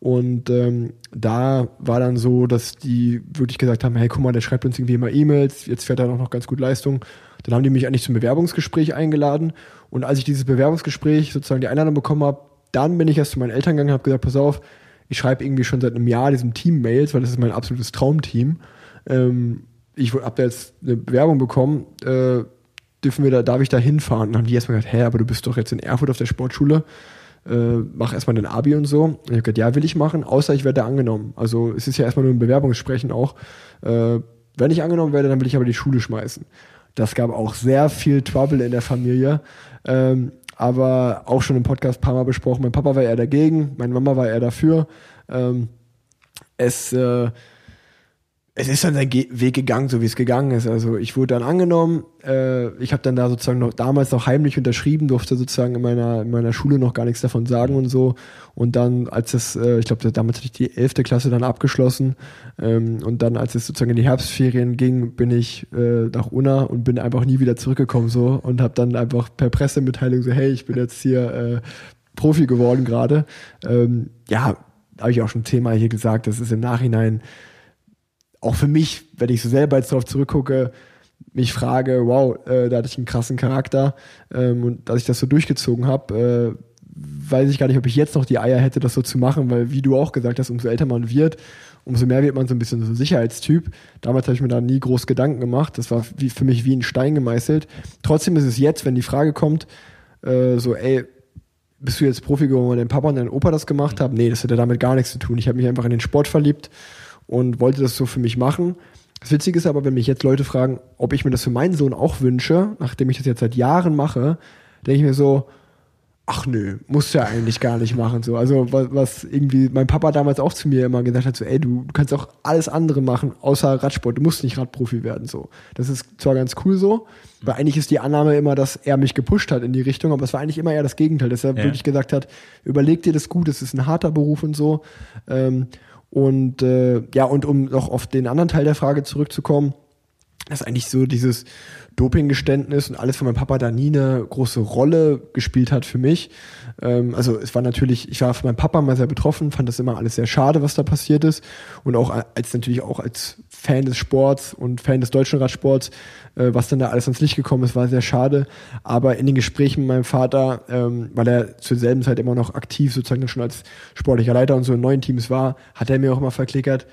Speaker 2: Und ähm, da war dann so, dass die wirklich gesagt haben, hey, guck mal, der schreibt uns irgendwie immer E-Mails, jetzt fährt er auch noch ganz gut Leistung. Dann haben die mich eigentlich zum Bewerbungsgespräch eingeladen. Und als ich dieses Bewerbungsgespräch sozusagen die Einladung bekommen habe, dann bin ich erst zu meinen Eltern gegangen und habe gesagt, pass auf, ich schreibe irgendwie schon seit einem Jahr diesem Team Mails, weil das ist mein absolutes Traumteam. Ähm, ich habe da jetzt eine Bewerbung bekommen, äh, dürfen wir da, darf ich da hinfahren? Und dann haben die erstmal gesagt, hä, aber du bist doch jetzt in Erfurt auf der Sportschule, äh, mach erstmal den Abi und so. Und ich habe gesagt, ja, will ich machen, außer ich werde angenommen. Also es ist ja erstmal nur ein Bewerbungssprechen auch. Äh, wenn ich angenommen werde, dann will ich aber die Schule schmeißen. Das gab auch sehr viel Trouble in der Familie. Ähm, aber auch schon im Podcast ein paar Mal besprochen. Mein Papa war eher dagegen, meine Mama war eher dafür. Ähm, es, äh, es ist dann der Ge Weg gegangen, so wie es gegangen ist. Also ich wurde dann angenommen, äh, ich habe dann da sozusagen noch damals noch heimlich unterschrieben, durfte sozusagen in meiner, in meiner Schule noch gar nichts davon sagen und so. Und dann, als es, äh, ich glaube, damals hatte ich die elfte Klasse dann abgeschlossen. Ähm, und dann, als es sozusagen in die Herbstferien ging, bin ich äh, nach Unna und bin einfach nie wieder zurückgekommen so und habe dann einfach per Pressemitteilung so, hey, ich bin jetzt hier äh, Profi geworden gerade. Ähm, ja, habe ich auch schon Thema hier gesagt, das ist im Nachhinein auch für mich, wenn ich so selber jetzt darauf zurückgucke, mich frage, wow, äh, da hatte ich einen krassen Charakter ähm, und dass ich das so durchgezogen habe, äh, weiß ich gar nicht, ob ich jetzt noch die Eier hätte, das so zu machen, weil wie du auch gesagt hast, umso älter man wird, umso mehr wird man so ein bisschen so ein Sicherheitstyp. Damals habe ich mir da nie groß Gedanken gemacht. Das war wie, für mich wie ein Stein gemeißelt. Trotzdem ist es jetzt, wenn die Frage kommt, äh, so, ey, bist du jetzt Profi geworden, weil dein Papa und dein Opa das gemacht haben? Nee, das hätte damit gar nichts zu tun. Ich habe mich einfach in den Sport verliebt und wollte das so für mich machen. Das Witzige ist aber, wenn mich jetzt Leute fragen, ob ich mir das für meinen Sohn auch wünsche, nachdem ich das jetzt seit Jahren mache, denke ich mir so, ach nö, musst du ja eigentlich gar nicht machen. So. Also was, was irgendwie mein Papa damals auch zu mir immer gesagt hat, so, ey, du, kannst auch alles andere machen, außer Radsport, du musst nicht Radprofi werden. So. Das ist zwar ganz cool so, weil eigentlich ist die Annahme immer, dass er mich gepusht hat in die Richtung, aber es war eigentlich immer eher das Gegenteil, dass er ja. wirklich gesagt hat, überleg dir das gut, es ist ein harter Beruf und so. Ähm, und äh, ja, und um noch auf den anderen Teil der Frage zurückzukommen, dass eigentlich so dieses Dopinggeständnis und alles von meinem Papa da nie eine große Rolle gespielt hat für mich. Ähm, also es war natürlich, ich war von meinem Papa mal sehr betroffen, fand das immer alles sehr schade, was da passiert ist. Und auch als natürlich auch als Fan des Sports und Fan des deutschen Radsports, äh, was dann da alles ans Licht gekommen ist, war sehr schade. Aber in den Gesprächen mit meinem Vater, ähm, weil er zur selben Zeit immer noch aktiv sozusagen schon als sportlicher Leiter und so in neuen Teams war, hat er mir auch immer verklickert,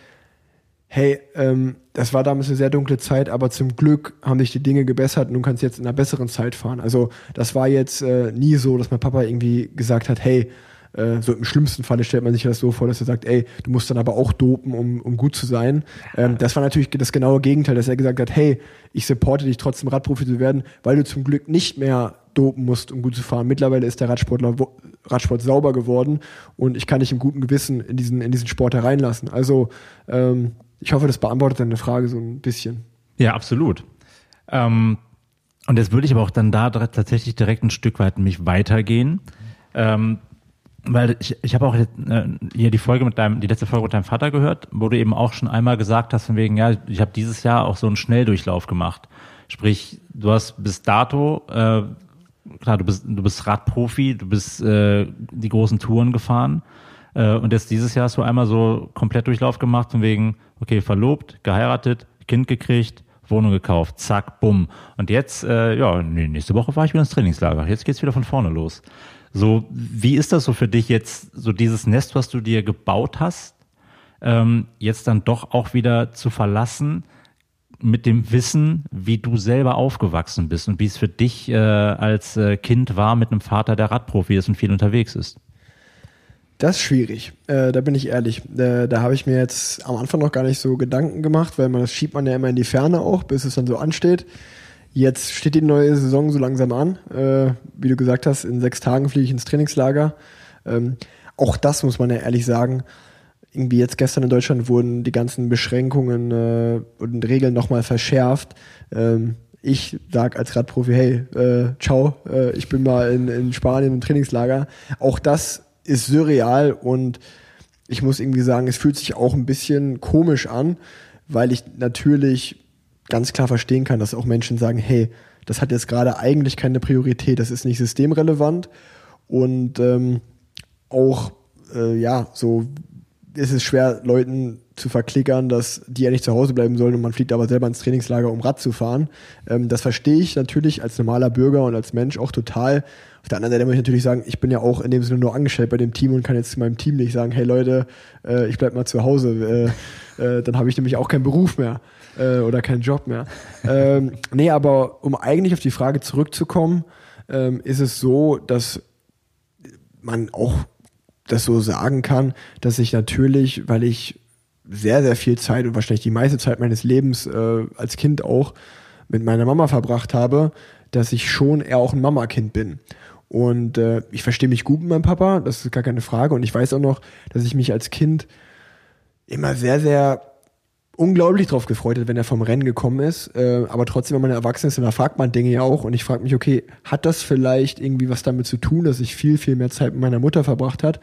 Speaker 2: hey, ähm, das war damals eine sehr dunkle Zeit, aber zum Glück haben sich die Dinge gebessert und du kannst jetzt in einer besseren Zeit fahren. Also das war jetzt äh, nie so, dass mein Papa irgendwie gesagt hat, hey, äh, so im schlimmsten Falle stellt man sich das so vor, dass er sagt, ey, du musst dann aber auch dopen, um, um gut zu sein. Ähm, das war natürlich das genaue Gegenteil, dass er gesagt hat, hey, ich supporte dich trotzdem Radprofi zu werden, weil du zum Glück nicht mehr dopen musst, um gut zu fahren. Mittlerweile ist der Radsportler Radsport sauber geworden und ich kann dich im guten Gewissen in diesen, in diesen Sport hereinlassen. Also ähm, ich hoffe, das beantwortet deine Frage so ein bisschen.
Speaker 3: Ja, absolut. Ähm, und jetzt würde ich aber auch dann da tatsächlich direkt ein Stück weit mich weitergehen. Ähm, weil ich, ich habe auch äh, hier die Folge mit deinem, die letzte Folge mit deinem Vater gehört, wo du eben auch schon einmal gesagt hast, von wegen, ja, ich habe dieses Jahr auch so einen Schnelldurchlauf gemacht. Sprich, du hast bis dato, äh, klar, du bist, du bist Radprofi, du bist äh, die großen Touren gefahren. Äh, und jetzt dieses Jahr hast du einmal so komplett Durchlauf gemacht, von wegen, okay, verlobt, geheiratet, Kind gekriegt, Wohnung gekauft, zack, bumm. Und jetzt, äh, ja, nächste Woche fahre ich wieder ins Trainingslager. Jetzt geht's wieder von vorne los. So, wie ist das so für dich jetzt, so dieses Nest, was du dir gebaut hast, ähm, jetzt dann doch auch wieder zu verlassen mit dem Wissen, wie du selber aufgewachsen bist und wie es für dich äh, als äh, Kind war mit einem Vater, der Radprofi ist und viel unterwegs ist?
Speaker 2: Das ist schwierig, äh, da bin ich ehrlich. Äh, da habe ich mir jetzt am Anfang noch gar nicht so Gedanken gemacht, weil man das schiebt man ja immer in die Ferne auch, bis es dann so ansteht. Jetzt steht die neue Saison so langsam an. Äh, wie du gesagt hast, in sechs Tagen fliege ich ins Trainingslager. Ähm, auch das muss man ja ehrlich sagen. Irgendwie jetzt gestern in Deutschland wurden die ganzen Beschränkungen äh, und Regeln nochmal verschärft. Ähm, ich sag als Radprofi, hey, äh, ciao, äh, ich bin mal in, in Spanien im Trainingslager. Auch das ist surreal und ich muss irgendwie sagen, es fühlt sich auch ein bisschen komisch an, weil ich natürlich ganz klar verstehen kann, dass auch Menschen sagen, hey, das hat jetzt gerade eigentlich keine Priorität, das ist nicht systemrelevant und ähm, auch äh, ja, so ist es schwer, Leuten zu verklickern, dass die ja nicht zu Hause bleiben sollen und man fliegt aber selber ins Trainingslager, um Rad zu fahren. Ähm, das verstehe ich natürlich als normaler Bürger und als Mensch auch total. Auf der anderen Seite muss ich natürlich sagen, ich bin ja auch in dem Sinne nur angestellt bei dem Team und kann jetzt zu meinem Team nicht sagen, hey Leute, äh, ich bleib mal zu Hause. Äh, äh, dann habe ich nämlich auch keinen Beruf mehr äh, oder keinen Job mehr. ähm, nee, aber um eigentlich auf die Frage zurückzukommen, ähm, ist es so, dass man auch das so sagen kann, dass ich natürlich, weil ich sehr, sehr viel Zeit und wahrscheinlich die meiste Zeit meines Lebens äh, als Kind auch mit meiner Mama verbracht habe, dass ich schon eher auch ein Mama-Kind bin. Und äh, ich verstehe mich gut mit meinem Papa, das ist gar keine Frage. Und ich weiß auch noch, dass ich mich als Kind immer sehr, sehr unglaublich drauf gefreut hat, wenn er vom Rennen gekommen ist. Äh, aber trotzdem, wenn man erwachsen ist, dann fragt man Dinge ja auch. Und ich frage mich, okay, hat das vielleicht irgendwie was damit zu tun, dass ich viel, viel mehr Zeit mit meiner Mutter verbracht hat,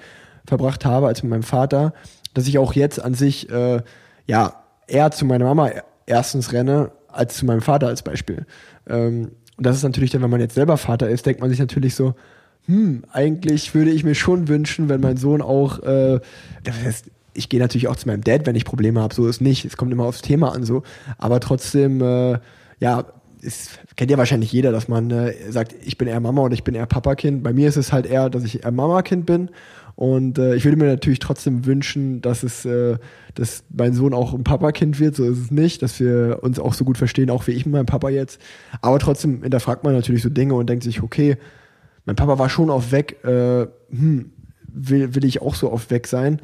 Speaker 2: verbracht habe als mit meinem Vater, dass ich auch jetzt an sich äh, ja eher zu meiner Mama erstens renne als zu meinem Vater als Beispiel. Ähm, und das ist natürlich dann, wenn man jetzt selber Vater ist, denkt man sich natürlich so, hm, eigentlich würde ich mir schon wünschen, wenn mein Sohn auch, äh, das heißt, ich gehe natürlich auch zu meinem Dad, wenn ich Probleme habe, so ist nicht. Es kommt immer aufs Thema an, so. Aber trotzdem, äh, ja, es kennt ja wahrscheinlich jeder, dass man äh, sagt, ich bin eher Mama oder ich bin eher Papakind. Bei mir ist es halt eher, dass ich eher Mama-Kind bin. Und äh, ich würde mir natürlich trotzdem wünschen, dass es, äh, dass mein Sohn auch ein Papakind wird. So ist es nicht, dass wir uns auch so gut verstehen, auch wie ich mit meinem Papa jetzt. Aber trotzdem hinterfragt man natürlich so Dinge und denkt sich, okay, mein Papa war schon auf weg. Äh, hm, will, will ich auch so auf weg sein?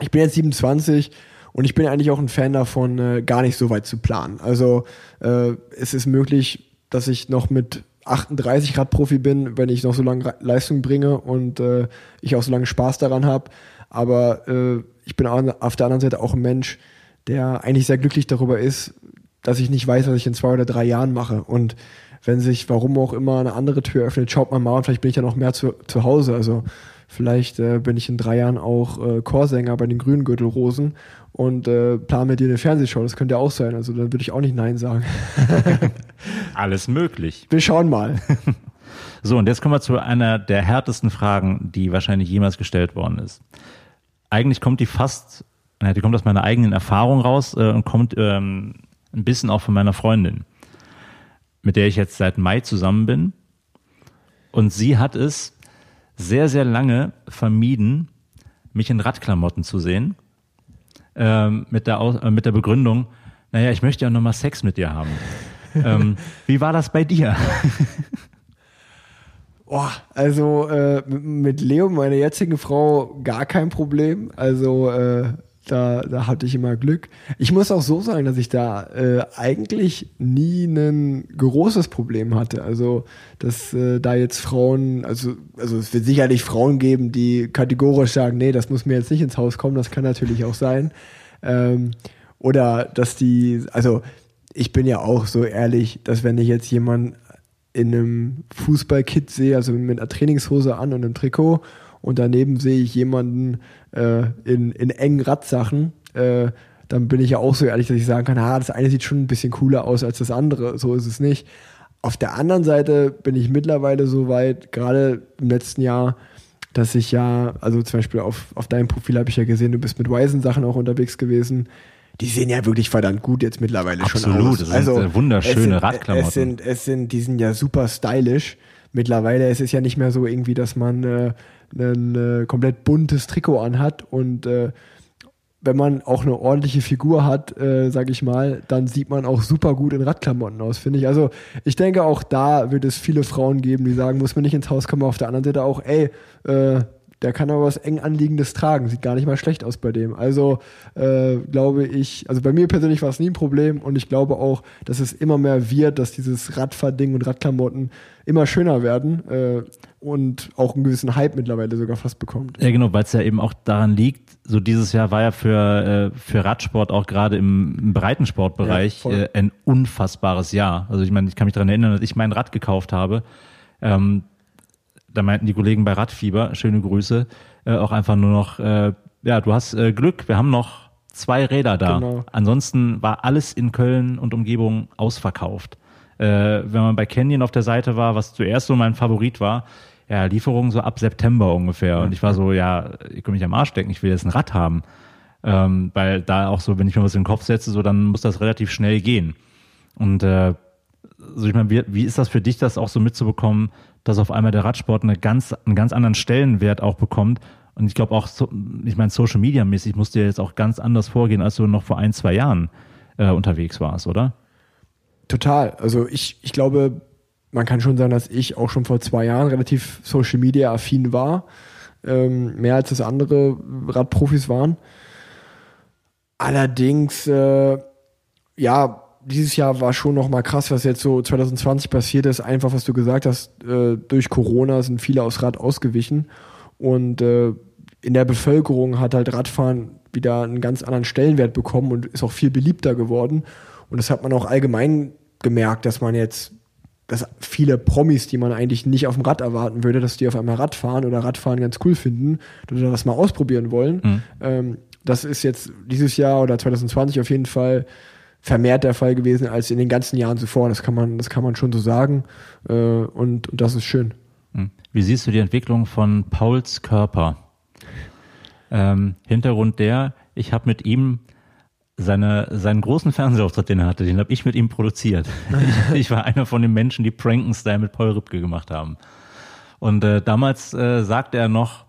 Speaker 2: ich bin jetzt 27 und ich bin eigentlich auch ein Fan davon, äh, gar nicht so weit zu planen. Also äh, es ist möglich, dass ich noch mit 38 Grad Profi bin, wenn ich noch so lange Leistung bringe und äh, ich auch so lange Spaß daran habe. Aber äh, ich bin auf der anderen Seite auch ein Mensch, der eigentlich sehr glücklich darüber ist, dass ich nicht weiß, was ich in zwei oder drei Jahren mache. Und wenn sich, warum auch immer, eine andere Tür öffnet, schaut man mal und vielleicht bin ich ja noch mehr zu, zu Hause. Also Vielleicht äh, bin ich in drei Jahren auch äh, Chorsänger bei den Grünen Gürtelrosen und äh, plane mit dir eine Fernsehshow. Das könnte ja auch sein. Also dann würde ich auch nicht Nein sagen.
Speaker 3: Alles möglich.
Speaker 2: Wir schauen mal.
Speaker 3: So, und jetzt kommen wir zu einer der härtesten Fragen, die wahrscheinlich jemals gestellt worden ist. Eigentlich kommt die fast, die kommt aus meiner eigenen Erfahrung raus äh, und kommt ähm, ein bisschen auch von meiner Freundin, mit der ich jetzt seit Mai zusammen bin. Und sie hat es sehr, sehr lange vermieden, mich in Radklamotten zu sehen. Ähm, mit, der, äh, mit der Begründung, naja, ich möchte ja nochmal Sex mit dir haben. ähm, wie war das bei dir?
Speaker 2: Oh, also äh, mit Leo, meiner jetzigen Frau, gar kein Problem. Also äh, da, da hatte ich immer Glück. Ich muss auch so sagen, dass ich da äh, eigentlich nie ein großes Problem hatte. Also, dass äh, da jetzt Frauen, also, also es wird sicherlich Frauen geben, die kategorisch sagen, nee, das muss mir jetzt nicht ins Haus kommen, das kann natürlich auch sein. Ähm, oder dass die, also ich bin ja auch so ehrlich, dass wenn ich jetzt jemand in einem Fußballkit sehe, also mit einer Trainingshose an und einem Trikot und daneben sehe ich jemanden äh, in, in engen Radsachen, äh, dann bin ich ja auch so ehrlich, dass ich sagen kann, ah, das eine sieht schon ein bisschen cooler aus als das andere. So ist es nicht. Auf der anderen Seite bin ich mittlerweile so weit, gerade im letzten Jahr, dass ich ja, also zum Beispiel auf, auf deinem Profil habe ich ja gesehen, du bist mit Wisen-Sachen auch unterwegs gewesen. Die sehen ja wirklich verdammt gut jetzt mittlerweile
Speaker 3: Absolut,
Speaker 2: schon aus.
Speaker 3: das sind also, wunderschöne
Speaker 2: sind,
Speaker 3: Radklamotten.
Speaker 2: Es sind, es sind, die sind ja super stylisch. Mittlerweile ist es ja nicht mehr so irgendwie, dass man äh, ein äh, komplett buntes Trikot anhat und äh, wenn man auch eine ordentliche Figur hat, äh, sage ich mal, dann sieht man auch super gut in Radklamotten aus, finde ich. Also ich denke, auch da wird es viele Frauen geben, die sagen, muss man nicht ins Haus kommen. Auf der anderen Seite auch, ey, äh, der kann aber was eng anliegendes tragen. Sieht gar nicht mal schlecht aus bei dem. Also äh, glaube ich, also bei mir persönlich war es nie ein Problem und ich glaube auch, dass es immer mehr wird, dass dieses Radfahrding und Radklamotten immer schöner werden äh, und auch einen gewissen Hype mittlerweile sogar fast bekommt.
Speaker 3: Ja, genau, weil es ja eben auch daran liegt, so dieses Jahr war ja für, äh, für Radsport auch gerade im, im Breitensportbereich ja, äh, ein unfassbares Jahr. Also ich meine, ich kann mich daran erinnern, dass ich mein Rad gekauft habe. Ähm, da meinten die Kollegen bei Radfieber, schöne Grüße, äh, auch einfach nur noch, äh, ja, du hast äh, Glück, wir haben noch zwei Räder da. Genau. Ansonsten war alles in Köln und Umgebung ausverkauft. Äh, wenn man bei Canyon auf der Seite war, was zuerst so mein Favorit war, ja, Lieferung so ab September ungefähr. Und ich war so, ja, ich kann mich am Arsch stecken, ich will jetzt ein Rad haben. Ähm, weil da auch so, wenn ich mir was in den Kopf setze, so dann muss das relativ schnell gehen. Und äh, also ich meine, wie, wie ist das für dich, das auch so mitzubekommen, dass auf einmal der Radsport eine ganz, einen ganz anderen Stellenwert auch bekommt? Und ich glaube auch, ich meine, Social Media mäßig musst du ja jetzt auch ganz anders vorgehen, als du noch vor ein, zwei Jahren äh, unterwegs warst, oder?
Speaker 2: Total. Also ich, ich glaube, man kann schon sagen, dass ich auch schon vor zwei Jahren relativ Social Media affin war. Ähm, mehr als das andere Radprofis waren. Allerdings, äh, ja, dieses Jahr war schon noch mal krass, was jetzt so 2020 passiert ist. Einfach, was du gesagt hast, äh, durch Corona sind viele aus Rad ausgewichen. Und äh, in der Bevölkerung hat halt Radfahren wieder einen ganz anderen Stellenwert bekommen und ist auch viel beliebter geworden. Und das hat man auch allgemein gemerkt, dass man jetzt, dass viele Promis, die man eigentlich nicht auf dem Rad erwarten würde, dass die auf einmal Rad fahren oder Radfahren ganz cool finden oder das mal ausprobieren wollen. Mhm. Ähm, das ist jetzt dieses Jahr oder 2020 auf jeden Fall vermehrt der Fall gewesen als in den ganzen Jahren zuvor. Das kann man, das kann man schon so sagen. Äh, und, und das ist schön.
Speaker 3: Hm. Wie siehst du die Entwicklung von Pauls Körper? Ähm, Hintergrund der, ich habe mit ihm seine, seinen großen Fernsehauftritt, den er hatte, den habe ich mit ihm produziert. ich, ich, war einer von den Menschen, die Prankenstyle mit Paul Ripke gemacht haben. Und äh, damals äh, sagte er noch,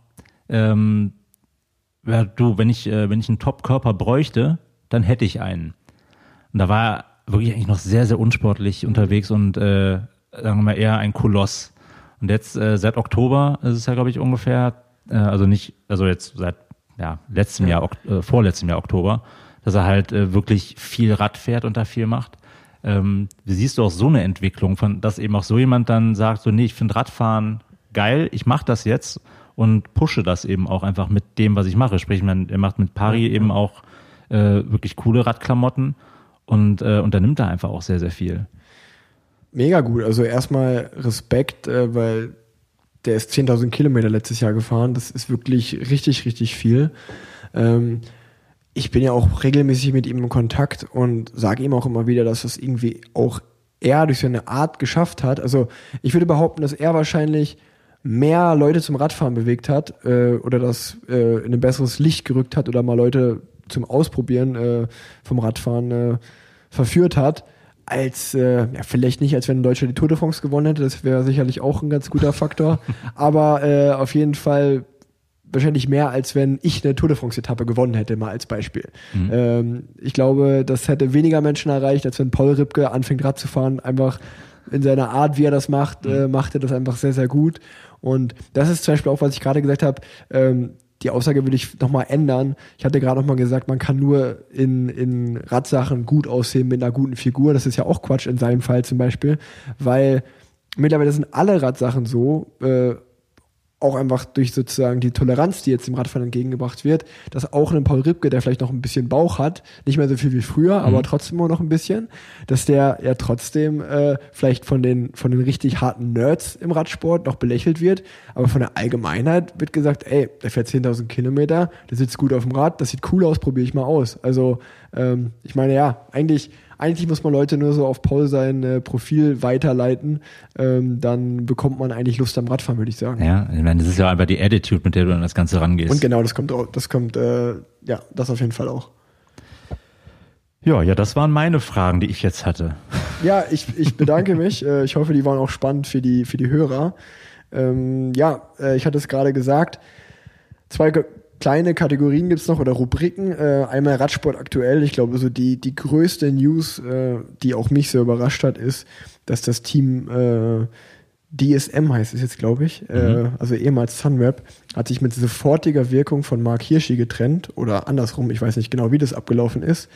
Speaker 3: ähm, ja, du, wenn ich, äh, wenn ich einen Top-Körper bräuchte, dann hätte ich einen. Und da war er wirklich eigentlich noch sehr, sehr unsportlich unterwegs und äh, sagen wir mal eher ein Koloss. Und jetzt äh, seit Oktober ist es ja, glaube ich, ungefähr, äh, also nicht, also jetzt seit ja, letztem ja. Jahr, äh, vorletztem Jahr Oktober, dass er halt äh, wirklich viel Rad fährt und da viel macht. Ähm, wie siehst du auch so eine Entwicklung, von dass eben auch so jemand dann sagt, so nee, ich finde Radfahren geil, ich mache das jetzt und pushe das eben auch einfach mit dem, was ich mache. Sprich, man, er macht mit Pari eben auch äh, wirklich coole Radklamotten und äh, unternimmt da einfach auch sehr, sehr viel.
Speaker 2: Mega gut. Also erstmal Respekt, äh, weil der ist 10.000 Kilometer letztes Jahr gefahren. Das ist wirklich richtig, richtig viel. Ähm, ich bin ja auch regelmäßig mit ihm in Kontakt und sage ihm auch immer wieder, dass das irgendwie auch er durch seine Art geschafft hat. Also ich würde behaupten, dass er wahrscheinlich mehr Leute zum Radfahren bewegt hat äh, oder das äh, in ein besseres Licht gerückt hat oder mal Leute zum Ausprobieren äh, vom Radfahren äh, verführt hat, als äh, ja, vielleicht nicht, als wenn ein Deutscher die Tour de France gewonnen hätte, das wäre sicherlich auch ein ganz guter Faktor, aber äh, auf jeden Fall wahrscheinlich mehr, als wenn ich eine Tour de France-Etappe gewonnen hätte, mal als Beispiel. Mhm. Ähm, ich glaube, das hätte weniger Menschen erreicht, als wenn Paul Ripke anfängt Rad zu fahren, einfach in seiner Art, wie er das macht, mhm. äh, macht er das einfach sehr, sehr gut. Und das ist zum Beispiel auch, was ich gerade gesagt habe, ähm, die Aussage würde ich nochmal ändern. Ich hatte gerade nochmal gesagt, man kann nur in, in Radsachen gut aussehen mit einer guten Figur. Das ist ja auch Quatsch in seinem Fall zum Beispiel, weil mittlerweile sind alle Radsachen so, äh, auch einfach durch sozusagen die Toleranz, die jetzt dem Radfahren entgegengebracht wird, dass auch ein Paul Ripke, der vielleicht noch ein bisschen Bauch hat, nicht mehr so viel wie früher, mhm. aber trotzdem immer noch ein bisschen, dass der ja trotzdem äh, vielleicht von den, von den richtig harten Nerds im Radsport noch belächelt wird, aber von der Allgemeinheit wird gesagt, ey, der fährt 10.000 Kilometer, der sitzt gut auf dem Rad, das sieht cool aus, probiere ich mal aus. Also ähm, ich meine, ja, eigentlich eigentlich muss man Leute nur so auf Paul sein äh, Profil weiterleiten, ähm, dann bekommt man eigentlich Lust am Radfahren, würde ich sagen.
Speaker 3: Ja, ich meine, das ist ja einfach die Attitude, mit der du an das Ganze rangehst.
Speaker 2: Und genau, das kommt, das kommt, äh, ja, das auf jeden Fall auch.
Speaker 3: Ja, ja, das waren meine Fragen, die ich jetzt hatte.
Speaker 2: Ja, ich, ich bedanke mich. Äh, ich hoffe, die waren auch spannend für die, für die Hörer. Ähm, ja, äh, ich hatte es gerade gesagt. Zwei kleine Kategorien gibt's noch oder Rubriken. Äh, einmal Radsport aktuell. Ich glaube, so die, die größte News, äh, die auch mich sehr überrascht hat, ist, dass das Team äh, DSM heißt es jetzt, glaube ich, äh, mhm. also ehemals Sunweb, hat sich mit sofortiger Wirkung von Mark Hirschi getrennt oder andersrum, ich weiß nicht genau, wie das abgelaufen ist.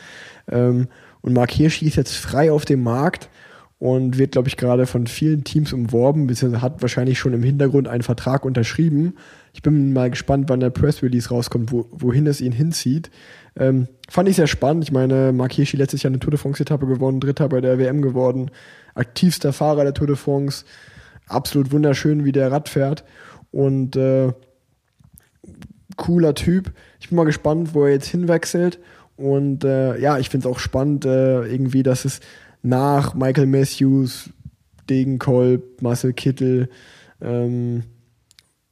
Speaker 2: Ähm, und Mark Hirschi ist jetzt frei auf dem Markt und wird, glaube ich, gerade von vielen Teams umworben, beziehungsweise hat wahrscheinlich schon im Hintergrund einen Vertrag unterschrieben. Ich bin mal gespannt, wann der Press Release rauskommt, wo, wohin es ihn hinzieht. Ähm, fand ich sehr spannend. Ich meine, Mark Hirschi letztes Jahr eine Tour de France-Etappe gewonnen, Dritter bei der WM geworden, aktivster Fahrer der Tour de France. Absolut wunderschön, wie der Rad fährt. Und äh, cooler Typ. Ich bin mal gespannt, wo er jetzt hinwechselt. Und äh, ja, ich finde es auch spannend, äh, irgendwie, dass es nach Michael Matthews, Degenkolb, Marcel Kittel, ähm,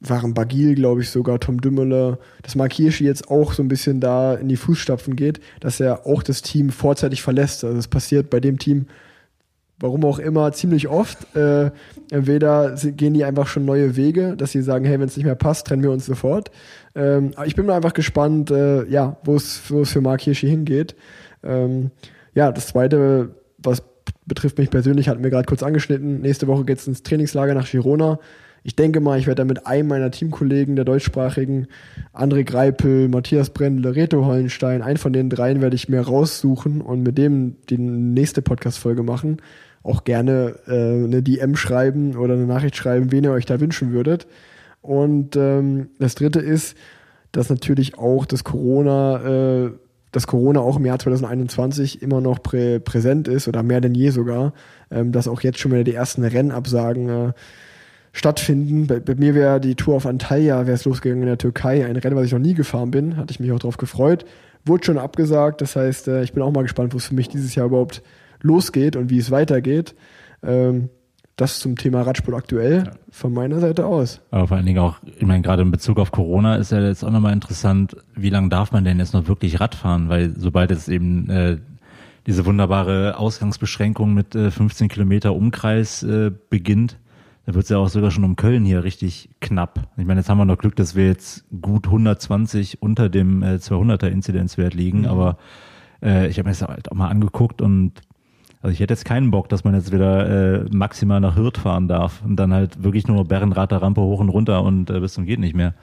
Speaker 2: waren Bagil, glaube ich, sogar Tom Dümmeler, dass Mark Hirschi jetzt auch so ein bisschen da in die Fußstapfen geht, dass er auch das Team vorzeitig verlässt. Also das passiert bei dem Team, warum auch immer, ziemlich oft. Äh, entweder gehen die einfach schon neue Wege, dass sie sagen, hey, wenn es nicht mehr passt, trennen wir uns sofort. Ähm, ich bin mal einfach gespannt, äh, ja, wo es für Mark Hirschi hingeht. Ähm, ja, das zweite was betrifft mich persönlich, hatten wir gerade kurz angeschnitten. Nächste Woche geht es ins Trainingslager nach Girona. Ich denke mal, ich werde da mit einem meiner Teamkollegen, der deutschsprachigen, André Greipel, Matthias Brendle, Reto Hollenstein, einen von den dreien werde ich mir raussuchen und mit dem die nächste Podcast-Folge machen. Auch gerne äh, eine DM schreiben oder eine Nachricht schreiben, wen ihr euch da wünschen würdet. Und ähm, das dritte ist, dass natürlich auch das Corona äh, dass Corona auch im Jahr 2021 immer noch prä präsent ist oder mehr denn je sogar, ähm, dass auch jetzt schon wieder die ersten Rennabsagen äh, stattfinden. Bei, bei mir wäre die Tour auf Antalya, wäre es losgegangen in der Türkei, ein Rennen, was ich noch nie gefahren bin, hatte ich mich auch darauf gefreut. Wurde schon abgesagt, das heißt, äh, ich bin auch mal gespannt, wo es für mich dieses Jahr überhaupt losgeht und wie es weitergeht. Ähm, das zum Thema Radsport aktuell ja. von meiner Seite aus.
Speaker 3: Aber vor allen Dingen auch, ich meine, gerade in Bezug auf Corona ist ja jetzt auch nochmal interessant, wie lange darf man denn jetzt noch wirklich Radfahren? Weil sobald es eben äh, diese wunderbare Ausgangsbeschränkung mit äh, 15 Kilometer Umkreis äh, beginnt, da wird es ja auch sogar schon um Köln hier richtig knapp. Ich meine, jetzt haben wir noch Glück, dass wir jetzt gut 120 unter dem äh, 200er Inzidenzwert liegen, mhm. aber äh, ich habe mir das halt auch mal angeguckt und also ich hätte jetzt keinen Bock, dass man jetzt wieder äh, maximal nach Hürth fahren darf und dann halt wirklich nur Bärenrad der Rampe hoch und runter und äh, bis zum geht nicht mehr.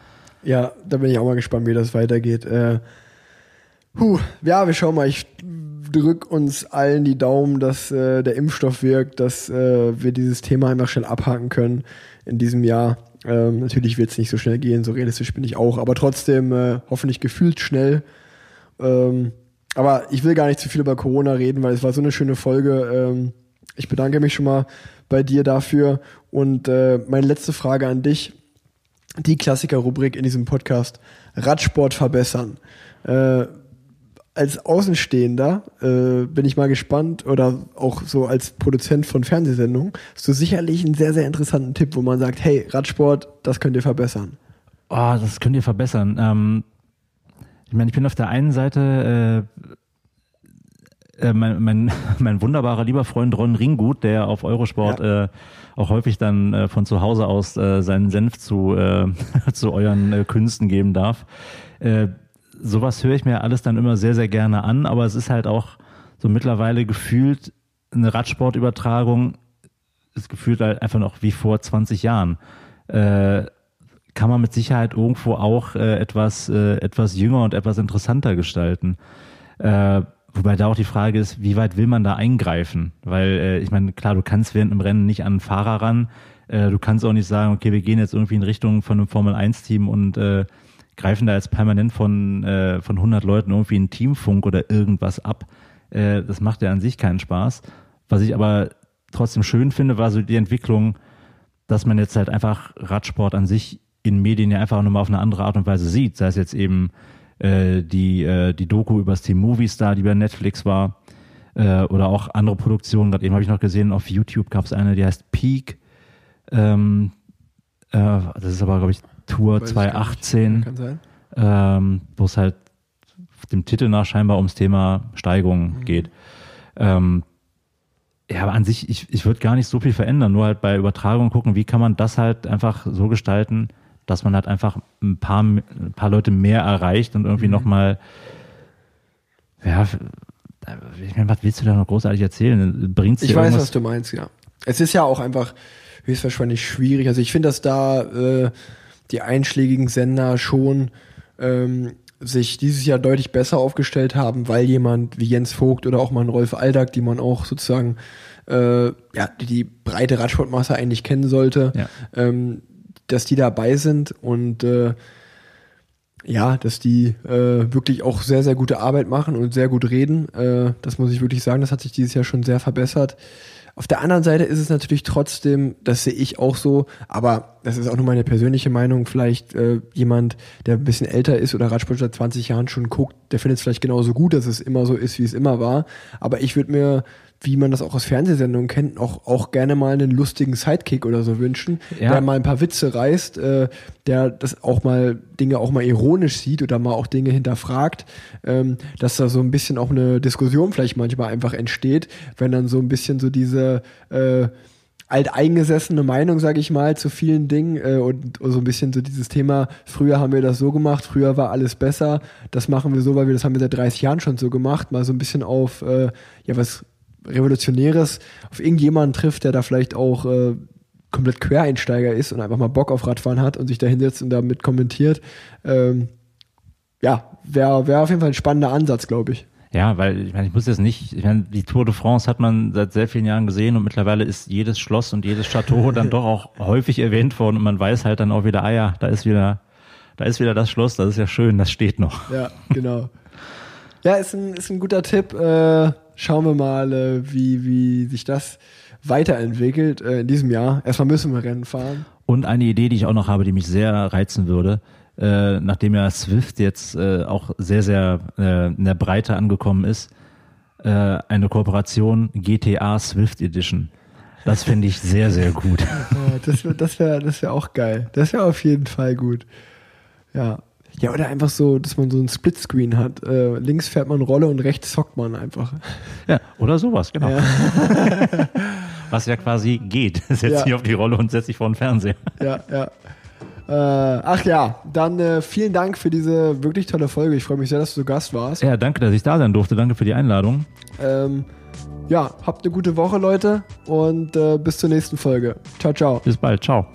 Speaker 2: Ja, da bin ich auch mal gespannt, wie das weitergeht. Äh, huh, ja, wir schauen mal. Ich drück uns allen die Daumen, dass äh, der Impfstoff wirkt, dass äh, wir dieses Thema einfach schnell abhaken können in diesem Jahr. Ähm, natürlich wird es nicht so schnell gehen, so realistisch bin ich auch, aber trotzdem äh, hoffentlich gefühlt schnell. Ähm, aber ich will gar nicht zu viel über Corona reden, weil es war so eine schöne Folge. Ähm, ich bedanke mich schon mal bei dir dafür. Und äh, meine letzte Frage an dich. Die Klassiker-Rubrik in diesem Podcast. Radsport verbessern. Als Außenstehender äh, bin ich mal gespannt oder auch so als Produzent von Fernsehsendungen hast du sicherlich einen sehr, sehr interessanten Tipp, wo man sagt, hey, Radsport, das könnt ihr verbessern.
Speaker 3: Oh, das könnt ihr verbessern. Ähm, ich meine, ich bin auf der einen Seite äh, äh, mein, mein, mein wunderbarer lieber Freund Ron Ringgut, der auf Eurosport ja. äh, auch häufig dann äh, von zu Hause aus äh, seinen Senf zu, äh, zu euren äh, Künsten geben darf. Äh, sowas höre ich mir alles dann immer sehr, sehr gerne an, aber es ist halt auch so mittlerweile gefühlt eine Radsportübertragung ist gefühlt halt einfach noch wie vor 20 Jahren. Äh, kann man mit Sicherheit irgendwo auch äh, etwas, äh, etwas jünger und etwas interessanter gestalten. Äh, wobei da auch die Frage ist, wie weit will man da eingreifen? Weil äh, ich meine, klar, du kannst während einem Rennen nicht an einen Fahrer ran, Äh, du kannst auch nicht sagen, okay, wir gehen jetzt irgendwie in Richtung von einem Formel-1-Team und greifen da jetzt permanent von, äh, von 100 Leuten irgendwie einen Teamfunk oder irgendwas ab. Äh, das macht ja an sich keinen Spaß. Was ich aber trotzdem schön finde, war so die Entwicklung, dass man jetzt halt einfach Radsport an sich in Medien ja einfach nochmal auf eine andere Art und Weise sieht. Sei es jetzt eben äh, die, äh, die Doku über das Team Movistar, die bei Netflix war, äh, oder auch andere Produktionen. Gerade eben habe ich noch gesehen, auf YouTube gab es eine, die heißt Peak. Ähm, äh, das ist aber, glaube ich, Tour
Speaker 2: Weiß ich
Speaker 3: 2018,
Speaker 2: Kann sein.
Speaker 3: ähm, wo es halt dem Titel nach scheinbar ums Thema Steigung geht. Ähm, ja, aber an sich, ich, ich würde gar nicht so viel verändern, nur halt bei Übertragung gucken, wie kann man das halt einfach so gestalten, dass man halt einfach ein paar, ein paar Leute mehr erreicht und irgendwie nochmal, ja, ich meine, was willst du da noch großartig erzählen? Bringt's dir
Speaker 2: Ich weiß, was du meinst, ja. Es ist ja auch einfach höchstwahrscheinlich schwierig. Also ich finde, dass da äh, die einschlägigen Sender schon ähm, sich dieses Jahr deutlich besser aufgestellt haben, weil jemand wie Jens Vogt oder auch mal ein Rolf Aldag, die man auch sozusagen äh, ja, die, die breite Radsportmasse eigentlich kennen sollte,
Speaker 3: Ja.
Speaker 2: ähm, dass die dabei sind und äh, ja, dass die äh, wirklich auch sehr, sehr gute Arbeit machen und sehr gut reden. Äh, das muss ich wirklich sagen, das hat sich dieses Jahr schon sehr verbessert. Auf der anderen Seite ist es natürlich trotzdem, das sehe ich auch so, aber das ist auch nur meine persönliche Meinung, vielleicht äh, jemand, der ein bisschen älter ist oder Radsport seit 20 Jahren schon guckt, der findet es vielleicht genauso gut, dass es immer so ist, wie es immer war. Aber ich würde mir, wie man das auch aus Fernsehsendungen kennt, auch, auch gerne mal einen lustigen Sidekick oder so wünschen,
Speaker 3: Ja.
Speaker 2: der mal ein paar Witze reißt, äh, der das auch mal Dinge auch mal ironisch sieht oder mal auch Dinge hinterfragt, ähm, dass da so ein bisschen auch eine Diskussion vielleicht manchmal einfach entsteht, wenn dann so ein bisschen so diese äh, alteingesessene Meinung, sage ich mal, zu vielen Dingen äh, und so ein bisschen so dieses Thema, früher haben wir das so gemacht, früher war alles besser, das machen wir so, weil wir das haben wir seit 30 Jahren schon so gemacht, mal so ein bisschen auf äh, ja was Revolutionäres, auf irgendjemanden trifft, der da vielleicht auch äh, komplett Quereinsteiger ist und einfach mal Bock auf Radfahren hat und sich da hinsetzt und damit kommentiert. Ähm, ja, wäre wär auf jeden Fall ein spannender Ansatz, glaube ich.
Speaker 3: Ja, weil ich meine, ich muss jetzt nicht, ich meine, die Tour de France hat man seit sehr vielen Jahren gesehen und mittlerweile ist jedes Schloss und jedes Chateau dann doch auch häufig erwähnt worden und man weiß halt dann auch wieder, ah ja, da ist wieder, da ist wieder das Schloss, das ist ja schön, das steht noch.
Speaker 2: Ja, genau. ja, ist ein, ist ein guter Tipp. Äh, schauen wir mal, äh, wie, wie sich das weiterentwickelt äh, in diesem Jahr. Erstmal müssen wir Rennen fahren.
Speaker 3: Und eine Idee, die ich auch noch habe, die mich sehr reizen würde, äh, nachdem ja Swift jetzt äh, auch sehr, sehr äh, in der Breite angekommen ist, äh, eine Kooperation GTA Swift Edition. Das finde ich sehr, sehr gut.
Speaker 2: Das wäre das wär, das wär auch geil. Das wäre auf jeden Fall gut. Ja. Ja, oder einfach so, dass man so ein Splitscreen hat. Äh, links fährt man Rolle und rechts zockt man einfach.
Speaker 3: Ja, oder sowas, genau.
Speaker 2: Ja.
Speaker 3: Was ja quasi geht. Setz
Speaker 2: Ja.
Speaker 3: dich auf die Rolle und setz dich vor den Fernseher.
Speaker 2: ja, ja. Äh, ach ja, dann äh, vielen Dank für diese wirklich tolle Folge. Ich freue mich sehr, dass du Gast warst.
Speaker 3: Ja, danke, dass ich da sein durfte. Danke für die Einladung.
Speaker 2: Ähm, ja, habt eine gute Woche, Leute, und äh, bis zur nächsten Folge. Ciao, ciao.
Speaker 3: Bis bald. Ciao.